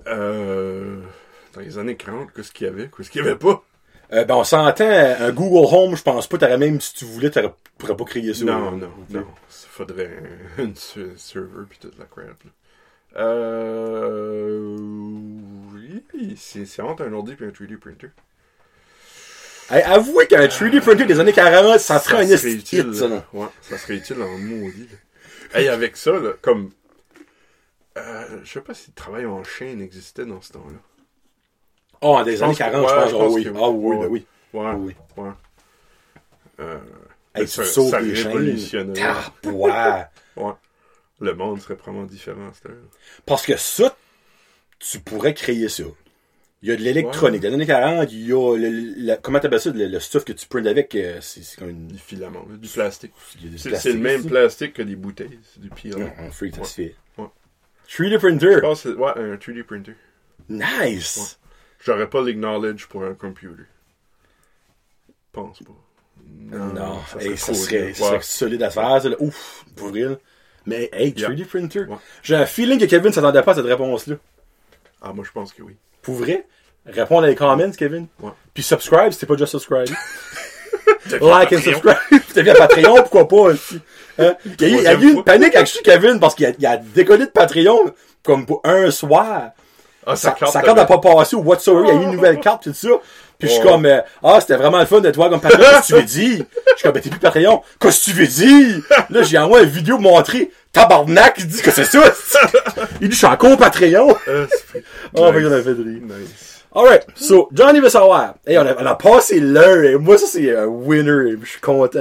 euh, dans les années 40, qu'est-ce qu'il y avait? Qu'est-ce qu'il y avait pas? Euh, ben, on s'entend, euh, un Google Home, je pense pas, t'aurais même, si tu voulais, tu pourrais pas créer ça. Non, non, non. Ça faudrait un, serveur puis toute la crap. Là. Euh, oui, c'est c'est entre un ordi et un 3D printer. Hey, avouez qu'un 3D printer des années 40, ça serait un esti utile. hit, ça, là. Ouais, ça serait utile en maudit. là. Hey, avec ça, là, comme. Euh, je sais pas si le travail en chaîne existait dans ce temps-là. Oh, des années pense que- 40, ouais, je pense, ah oui. Ah oui, oui. Ouais, Oui. ouais. Euh, Hey, ça, ça. Ouais. Le monde serait probablement différent. Parce que ça, tu pourrais créer ça. Il y a de l'électronique. Dans les années 40, il y a le, le- comment t'appelles ça, le, le stuff que tu printes avec, euh, c'est comme une, Du filament, du plastique. C'est le même plastique que des bouteilles. C'est du pire. Non, un freak, ça se fait. Ouais. 3D printer. Je pense que c'est ouais, un 3D printer. Nice! J'aurais pas l'acknowledge pour un computer. Pense pas. Non, ça hey, serait ça, serait, dur. ça serait Ouais. solide à faire, ça, là. Ouf, pour vrai. Mais, hey, 3D printer? Ouais. J'ai un feeling que Kevin s'attendait pas à cette réponse-là. Ah, moi, je pense que oui. Pour vrai? Répondre dans les comments, Kevin. Ouais. Puis subscribe, c'était pas déjà subscribe. Like and subscribe. Tu deviens Patreon, pourquoi pas aussi. Hein? Il y a eu, il y a eu une panique avec Kevin parce qu'il a, a déconné de Patreon comme pour un soir. Ah, Sa, carte sa carte n'a pas passé au whatsoever. Il y a eu une nouvelle carte, tout ça. Puis je suis Ouais. comme, euh, ah, c'était vraiment le fun de toi comme Patreon. Qu'est-ce que tu veux dire? Je suis comme, ben, t'es plus Patreon. Qu'est-ce que tu veux dire? Là, j'ai envoyé une vidéo montrer. Tabarnak, il dit que c'est ça. Il dit, je suis encore Patreon. Oh, Nice. mais il en a fait de rire. Nice. Alright, so, Johnny veut savoir. Hey, on a, on a passé l'heure, et moi, ça, c'est un winner, je suis content.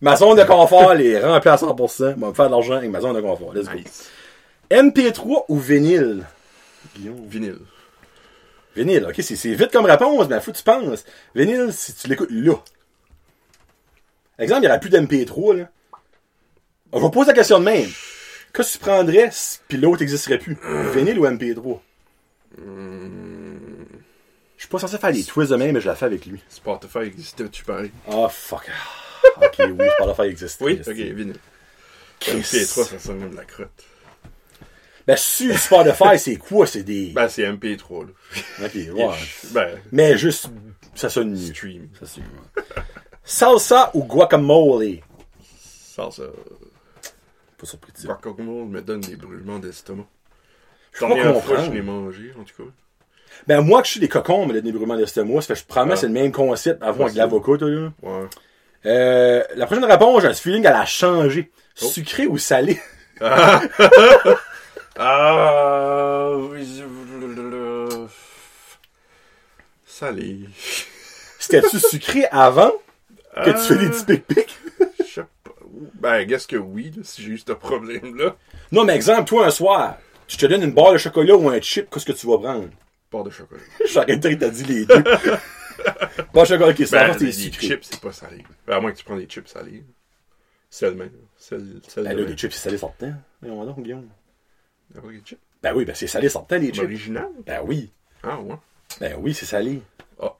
Ma zone de confort, elle est remplie à 100%. On va me faire de l'argent avec ma zone de confort. Let's go. Nice. MP3 ou vinyle? Guillaume. Vinyle. Vinyle, ok, c'est vite comme réponse, mais faut que tu penses. Vinyle, si tu l'écoutes là. Exemple, il n'y aurait plus d'MP3, là. On va poser la question de même. Qu'est-ce que tu prendrais si puis l'autre n'existerait plus? Vinyle ou MP3? Je suis pas censé faire les twists de même, mais je la fais avec lui. Spotify existait, tu pareil? Ah, fuck. Ok, oui, faire exister. Oui, ok, vinyle. MP3, ça sonne comme de la crotte. Ben, sur Spotify, c'est quoi? C'est des... Ben, c'est MP3, là. Ok, ouais. Ben, Mais juste, ça sonne mieux. stream. Ça, ouais. Salsa ou guacamole? Ça. Pas surpris de dire. Guacamole me donne des brûlements d'estomac. Je pas fois, je l'ai mangé, en tout cas. Ben, moi, que je suis des cocons, mais le débrûlement d'estomac, ça fait que je promets, Ah. c'est le même concept avant avec Possible. l'avocat, toi, là. Ouais. Euh, la prochaine réponse, j'ai un feeling qu'elle a changé. Oh. Sucré ou salé? Ah, oui, je- Salé. C'était-tu sucré avant que tu fais des petits pic-pic? Je sais pas. Ben, guess que oui, là, si j'ai eu ce problème-là. Non, mais exemple, toi, un soir, tu te donnes une barre de chocolat ou un chip, qu'est-ce que tu vas prendre? Part de chocolat. J'arrête de t'as dit les deux. Pas de chocolat qui Ben, c'est des sucré. chips, c'est pas salé. Ben, à moins que tu prends des chips salés. Seulement. Sel, sel Ben là, les chips, c'est salé sortant. Voyons donc, Guillaume. Ben oui, ben c'est salé sortant, les chips. Original? Ben oui. Ah, ouais. Ben oui, c'est salé. Ah.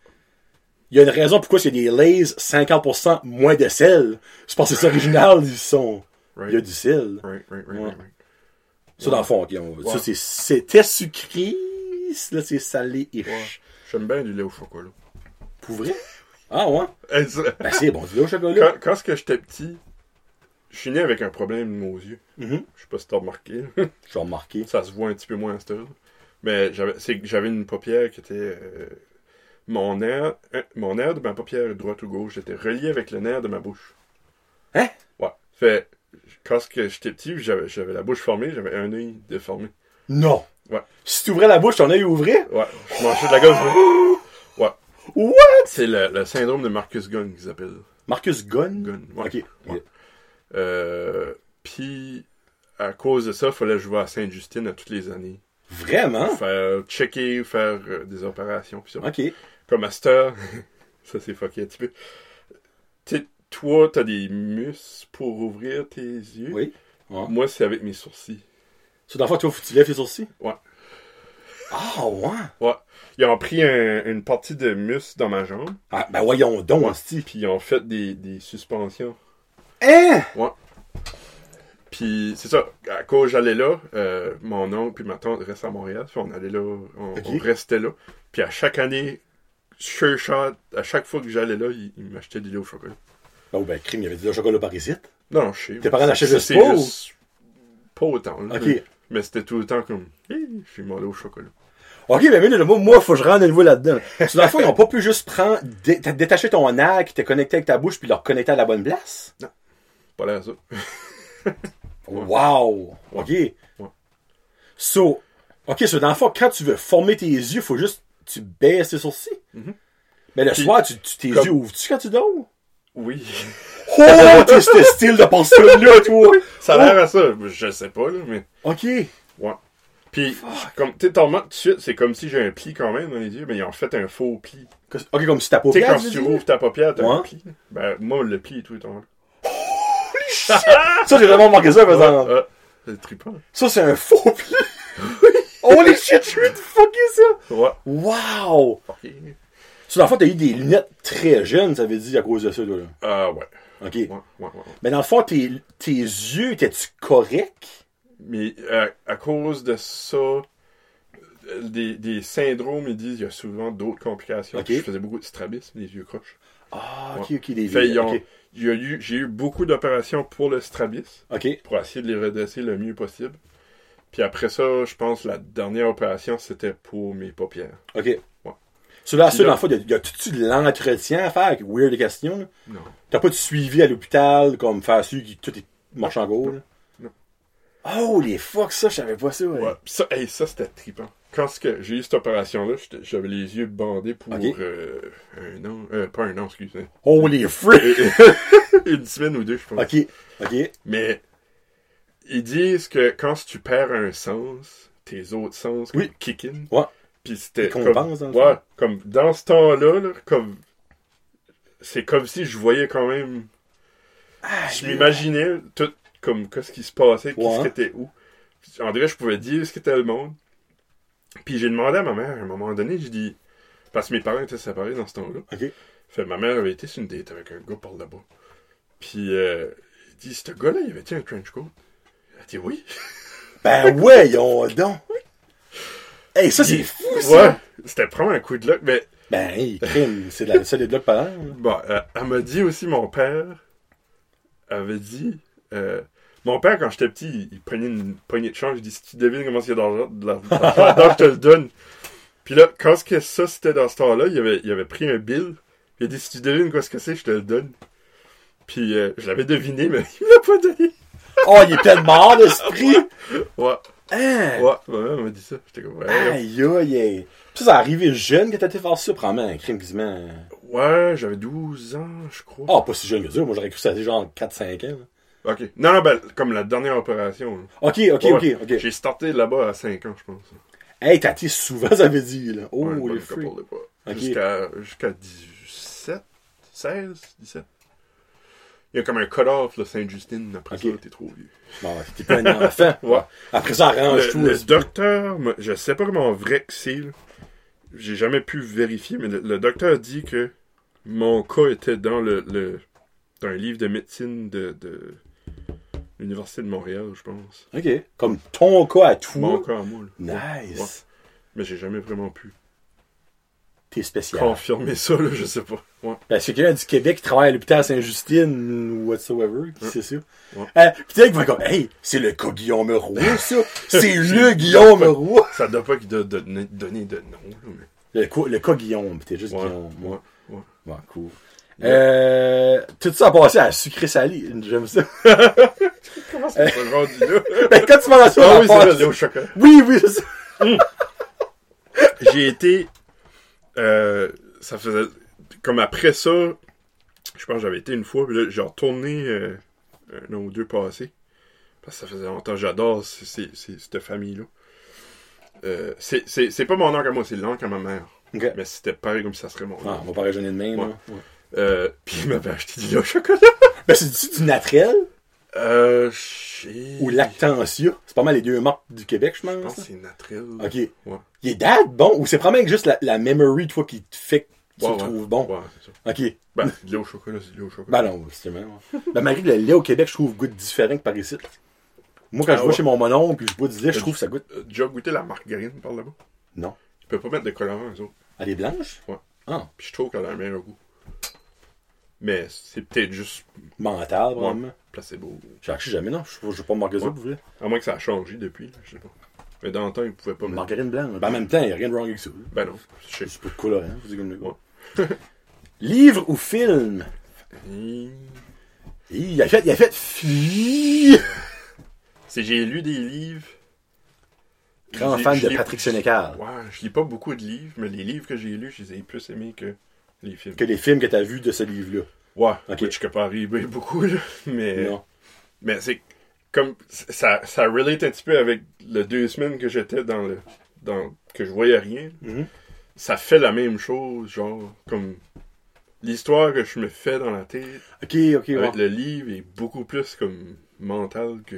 Il y a une raison pourquoi il y a des Lays 50% moins de sel. C'est parce que c'est original, ils sont. Right. Il y a du sel. Right, right, right, Ouais. right, right. Ça, dans le fond. Ouais. Ça, c'était sucré. Là, c'est salé-ish. Ouais. J'aime bien du lait au chocolat. Pour vrai? Ah ouais? Ben c'est bon, du lait au chocolat. Quand, quand que j'étais petit, je suis né avec un problème de nos yeux. Mhm. Je sais pas si t'as remarqué. Je vais remarquer. ça se voit un petit peu moins à heure. Mais j'avais, c'est que j'avais une paupière qui était. euh, mon nerf, euh, mon nerf de ma paupière droite ou gauche était relié avec le nerf de ma bouche. Hein? Ouais. Fait, quand j'étais petit, j'avais, la bouche formée, j'avais un œil déformé. Non. Ouais. Si tu ouvrais la bouche, ton œil ouvrait? Ouais. Je mangeais de la gomme. Ouais. What? C'est le, le syndrome de Marcus Gunn qu'ils appellent. Marcus Gunn? Gunn. Ouais. Ok. Ouais. Euh, puis, à cause de ça, fallait que je vais à Sainte-Justine à toutes les années. Vraiment? Faire checker, faire euh, des opérations. Puis ça. Ok. Comme à ça c'est fucké un petit peu. Toi, t'as des muscles pour ouvrir tes yeux? Oui. Ouais. Moi, c'est avec mes sourcils. Fond, toi, faut que tu lèves tes sourcils? Ouais. Ah, ouais? Ouais. Ils ont pris un- une partie de muscle dans ma jambe, Ah, ben voyons donc, puis ils ont fait des, des suspensions. Hein? Ouais. Puis c'est ça, à cause j'allais là, euh, mon oncle puis ma tante restent à Montréal, puis on allait là, on, restait là. Puis à chaque année, sure shot, à chaque fois que j'allais là, ils, m'achetaient du lait au chocolat. Oh, ben, crime, il y avait du chocolat par ici. Non, je sais. Tes parents l'achetaient juste c'est pas, ou? Pas autant. là. Ok. Mais c'était tout le temps comme, hey, je suis mon lait au chocolat. Ok, ben, mais là, moi, moi, faut que je rentre de nouveau là-dedans. Dans le fond, ils ont pas pu juste prendre, dé- t'as détaché ton qui était connecté avec ta bouche puis le reconnecter à la bonne place? Pas l'air ça. Wow! Ok. So, ok, so, dans le fond, quand tu veux former tes yeux, faut juste, tu baisses tes sourcils. Mais le Puis, soir, tu, tu- tes comme- yeux ouvrent-tu quand tu dors? Oui. Oh, t'es ce style de personne-là, toi! Ça a l'air à ça. Je sais pas, là, mais. Ok. Ouais. Puis, comme, tu sais, t'en remarques tout de suite, c'est comme si j'ai un pli quand même dans les yeux, mais ils ont fait un faux pli. Ok, comme si ta Tu sais, paupière. quand tu ouvres ta paupière, t'as Ouais. un pli. Ben, moi, le pli est tout temps là. Ça, j'ai vraiment remarqué ça, par exemple. C'est trippant. Ça, c'est un faux pli. Holy shit, je suis fucké ça! Ouais. Wow! Ok. So, dans le fond, t'as eu des lunettes très jeunes, ça veut dire, à cause de ça, toi, là. Ah, ouais. OK. Ouais, ouais, ouais. Mais dans le fond, tes, tes yeux, étaient-tu corrects? Mais euh, à cause de ça, euh, des, des syndromes, ils disent qu'il y a souvent d'autres complications. Ok. Je faisais beaucoup de strabisme, les yeux croches. Ah, ok, ok, des Fait, ils ont- ok. Il eu- J'ai eu beaucoup d'opérations pour le strabisme, Ok. pour essayer de les redresser le mieux possible. Puis après ça, je pense la dernière opération, c'était pour mes paupières. Ok. So, là, Puis ça, là- dans le fond, y a- a-tu de l'entretien à faire? Weird question, là? Non. T'as pas de suivi à l'hôpital, comme faire sûr que tout est marche en? Non. Oh, les fuck, ça, je savais pas ça, ouais. Ouais. Ça, hey, ça c'était trippant. Quand j'ai eu cette opération-là, j'avais les yeux bandés pour euh, un an. Euh, pas un an, excusez. Holy frick! Une semaine ou deux, je pense. ok, ok. Mais ils disent que quand tu perds un sens, tes autres sens comme Oui. kick in. Ouais. Puis c'était comme, dans le ouais, fond. comme dans ce temps-là, là, comme c'est comme si je voyais quand même. Ah, je m'imaginais tout comme qu'est-ce qui se passait, Ouais. qu'est-ce qui était où. En vrai, je pouvais dire ce qu'était le monde. Puis j'ai demandé à ma mère à un moment donné, j'ai dit parce que mes parents étaient séparés dans ce temps-là. Ok. Fait ma mère avait été sur une date avec un gars par là-bas. Puis euh, il dit ce gars-là, il avait-tu un trench coat? Elle a dit oui. Ben ouais, ils donc. Hey, ça, c'est fou, ça! Ouais, c'était prendre un coup de luck, mais Ben, hey, crime, c'est la solide là par an. là. bon, euh, elle m'a dit aussi mon père avait dit euh, mon père quand j'étais petit, il, prenait une poignée de change, il dit si tu devines comment il y a d'argent, de l'argent, je te le donne. Puis là, quand ce que ça c'était dans ce temps-là, il avait, il avait pris un bill. Il a dit si tu devines quoi ce que c'est, je te le donne. Puis euh, je l'avais deviné, mais il me l'a pas donné. Oh, il est peut-être mort d'esprit! Ouais, Hein? ouais, ma mère m'a dit ça. J'étais comme ouais. Aïe, aïe. Ça, arrivé jeune que t'as été faire ça, probablement un crime quasiment. Ouais, j'avais 12 ans, je crois. Ah, pas si jeune que ça. Moi, j'aurais cru que ça genre 4-5 ans. Ok. Non, non, ben, comme la dernière opération. là. Ok, ok, Ouais, ok, ok. J'ai starté là-bas à 5 ans, je pense. Hey, t'as été souvent, ça veut dire, là. Oh, Ouais, une les bonne freaks. couple de fois. Ok. Jusqu'à jusqu'à 17, 16, 17. Il y a comme un cut-off, là, Sainte-Justine. Après Ok. ça, t'es trop vieux. Bon, t'es pas un enfant. Ouais. Après ça, arrange Le, tout. le là. docteur, me- je sais pas comment vrai que c'est. là. J'ai jamais pu vérifier, mais le, le docteur dit que mon cas était dans le, le dans un livre de médecine de, de l'Université de Montréal, je pense. Ok. Comme ton cas à toi. Mon cas à moi. là. Nice. Ouais. Mais j'ai jamais vraiment pu T'es spécial. confirmer ça, là, je sais pas. Ouais. Ben, c'est quelqu'un du Québec qui travaille à l'hôpital Saint-Justine ou whatsoever, qui sait ça. Ouais. Euh, t'es qui va comme, hey, c'est le cas Guillaume Roy, ça. C'est le Guillaume Roy. Ça doit pas qu'il doit donner, donner de nom, là, mais... Le, cas- le cas Guillaume, t'es juste Ouais, Guillaume. ouais, ouais. Bon, Euh, tout ça a passé à sucré salé. J'aime ça. Comment ça? S'est rendu là? ben, quand tu m'en as ça, Ah oui, c'est Léo Chocolat. Oui, oui, c'est ça. J'ai été... Euh, ça faisait... Comme après ça, je pense que j'avais été une fois, puis là, j'ai retourné euh, un an ou deux passés. Parce que ça faisait longtemps. J'adore cette famille-là. Euh, c'est- c'est c'est pas mon oncle à moi, c'est l'oncle à ma mère. Mais c'était pareil comme si ça serait mon Ah, oncle. on va pas raisonner de même, Ouais. là. Ouais. Euh, puis il m'avait acheté du lait au chocolat. Ben, c'est du naturel Euh, ou lactantia. C'est pas mal les deux marques du Québec, je Je pense pense. que c'est naturel. Ok. Ouais. Il est date bon ou c'est probablement juste la, la memory, toi, qui te fait que tu Ouais, le ouais. trouves bon? Ouais, c'est ça. Ok. Ben, du lait au chocolat, c'est du lait au chocolat. Ben non, justement. ouais. ben, malgré le lait au Québec, je trouve goûte différent que par ici. Moi, quand Ah je vais chez mon mononcle puis je bois du lait, je Euh, trouve que ça goûte. Euh, Tu as goûté la margarine par là-bas? Non. Tu peux pas mettre de colorant, eux autres. Elle est blanche? Ouais. Ah, Puis je trouve qu'elle a un meilleur goût. Mais c'est peut-être juste mental, vraiment. placebo. J'ai acheté jamais, non. Je je vais pas Ouais. pour vrai. À moins que ça a changé depuis, là, je sais pas. Mais dans le temps, ils pouvaient pas. Margarine blanche. Ben, en même temps, il n'y a rien de wrong avec ça. là. Ben non. C'est pas de colorant, vous dites comme le. Ouais. Livre ou film? Il a fait, il a fait. C'est j'ai lu des livres. Grand fan de Patrick Sénécal. Ouais, je lis pas beaucoup de livres, mais les livres que j'ai lus, je les ai plus aimés que les films. Que les films que t'as vus de ce livre-là. Ouais, Ok. which pas arrivé beaucoup, là. Mais, Non. mais c'est comme ça, ça relate un petit peu avec les deux semaines que j'étais dans le dans que je voyais rien. Mhm. Ça fait la même chose, genre comme l'histoire que je me fais dans la tête Ok, ok, ouais. avec le livre est beaucoup plus comme mental que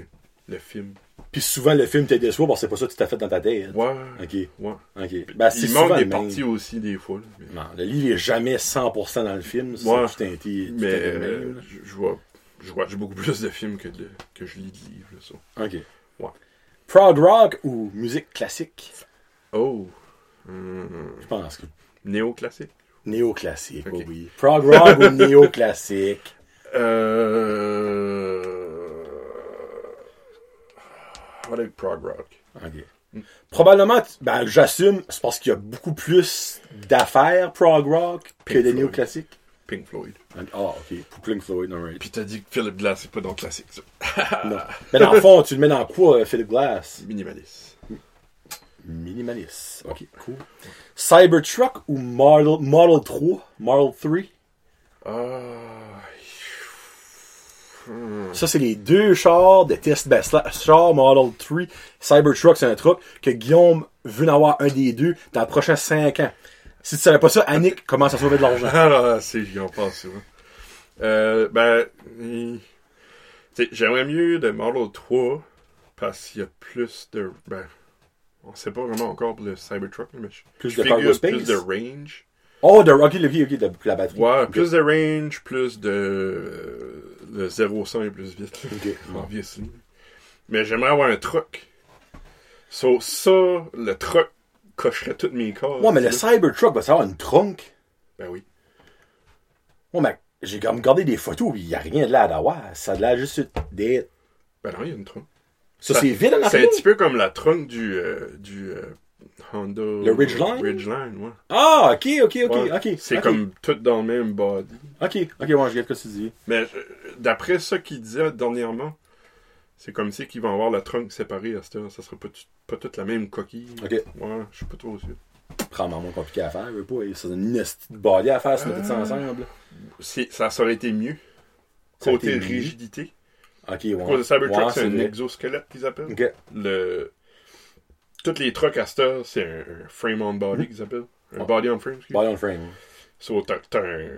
le film. Puis souvent, le film te déçoit parce que c'est pas ça que tu t'as fait dans ta tête. Ouais. Ok. Ouais. Ok. Ben, c'est Il manque des parties aussi, des fois. là, mais Non, le livre est jamais 100% dans le film. C'est Ouais. tout tout mais, euh, je, vois, je beaucoup plus de films que, de, que je lis de livres. ça. Ok. Ouais. Prog rock ou musique classique? Oh. Hum, Je pense que néoclassique. néoclassique, oui. Prog rock ou néoclassique? Euh... Prog rock. Ok. Probablement, ben, j'assume, c'est parce qu'il y a beaucoup plus d'affaires prog rock que Pink de Floyd. néoclassique. Pink Floyd. Ah, ok. Pour Pink Floyd, alright. Puis t'as dit que Philip Glass, c'est pas dans le classique, ça. Non. Mais dans le fond, tu le mets dans quoi, euh, Philip Glass? Minimaliste. Minimaliste. Ok, cool. Cybertruck ou Model, Model 3? Model 3? Ah... Hmm. Ça, c'est les deux chars de test ben, sla- char Model 3. Cybertruck, c'est un truck que Guillaume veut en avoir un des deux dans les prochains 5 ans. Si tu savais pas ça, Annick commence à sauver de l'argent. Ah là, c'est, en pense souvent. Euh, ben, j'aimerais mieux de Model 3 parce qu'il y a plus de, ben, on sait pas vraiment encore pour le Cybertruck, mais je, Plus je de figure plus de range. Oh, de Rocky, le ok, de la batterie. Ouais, Ok. plus de range, plus de, le 0-100 est plus vite. là. Ok. Obviously. Mais j'aimerais avoir un truck. So, ça, le truck cocherait toutes mes cases. Ouais, mais le là. Cybertruck va avoir une trunk. Ben oui. Ouais, mais j'ai comme regardé des photos, il y a rien de là d'avoir. Ça a de l'air juste d'être. Ben non, il y a une trunk. Ça, Ça- c'est vide en C'est arrière? un petit peu comme la trunk du, euh, du euh, Honda. Le Ridgeline? Ridgeline, ouais. Ah, ok, ok, ok, Ouais. ok. C'est comme tout dans le même body. Ok, ok, moi, je regarde ce que tu dis. Mais euh, d'après ça qu'il disait dernièrement, c'est comme si qu'ils vont avoir la trunk séparée à cette heure. Ça sera pas, pas toute la même coquille. Ok. Ouais, je suis pas trop sûr. Vraiment moins compliqué à faire, je veux pas. C'est une body à faire, mettre ça Ah. ensemble. Ça, aurait été mieux. Côté rigidité. Ok, ouais. Côté Cybertruck, Ouais, c'est un exosquelette qu'ils appellent. Ok. Le... Toutes les trucks à heure, c'est un, un frame on body qu'ils appellent. Un. Ouais. body on frame. Body on frame. So, t'as, t'as un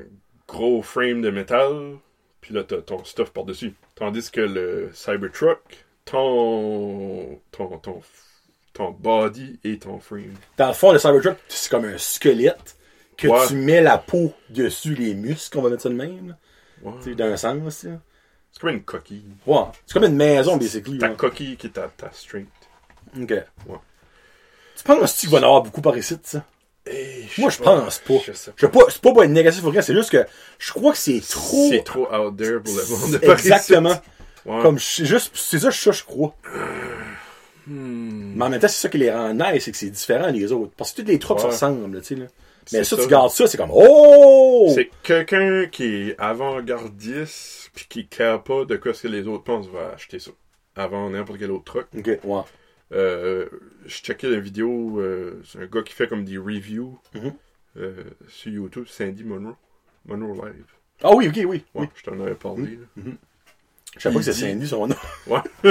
gros frame de métal, puis là, t'as ton stuff par-dessus. Tandis que le Cybertruck, ton, ton, ton, ton body et ton frame. Dans le fond, le Cybertruck, c'est comme un squelette que Ouais. tu mets la peau dessus les muscles, on va mettre ça de même. Ouais. Tu sais, d'un sens, là. C'est comme une coquille. Ouais. C'est comme une maison, basically. Ta là. coquille qui est ta, ta strength. Ok. Tu penses qu'il va en avoir beaucoup par ici, ça? Hey, Moi, je pense pas. Je sais pas, c'est pas pour être négatif ou rien, c'est juste que je crois que c'est trop. C'est trop out there pour le monde de. Exactement. Ouais. Comme, c'est juste, c'est ça, ça, je crois. Hmm. Mais en même temps, c'est ça qui les rend nice, c'est que c'est différent des autres. Parce que tous les trucs Ouais. ressemblent, tu sais, là. Mais ça, ça. tu gardes ça, c'est comme, oh! C'est quelqu'un qui est avant-gardiste puis qui care pas de quoi ce que les autres pensent va acheter ça. Avant n'importe quel autre truc. Ok, ouais. Euh, je checkais la vidéo, euh, c'est un gars qui fait comme des reviews Mhm. euh, sur YouTube, Sandy Monroe. Monroe Live. Ah oui, ok, oui. Ouais, oui. je t'en avais parlé. là. Je savais pas que c'est Sandy, son nom. Ouais.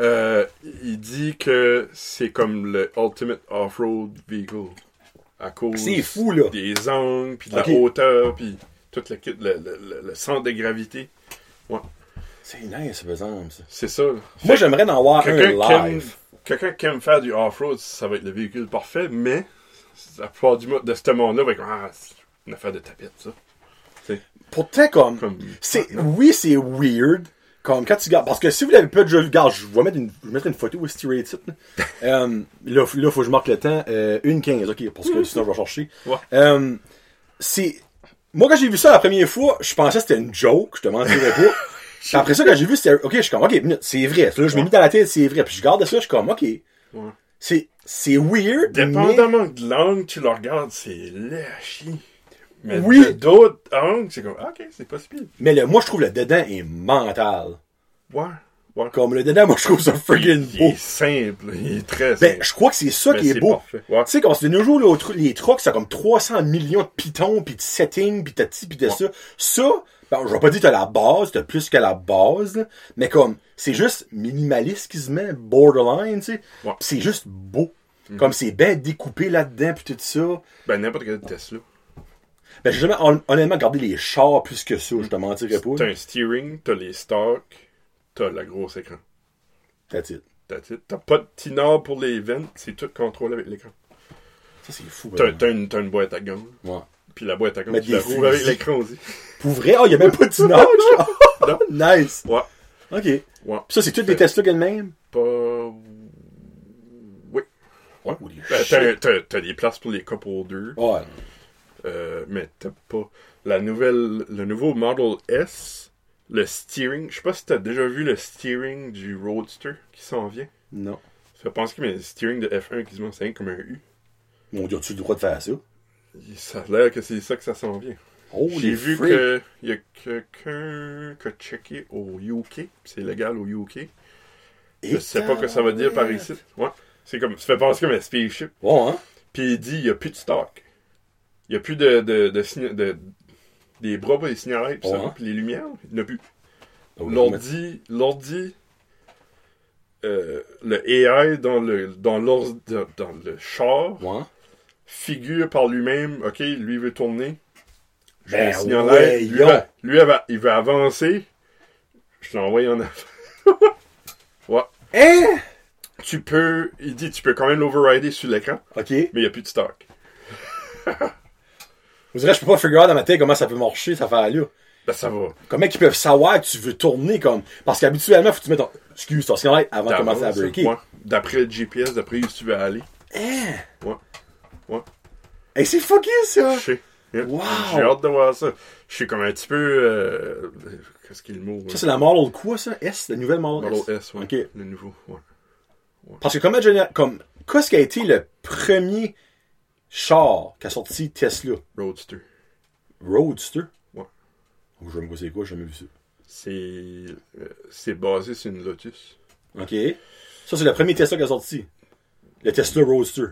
ouais. Il dit que c'est comme le ultimate off-road vehicle. À cause C'est fou, là. des angles, puis de la hauteur, puis tout le, kit- le, le, le- le centre de gravité. C'est nice, par exemple, ça. C'est ça. Moi, j'aimerais en avoir un live. Quelqu'un qui aime faire du off-road, ça va être le véhicule parfait, mais la plupart du, de ce monde-là va être ah, une affaire de tapette, ça. Pourtant, comme, Comme, c'est, oui, c'est weird. Comme quand tu regardes, parce que si vous l'avez pas déjà vu, regarde, je vais mettre une, je vais mettre une photo où c'est là. Euh, là, f- là, faut que je marque le temps, euh, une 15, ok, parce que sinon je vais chercher. Ouais. Euh, c'est, moi, quand j'ai vu ça la première fois, je pensais que c'était une joke, je te mentirais pas. Puis après ça, quand j'ai vu, c'était, ok, je suis comme, ok, minute, c'est vrai. Là, je m'ai Ouais. mis dans la tête, c'est vrai. Puis je garde ça, je suis comme, ok. Ouais. C'est, c'est weird, mais, Dépendamment de l'angle, tu le regardes, c'est chier. Mais Oui. de- d'autres angles, c'est comme, ok, c'est pas si pire. mais le, moi, je trouve le dedans est mental. Ouais, ouais. Comme le dedans, moi, je trouve ça friggin' Il beau. est simple, il est très Ben, simple. je crois que c'est ça Mais qui est beau. Ouais. Tu sais, quand c'est de nos jours, là, les trucks, ça a comme 300 millions de pitons, puis de settings, puis de ci, puis de Ouais. ça. Ça, ben, je vais pas dire que t'as la base, t'as plus que la base, là, mais comme, c'est juste minimaliste qui se met, borderline, tu sais. Ouais. Pis c'est juste beau. Mhm. Comme c'est bien découpé là-dedans, puis tout ça. Ben, n'importe quel Tesla. Ben, j'ai jamais hon- honnêtement gardé les chars plus que ça, je te mentirais pas. T'as un steering, t'as les stocks, t'as la grosse écran. That's it. That's it. T'as pas de tinard pour les ventes, c'est tout contrôlé avec l'écran. Ça, c'est fou. T'as t'as une, t'as une boîte à gomme. Ouais. Puis la boîte à Mettre tu la des rouvres avec l'écran aussi. Pour vrai? Oh, il y a même pas de? Non. nice. Ouais. OK. Puis Ouais. ça, c'est toutes les Tesla qu'elles-mêmes? Pas. Oui. Ouais. Ben, t'as, des places pour les couple holders. Ouais. Euh, mais t'as pas. La nouvelle. Le nouveau Model S, le steering. Je sais pas si t'as déjà vu le steering du Roadster qui s'en vient. Non. Ça fait penser que le steering de F1 quasiment c'est comme un U. Mon Dieu, as-tu le droit de faire ça? Ça a l'air que c'est ça que ça s'en vient. Oh, J'ai vu que y a quelqu'un qui a checké au UK. C'est légal au UK. Je sais pas que ça va dire par ici. Ouais. C'est comme. Ça fait penser comme un spaceship. Bon, hein? Puis il dit il n'y a plus de stock. Il n'y a plus de, de, de, de- des bras pour les signalets, puis puis les lumières. Il n'y en a plus. Donc, L'ordi, l'ordi, euh, le AI dans le, dans, l'ordi- dans, dans le char Ouais. Figure par lui-même, ok, lui veut tourner. Je Ben ouais, lui, va- lui, elle va- il veut avancer. Je l'envoie en avant. ouais. Hein? Tu peux, il dit, tu peux quand même l'overrider sur l'écran, OK. mais il n'y a plus de stock. Vous dirais, je peux pas figure out dans ma tête comment ça peut marcher, cette affaire-là. Ben, ça va. Comment ils peuvent savoir que tu veux tourner comme? Parce qu'habituellement, faut que tu mettes ton. Excuse, ton signal avant de commencer à breaker. ouais. D'après le GPS, d'après où tu veux aller. Hein? Ouais. Ouais. Hey, c'est fucké, ça! Je sais. Wow. J'ai hâte de voir ça. Je suis comme un petit peu. euh, Qu'est-ce qu'il est le mot Ça, c'est la Model quoi, ça? S? La nouvelle Model, Model S? S, ouais. OK. Le nouveau. Ouais. Parce que général... comme qu'est-ce qui a été le premier char qu'a sorti Tesla? Roadster. Roadster? Ouais. Oh, je sais pas c'est quoi, j'ai jamais vu ça. C'est. euh, c'est basé sur une Lotus. OK. Ça, c'est le premier Tesla qui a sorti. Le Tesla Roadster.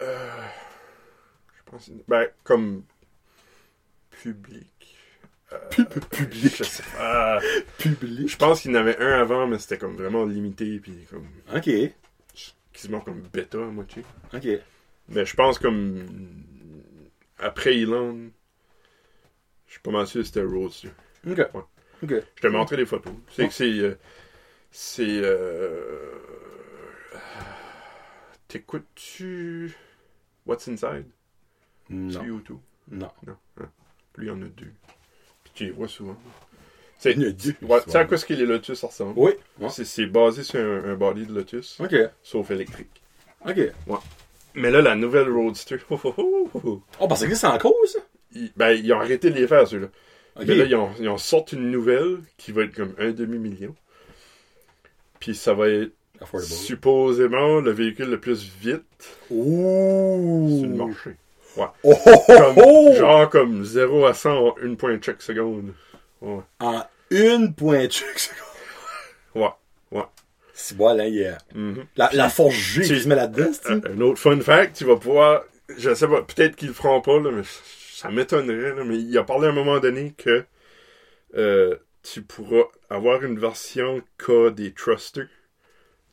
Je pense. Ben, comme. Public. Euh, Public. Je sais pas. Public. Je pense qu'il y en avait un avant, mais c'était comme vraiment limité, puis comme. OK. quasiment comme bêta à moitié. OK. Mais je pense comme. Après Elon, je suis pas mal sûr que c'était Roadster. OK. Ouais. OK. Je te montrerai des photos. C'est que c'est. euh, c'est. euh, T'écoutes-tu. What's Inside? Non. sur YouTube Non. Non. hein. Lui, il y en a deux. Puis tu les vois souvent. C'est, en. Ouais, tu sais à quoi ce que les Lotus ressemblent Oui. Ouais. c'est, c'est basé sur un, un body de Lotus, OK. sauf électrique. OK. Mais là, la nouvelle Roadster. oh, oh, oh, oh, oh. Oh, parce que c'est en cause, ça? Ils, ben, ils ont arrêté de les faire, ceux-là. OK. Mais là, ils ont, ils ont sorti une nouvelle qui va être comme un demi-million. Puis ça va être Affordable. supposément le véhicule le plus vite Ouh. sur le marché. Oh, oh, oh, Comme, oh! Genre comme 0 à 100 en 1.5 secondes. Ouais. En une pointe seconde. Ouais. Ouais. C'est bon, là, il y a Mhm. la, la force G tu- qui se met là-dedans, c'est Euh, Un autre fun fact, tu vas pouvoir. Je sais pas, peut-être qu'ils le feront pas, là, mais ça m'étonnerait, là, mais il a parlé à un moment donné que euh, tu pourras avoir une version K des Thrusters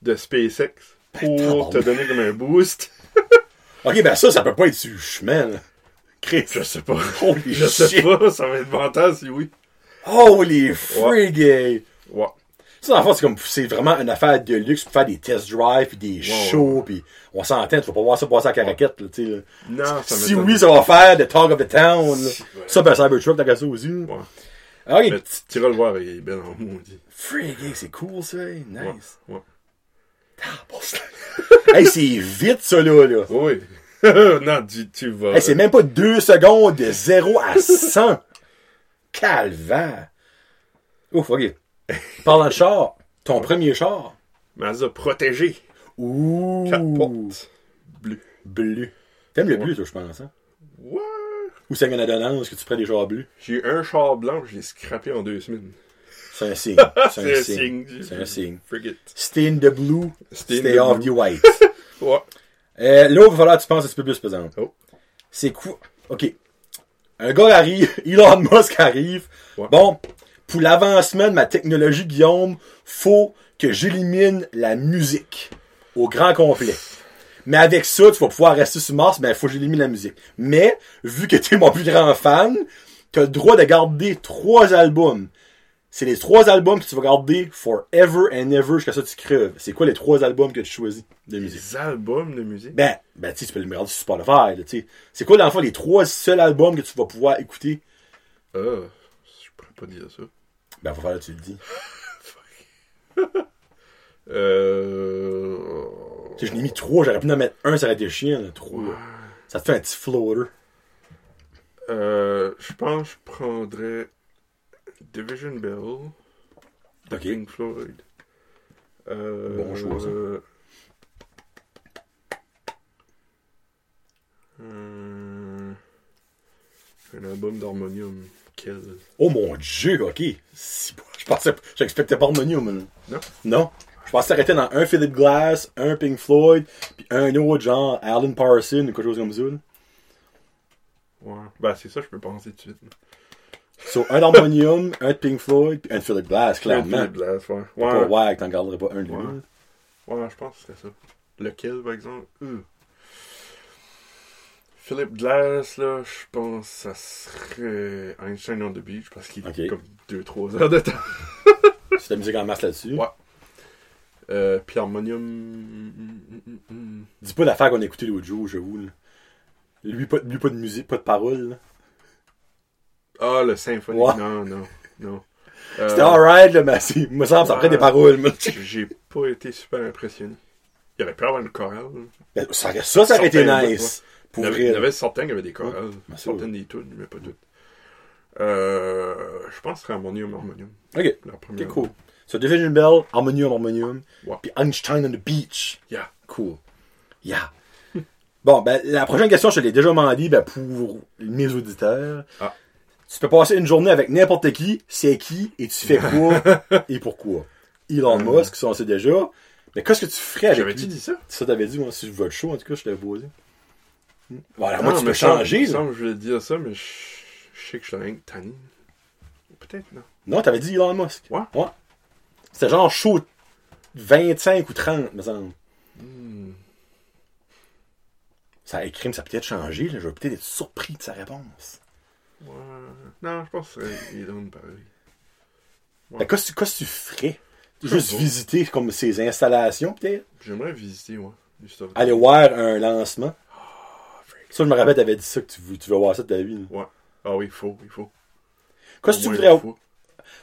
de SpaceX pour tabarnak. te donner comme un boost. Ok, ben ça, ça peut pas être sur le chemin, là. Chris. Je sais pas. Holy Je sais shit. pas, ça va être mental si oui. Holy frigate. Ouais. Ça, en fait, c'est comme, c'est vraiment une affaire de luxe pour faire des test drives pis des shows pis on s'entend, tu vas pas voir ça passer à caraquette, là, tu sais, là. Non, ça Si oui, ça va faire the talk of the town, là. Ça, ben, Cybertruck, t'as ça aussi. Ouais. Ah, Ok. Mais tu iras le voir, il est bel en maudit. Frigate, c'est cool, ça. Nice. Ouais. hey, c'est vite, ça, là, là. Oui. non, tu, tu vas. Hey, c'est même pas deux secondes de 0 à 100. Calvaire. Ouf, ok. Parlant de char, ton premier char. Mazda protégé. Ouh. Quatre portes. Bleu. Bleu. T'aimes le bleu, toi, je pense, hein? Ouais. Ou c'est une adonnance que tu prends des chars bleus? J'ai un char blanc, je l'ai scrappé en deux semaines. C'est un signe. C'est un, signe. C'est un signe. Stay in the blue, Stay stay, in the off blue. the white. Ouais. Euh, là, il va falloir que tu penses un petit peu plus pesant. Oh. C'est quoi? OK. Un gars arrive, Elon Musk arrive. Ouais. Bon, pour l'avancement de ma technologie, Guillaume, faut que j'élimine la musique au grand complet. Mais avec ça, tu vas pouvoir rester sur Mars, mais il faut que j'élimine la musique. Mais, vu que t'es mon plus grand fan, t'as le droit de garder trois albums. C'est les trois albums que tu vas garder forever and ever jusqu'à ça que tu crèves. C'est quoi les trois albums que tu choisis de musique? Des albums de musique? Ben, ben, tu peux le regarder sur Spotify, tu sais. C'est quoi, dans le fond, les trois seuls albums que tu vas pouvoir écouter? Ah, je pourrais pas dire ça. Ben, faut faire là, tu le dis. Euh. Tu sais, je l'ai mis trois, j'aurais pu en mettre un, ça aurait été chiant, là, trois. Ça te fait un petit floater. Euh, je pense que je prendrais Division Bell de. Pink Floyd. Euh, Bon choix, ça. euh, euh, un album d'harmonium. Quel Oh mon dieu, ok. Si, je pensais, j'expectais pas Harmonium, là. Non? Non. Je pensais arrêter dans un Philip Glass, un Pink Floyd, puis un autre genre Alan Parsons ou quelque chose comme ça. là. Ouais. Ben, c'est ça, je peux penser tout de suite. So, un d'Harmonium, un de Pink Floyd, puis un de Philip Glass, clairement. Philip Glass, ouais. Pas Ouais. ouais, t'en garderais pas un de. Ouais. Ouais, je pense que c'était ça. Lequel, par exemple Euh. Philip Glass, là, je pense que ça serait Einstein on the Beach parce qu'il Ok. est comme 2-3 heures de temps. C'est de la musique en masse là-dessus? Ouais. Euh, puis Harmonium. hum, hum, hum. Dis pas l'affaire qu'on a écouté l'autre jour, j'avoue. là. Lui pas, lui, pas de musique, pas de paroles. Ah, le symphonie. Ouais. Non, non, non. Euh, C'était alright, là, mais c'est, me semble, ça ouais. prend des paroles. mais- J'ai pas été super impressionné. Il y avait pu avoir une chorale. Ben, ça, ça, ça aurait été nice. Il y, avait, il y avait certains qui avaient des chorales. Certaines des tunes, mais pas toutes. Euh, je pense que c'est Harmonium, Harmonium. Ok, La première. ok, cool. So, Division Bell, Harmonium, Harmonium. Puis Einstein on the Beach. Yeah. Cool. Yeah. bon, ben, la prochaine question, je te l'ai déjà demandé, ben, pour mes auditeurs. Ah. Tu peux passer une journée avec n'importe qui, c'est qui, et tu fais quoi, et pourquoi. Elon Euh. Musk, ça on sait déjà. Mais qu'est-ce que tu ferais avec J'avais-tu lui? dit ça? Ça t'avais dit, moi, si je veux le show, en tout cas, je t'avais posé. Hmm. Voilà, Non, moi, tu mais peux ça- changer, il me là. semble que je voulais dire ça, mais je, je sais que je suis rien que tanné. Peut-être, non. Non, t'avais dit Elon Musk. Ouais. Ouais. C'était genre chaud 25 ou 30, me semble. Hmm. Ça écrit, ça a peut-être changé, là. Je vais peut-être être surpris de sa réponse. Ouais. Non, je pense que c'est Elon pareil. Ouais. Mais qu'est-ce que tu ferais? Juste visiter comme ses installations, peut-être? J'aimerais visiter, ouais. Aller voir un lancement. Ça, je me rappelle, t'avais dit ça, que tu veux, tu veux voir ça de ta vie. là. Ouais. Ah oui, il faut, il faut. Qu'est-ce que tu voudrais...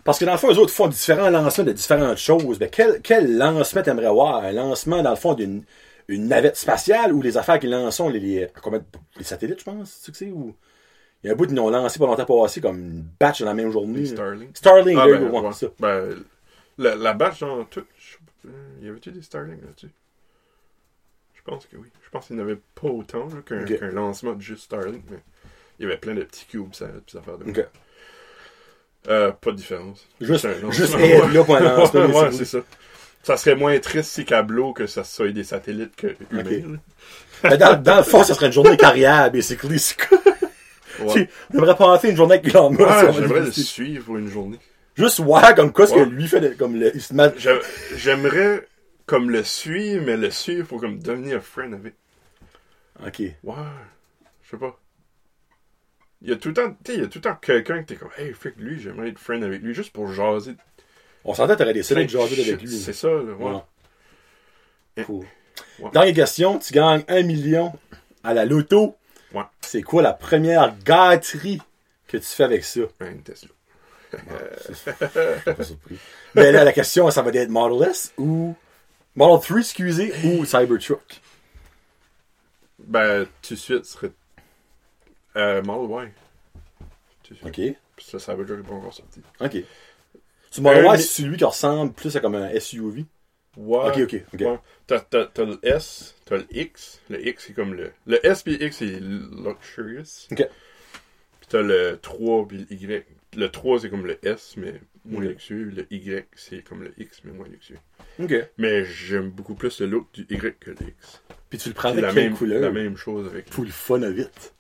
Parce que dans le fond, eux autres font différents lancements de différentes choses. Mais quel, quel lancement t'aimerais voir? Un lancement, dans le fond, d'une une navette spatiale ou les affaires qu'ils lancent, les, les, les satellites, je pense, que c'est? Ou... Il y a un bout qu'ils ont lancé pas longtemps passé comme une batch dans la même journée. Starlink. Starlink, Ah, ben, ouais, ça. Ben, la, la batch dans tout. euh, Y avait-tu des Starlink là-dessus? Je pense que oui. Je pense qu'il n'y en avait pas autant là, qu'un lancement de juste Starlink, mais il y avait plein de petits cubes, ça, puis affaires de. Ok. Euh, pas de différence. Juste, un lancement, juste là pour un lancement. ouais, c'est ça. Ça serait moins triste si câbleau que ça soit des satellites que humains. Ok. Mais dans, dans le fond, ça serait une journée de carrière, basically. Ouais. Tu devrais passer une journée avec Elon Musk. Ouais, j'aimerais le suivre pour une journée. Juste voir comme quoi ce que lui fait, de- comme le, il se J'aimerais comme le suivre, mais le suivre pour comme devenir friend avec. Ok. Ouais, je sais pas. Il y a tout le temps, tu sais, il y a tout le temps quelqu'un que t'es comme, hey, que lui, j'aimerais être friend avec lui juste pour jaser. On s'entend, t'aurais solides de jaser avec lui. C'est ça, là, ouais. Ouais. Cool. Ouais. Dernière question, tu gagnes un million à la loto. Ouais. C'est quoi la première gâterie que tu fais avec ça? Un Tesla. Je suis pas surpris. Mais là, la question, ça va être Model S ou Model 3, excusez, ou Cybertruck? Ben, tout de suite, ce serait. Euh, Model Y. Tout de suite. Ok. Puis ça, ça veut dire qu'il est pas encore sorti. Ok. Tu Model Y, mi- c'est celui qui ressemble plus à comme un SUV. Ouais. Ok, ok, ok. Ouais. T'as, t'as, t'as le S, t'as le X. Le X, c'est comme le. Le S puis le X, c'est luxurious. Ok. Puis t'as le 3 puis le Y. Le 3, c'est comme le S, mais moins Ok. luxueux. Le Y, c'est comme le X, mais moins luxueux. Ok. Mais j'aime beaucoup plus le look du Y que le X. Puis tu le prends avec la quelle même, couleur? la même chose avec. Pour le fun à vite.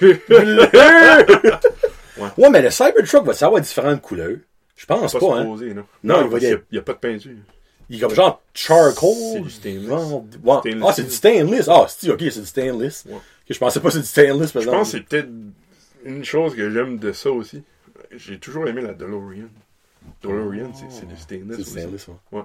Ouais. Ouais, mais le Cybertruck va savoir différentes couleurs. Je pense pas pas, hein. non? Non, il va y a- y a pas de peinture. Il est comme genre charcoal. C'est du stainless. genre- ouais. Stainless Ah, c'est du stainless. Ah, c'est ok, c'est du stainless. Ouais. Je pensais pas que c'est du stainless, par Je exemple. pense que c'est peut-être une chose que j'aime de ça aussi. J'ai toujours aimé la DeLorean. DeLorean, c'est c'est du stainless. C'est aussi. stainless, ouais.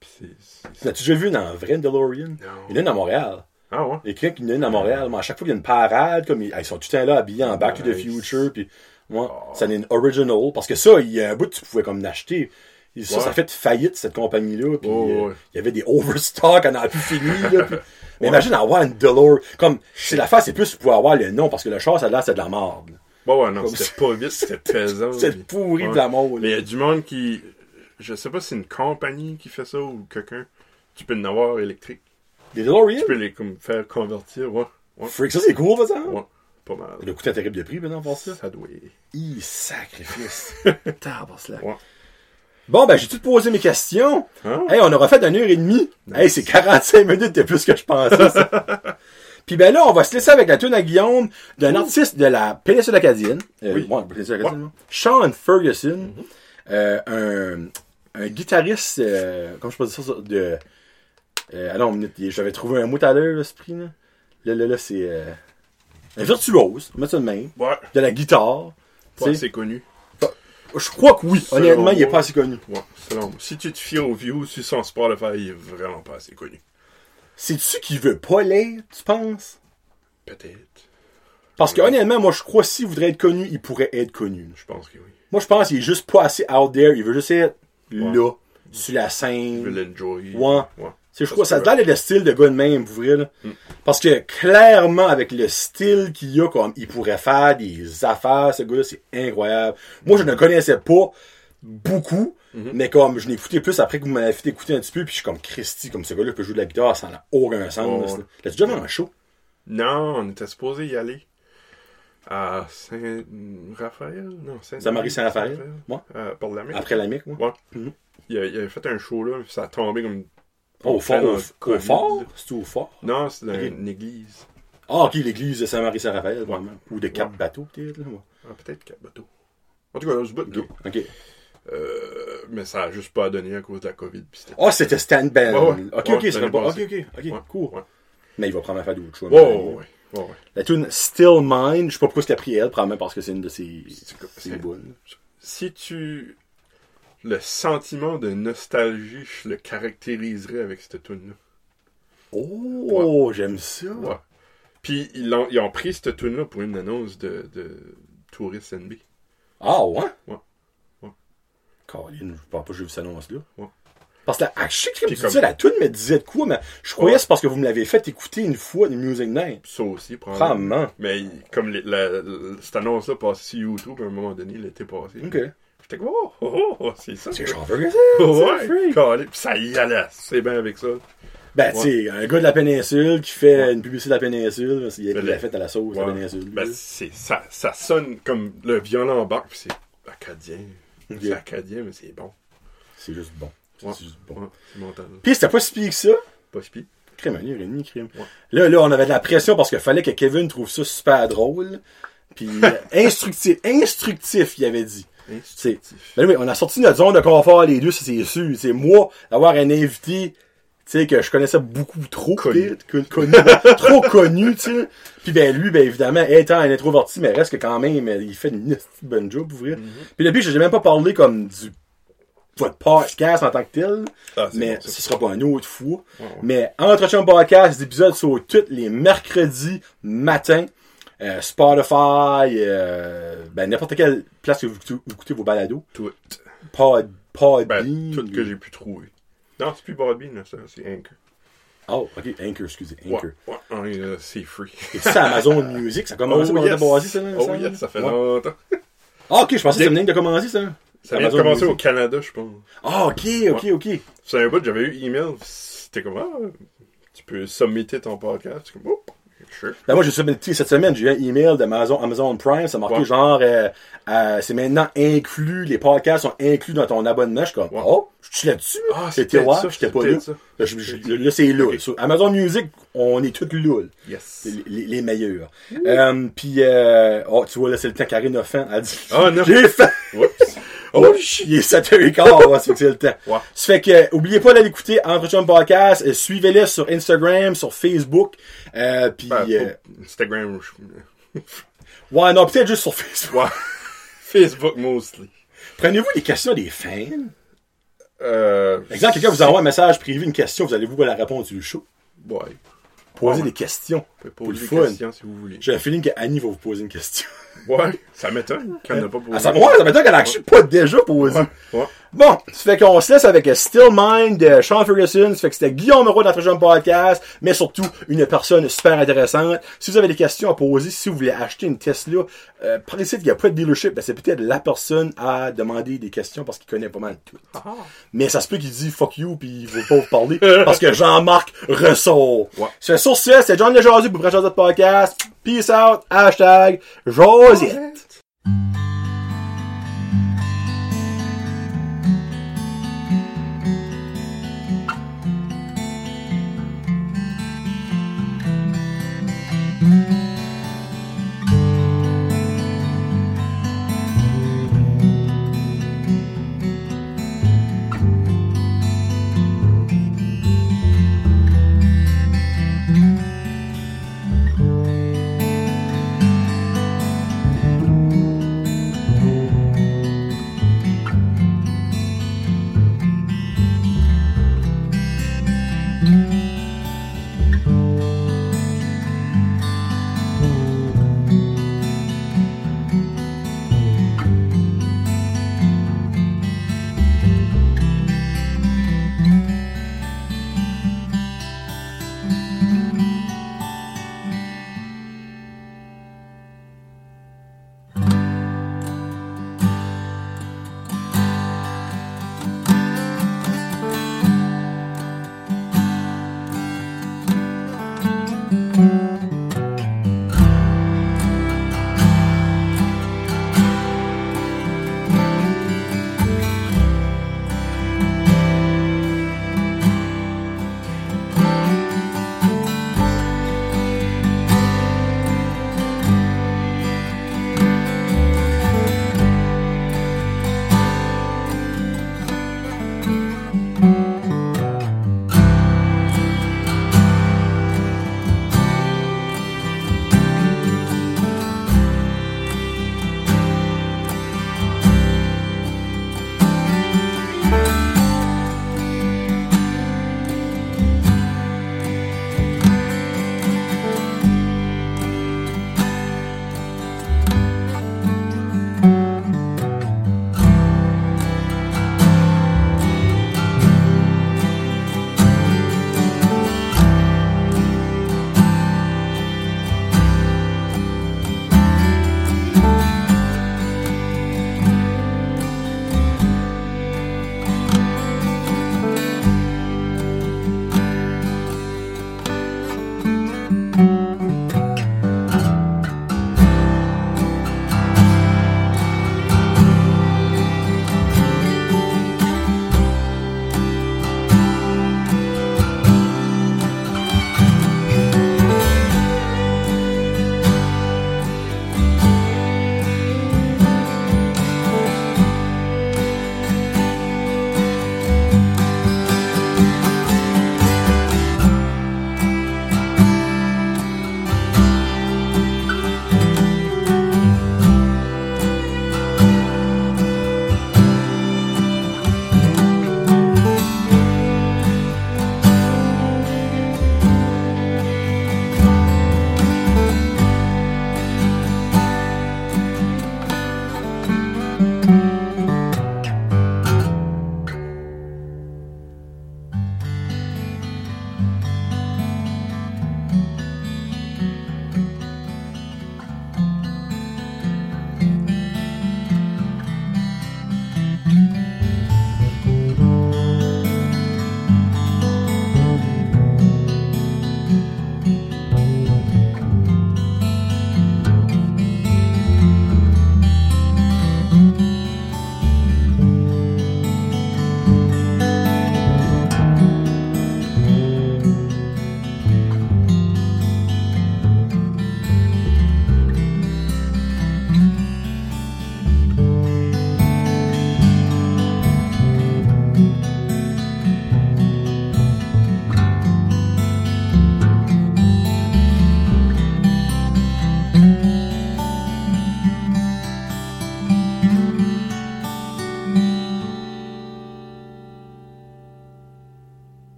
C'est- L'as-tu déjà vu dans un vrai DeLorean? Non. Il y en a une à Montréal. Ah ouais? Il y a une à Montréal, mais à chaque fois qu'il y a une parade, comme ils, ils sont tout le temps là habillés en Back to the. Future, puis moi, Oh. ça en est une original, parce que ça, il y a un bout que tu pouvais comme l'acheter. Et Ça, Ouais. ça a fait faillite, cette compagnie-là, puis Oh, euh, ouais. il y avait des overstock, on a plus fini, là, puis- Mais imagine avoir une DeLorean, comme, c'est l'affaire, c'est plus pour avoir le nom, parce que le char, ça là, c'est de la merde. Bon, ouais, non, c'était pas vite, c'était pesant. C'est puis- pourri Ouais. de la mort, Mais il y a du monde qui. Je sais pas si c'est une compagnie qui fait ça ou quelqu'un. Tu peux en avoir électrique. Les DeLorean? Tu peux les comme, faire convertir, ouais. Ouais. Freak, ça c'est cool, par exemple. Ouais. Pas mal. Le coût est terrible de prix, maintenant, pour ça. Ça doit. Hi, sacrifice. Tabarnak. Ouais. Bon, ben, j'ai tout posé mes questions. Hein? Hey, on aura fait une heure et demie. Hey, c'est 45 minutes de plus que je pensais, ça. Puis ben là, on va se laisser avec la tune à Guillaume d'un artiste de la péninsule acadienne. Euh, Oui. ouais, péninsule acadienne? Sean Ferguson. Mm-hmm. euh, un, un guitariste, euh, comment je peux dire ça, de... Euh, ah non, minute, j'avais trouvé un mot tout à l'heure, là, ce prix, là. Là, là, là, c'est... Un virtuose, on mettre ça de même. Ouais. De la guitare. Sais. assez connu. Je crois que oui. Selon Honnêtement, il est moi. pas assez connu. Ouais, selon moi. Si tu te fies aux views sur son Spotify, il est vraiment pas assez connu. C'est-tu qu'il veut pas l'être, tu penses? Peut-être. Parce que honnêtement, moi je crois que s'il voudrait être connu, il pourrait être connu. Je pense que oui. Moi je pense qu'il est juste pas assez out there, il veut juste être Ouais. là, sur la Il veut scène. l'enjoy. Ouais. Ouais. Je crois ça l'air le style de gars de même, pour vrai, là. Mm. Parce que clairement, avec le style qu'il a, comme il pourrait faire des affaires, ce gars-là, c'est incroyable. Moi, je ne connaissais pas beaucoup, Mhm. mais comme je l'ai écouté plus après que vous m'avez fait écouter un petit peu, puis je suis comme Christy, comme ce gars-là peut jouer de la guitare, ça n'a aucun sens. Ouais. L'as-tu déjà vu en show? Non, on était supposé y aller. À Saint-Raphaël? Non, Saint Saint-Marie Saint-Raphaël? Moi? Euh, par la mer. Après la mic, moi? Ouais. Mhm. Il, a, il avait fait un show là, puis ça a tombé comme. Oh, au fort, au, au fort? C'est au fort? Non, c'est dans une église. Ah, ok, l'église de Saint-Marie-Saint-Raphaël, vraiment. Ou de Cap-Bateau, peut-être, là. ouais. Ah, peut-être quatre bateaux. En tout cas, ce bout de. Euh, mais ça a juste pas donné à cause de la COVID. Ah, c'était Stan Ben. Ouais, ouais. Ok, Ouais, ok, c'est l'année pas. Ok, ok, ok, Ouais, cool. ouais. Mais il va. Ouais, ouais, ouais, ouais, ouais. La tune Still Mine, je sais pas pourquoi c'était pris elle, probablement parce que c'est une de ses, C'est comme- ses c'est- bonnes. Si tu. Le sentiment de nostalgie, je le caractériserais avec cette tune là Oh, j'aime ça. Ouais. Puis ils ont, ils ont pris cette tune là pour une annonce de, de Tourist NB. Ah, ouais? Ouais. Ouais. Caroline, je pense pas que j'ai vu cette annonce-là. Ouais. Parce que la, ah, je sais que comme tu comme- disais, la tune me disait de quoi, mais je croyais Ouais. que c'est parce que vous me l'avez fait écouter une fois de Music Night. Ça aussi, probablement. Probablement. Mais comme les- la- la- cette annonce-là passait sur YouTube à un moment donné, l'été passé. Ok. J'étais comme, oh, oh, oh, c'est ça. C'est. Sean Ferguson. Ouais, calé. Puis ça y allait, c'est bien avec ça. Ben, tu sais, un gars de la péninsule qui fait une publicité de la péninsule, il Ben, l'a le- fait à la sauce de Ouais. la péninsule. Ben, c'est, ça, ça sonne comme le violon embarque, puis c'est acadien. C'est acadien, mais c'est bon. C'est juste bon. C'est Ouais. juste bon. Ouais. Puis c'était pas si pire que ça. Pas si pire. Crème, un heure et demie, crème. Ouais. Là, là, on avait de la pression parce qu'il fallait que Kevin trouve ça super drôle. Puis euh, instructif, instructif, il avait dit. Ben oui, on a sorti notre zone de confort les deux, ça c'est sûr. C'est moi d'avoir un invité, tu sais que je connaissais beaucoup trop, Connu. trop connu, tu sais. Puis ben lui, ben évidemment, étant un introverti, mais reste que quand même, il fait une bonne job pour vrai. Mm-hmm. Puis depuis, j'ai même pas parlé comme du votre podcast en tant que tel. Ah, Mais bon, ce sera pas un autre fois. Ouais, ouais. Mais Entretien Podcast, des épisodes sont tous les mercredis matin. Euh, Spotify, euh, ben n'importe quelle place que vous, écoutez- vous écoutez vos balados. Tout. Pod, Podbean. Ben, tout que j'ai pu trouver. Non, c'est plus Podbean, ça, c'est Anchor. Oh, ok, Anchor, excusez, Anchor. Ouais, ouais, euh, c'est free. Et c'est Amazon Music, ça a commencé par yes. être basé, ça, là, Oh ça? yes, ça fait Ouais. longtemps. Ah, ok, je pensais que ça venait de commencer, ça. Ça vient de commencer Music. au Canada, je pense. Ah, ok, ok, ok. C'est un bout, j'avais eu email, c'était comme, ah, tu peux submitter ton podcast. C'est comme, oh, sure. Ben, moi, j'ai submité cette semaine, j'ai eu un email d'Amazon Amazon Prime, ça Ouais. genre, euh, euh, c'est maintenant inclus, les podcasts sont inclus dans ton abonnement. Je suis comme, oh, je suis là-dessus. Ah, C'était ouais, j'étais pas là. ça. Là, là, c'est là. Ok. Sur Amazon Music, on est tous là. Yes. Les, meilleurs. Euh, puis, euh, oh, tu vois, là, c'est le temps Karine a faim. Elle dit, Ah, non. j'ai faim. Oh, il est 7h15, ouais, c'est que c'est le temps. Ouais. Ça fait que, euh, oubliez pas d'aller écouter Entretien Podcast, euh, suivez-les sur Instagram, sur Facebook, euh, puis, Ben, euh, Instagram, ouais, non, peut-être juste sur Facebook. ouais. Facebook mostly. Prenez-vous les questions des fans? Euh, Exemple, quelqu'un vous envoie un message privé, une question, vous allez vous la réponse du show? Ouais. Posez Ouais. des questions. Vous pouvez poser des fun. questions si vous voulez. J'ai un feeling qu'Annie va vous poser une question. Ouais. Ça m'étonne qu'elle n'a pas posé. Ah, ça, ouais, ça m'étonne qu'elle a actually pas déjà posé. Ouais. Ouais. Bon, ça fait qu'on se laisse avec Still Mind de Sean Ferguson. Ça fait que c'était Guillaume Roux de notre jeune podcast, mais surtout une personne super intéressante. Si vous avez des questions à poser, si vous voulez acheter une Tesla, euh, par ici, il n'y a pas de dealership, ben, c'est peut-être la personne à demander des questions parce qu'il connaît pas mal tout. Ah. Mais ça se peut qu'il dit fuck you puis il veut pas vous parler parce que Jean-Marc ressort. Ouais. C'est sur ce, c'est John Lejardu pour le prochain podcast. Peace out, hashtag was it?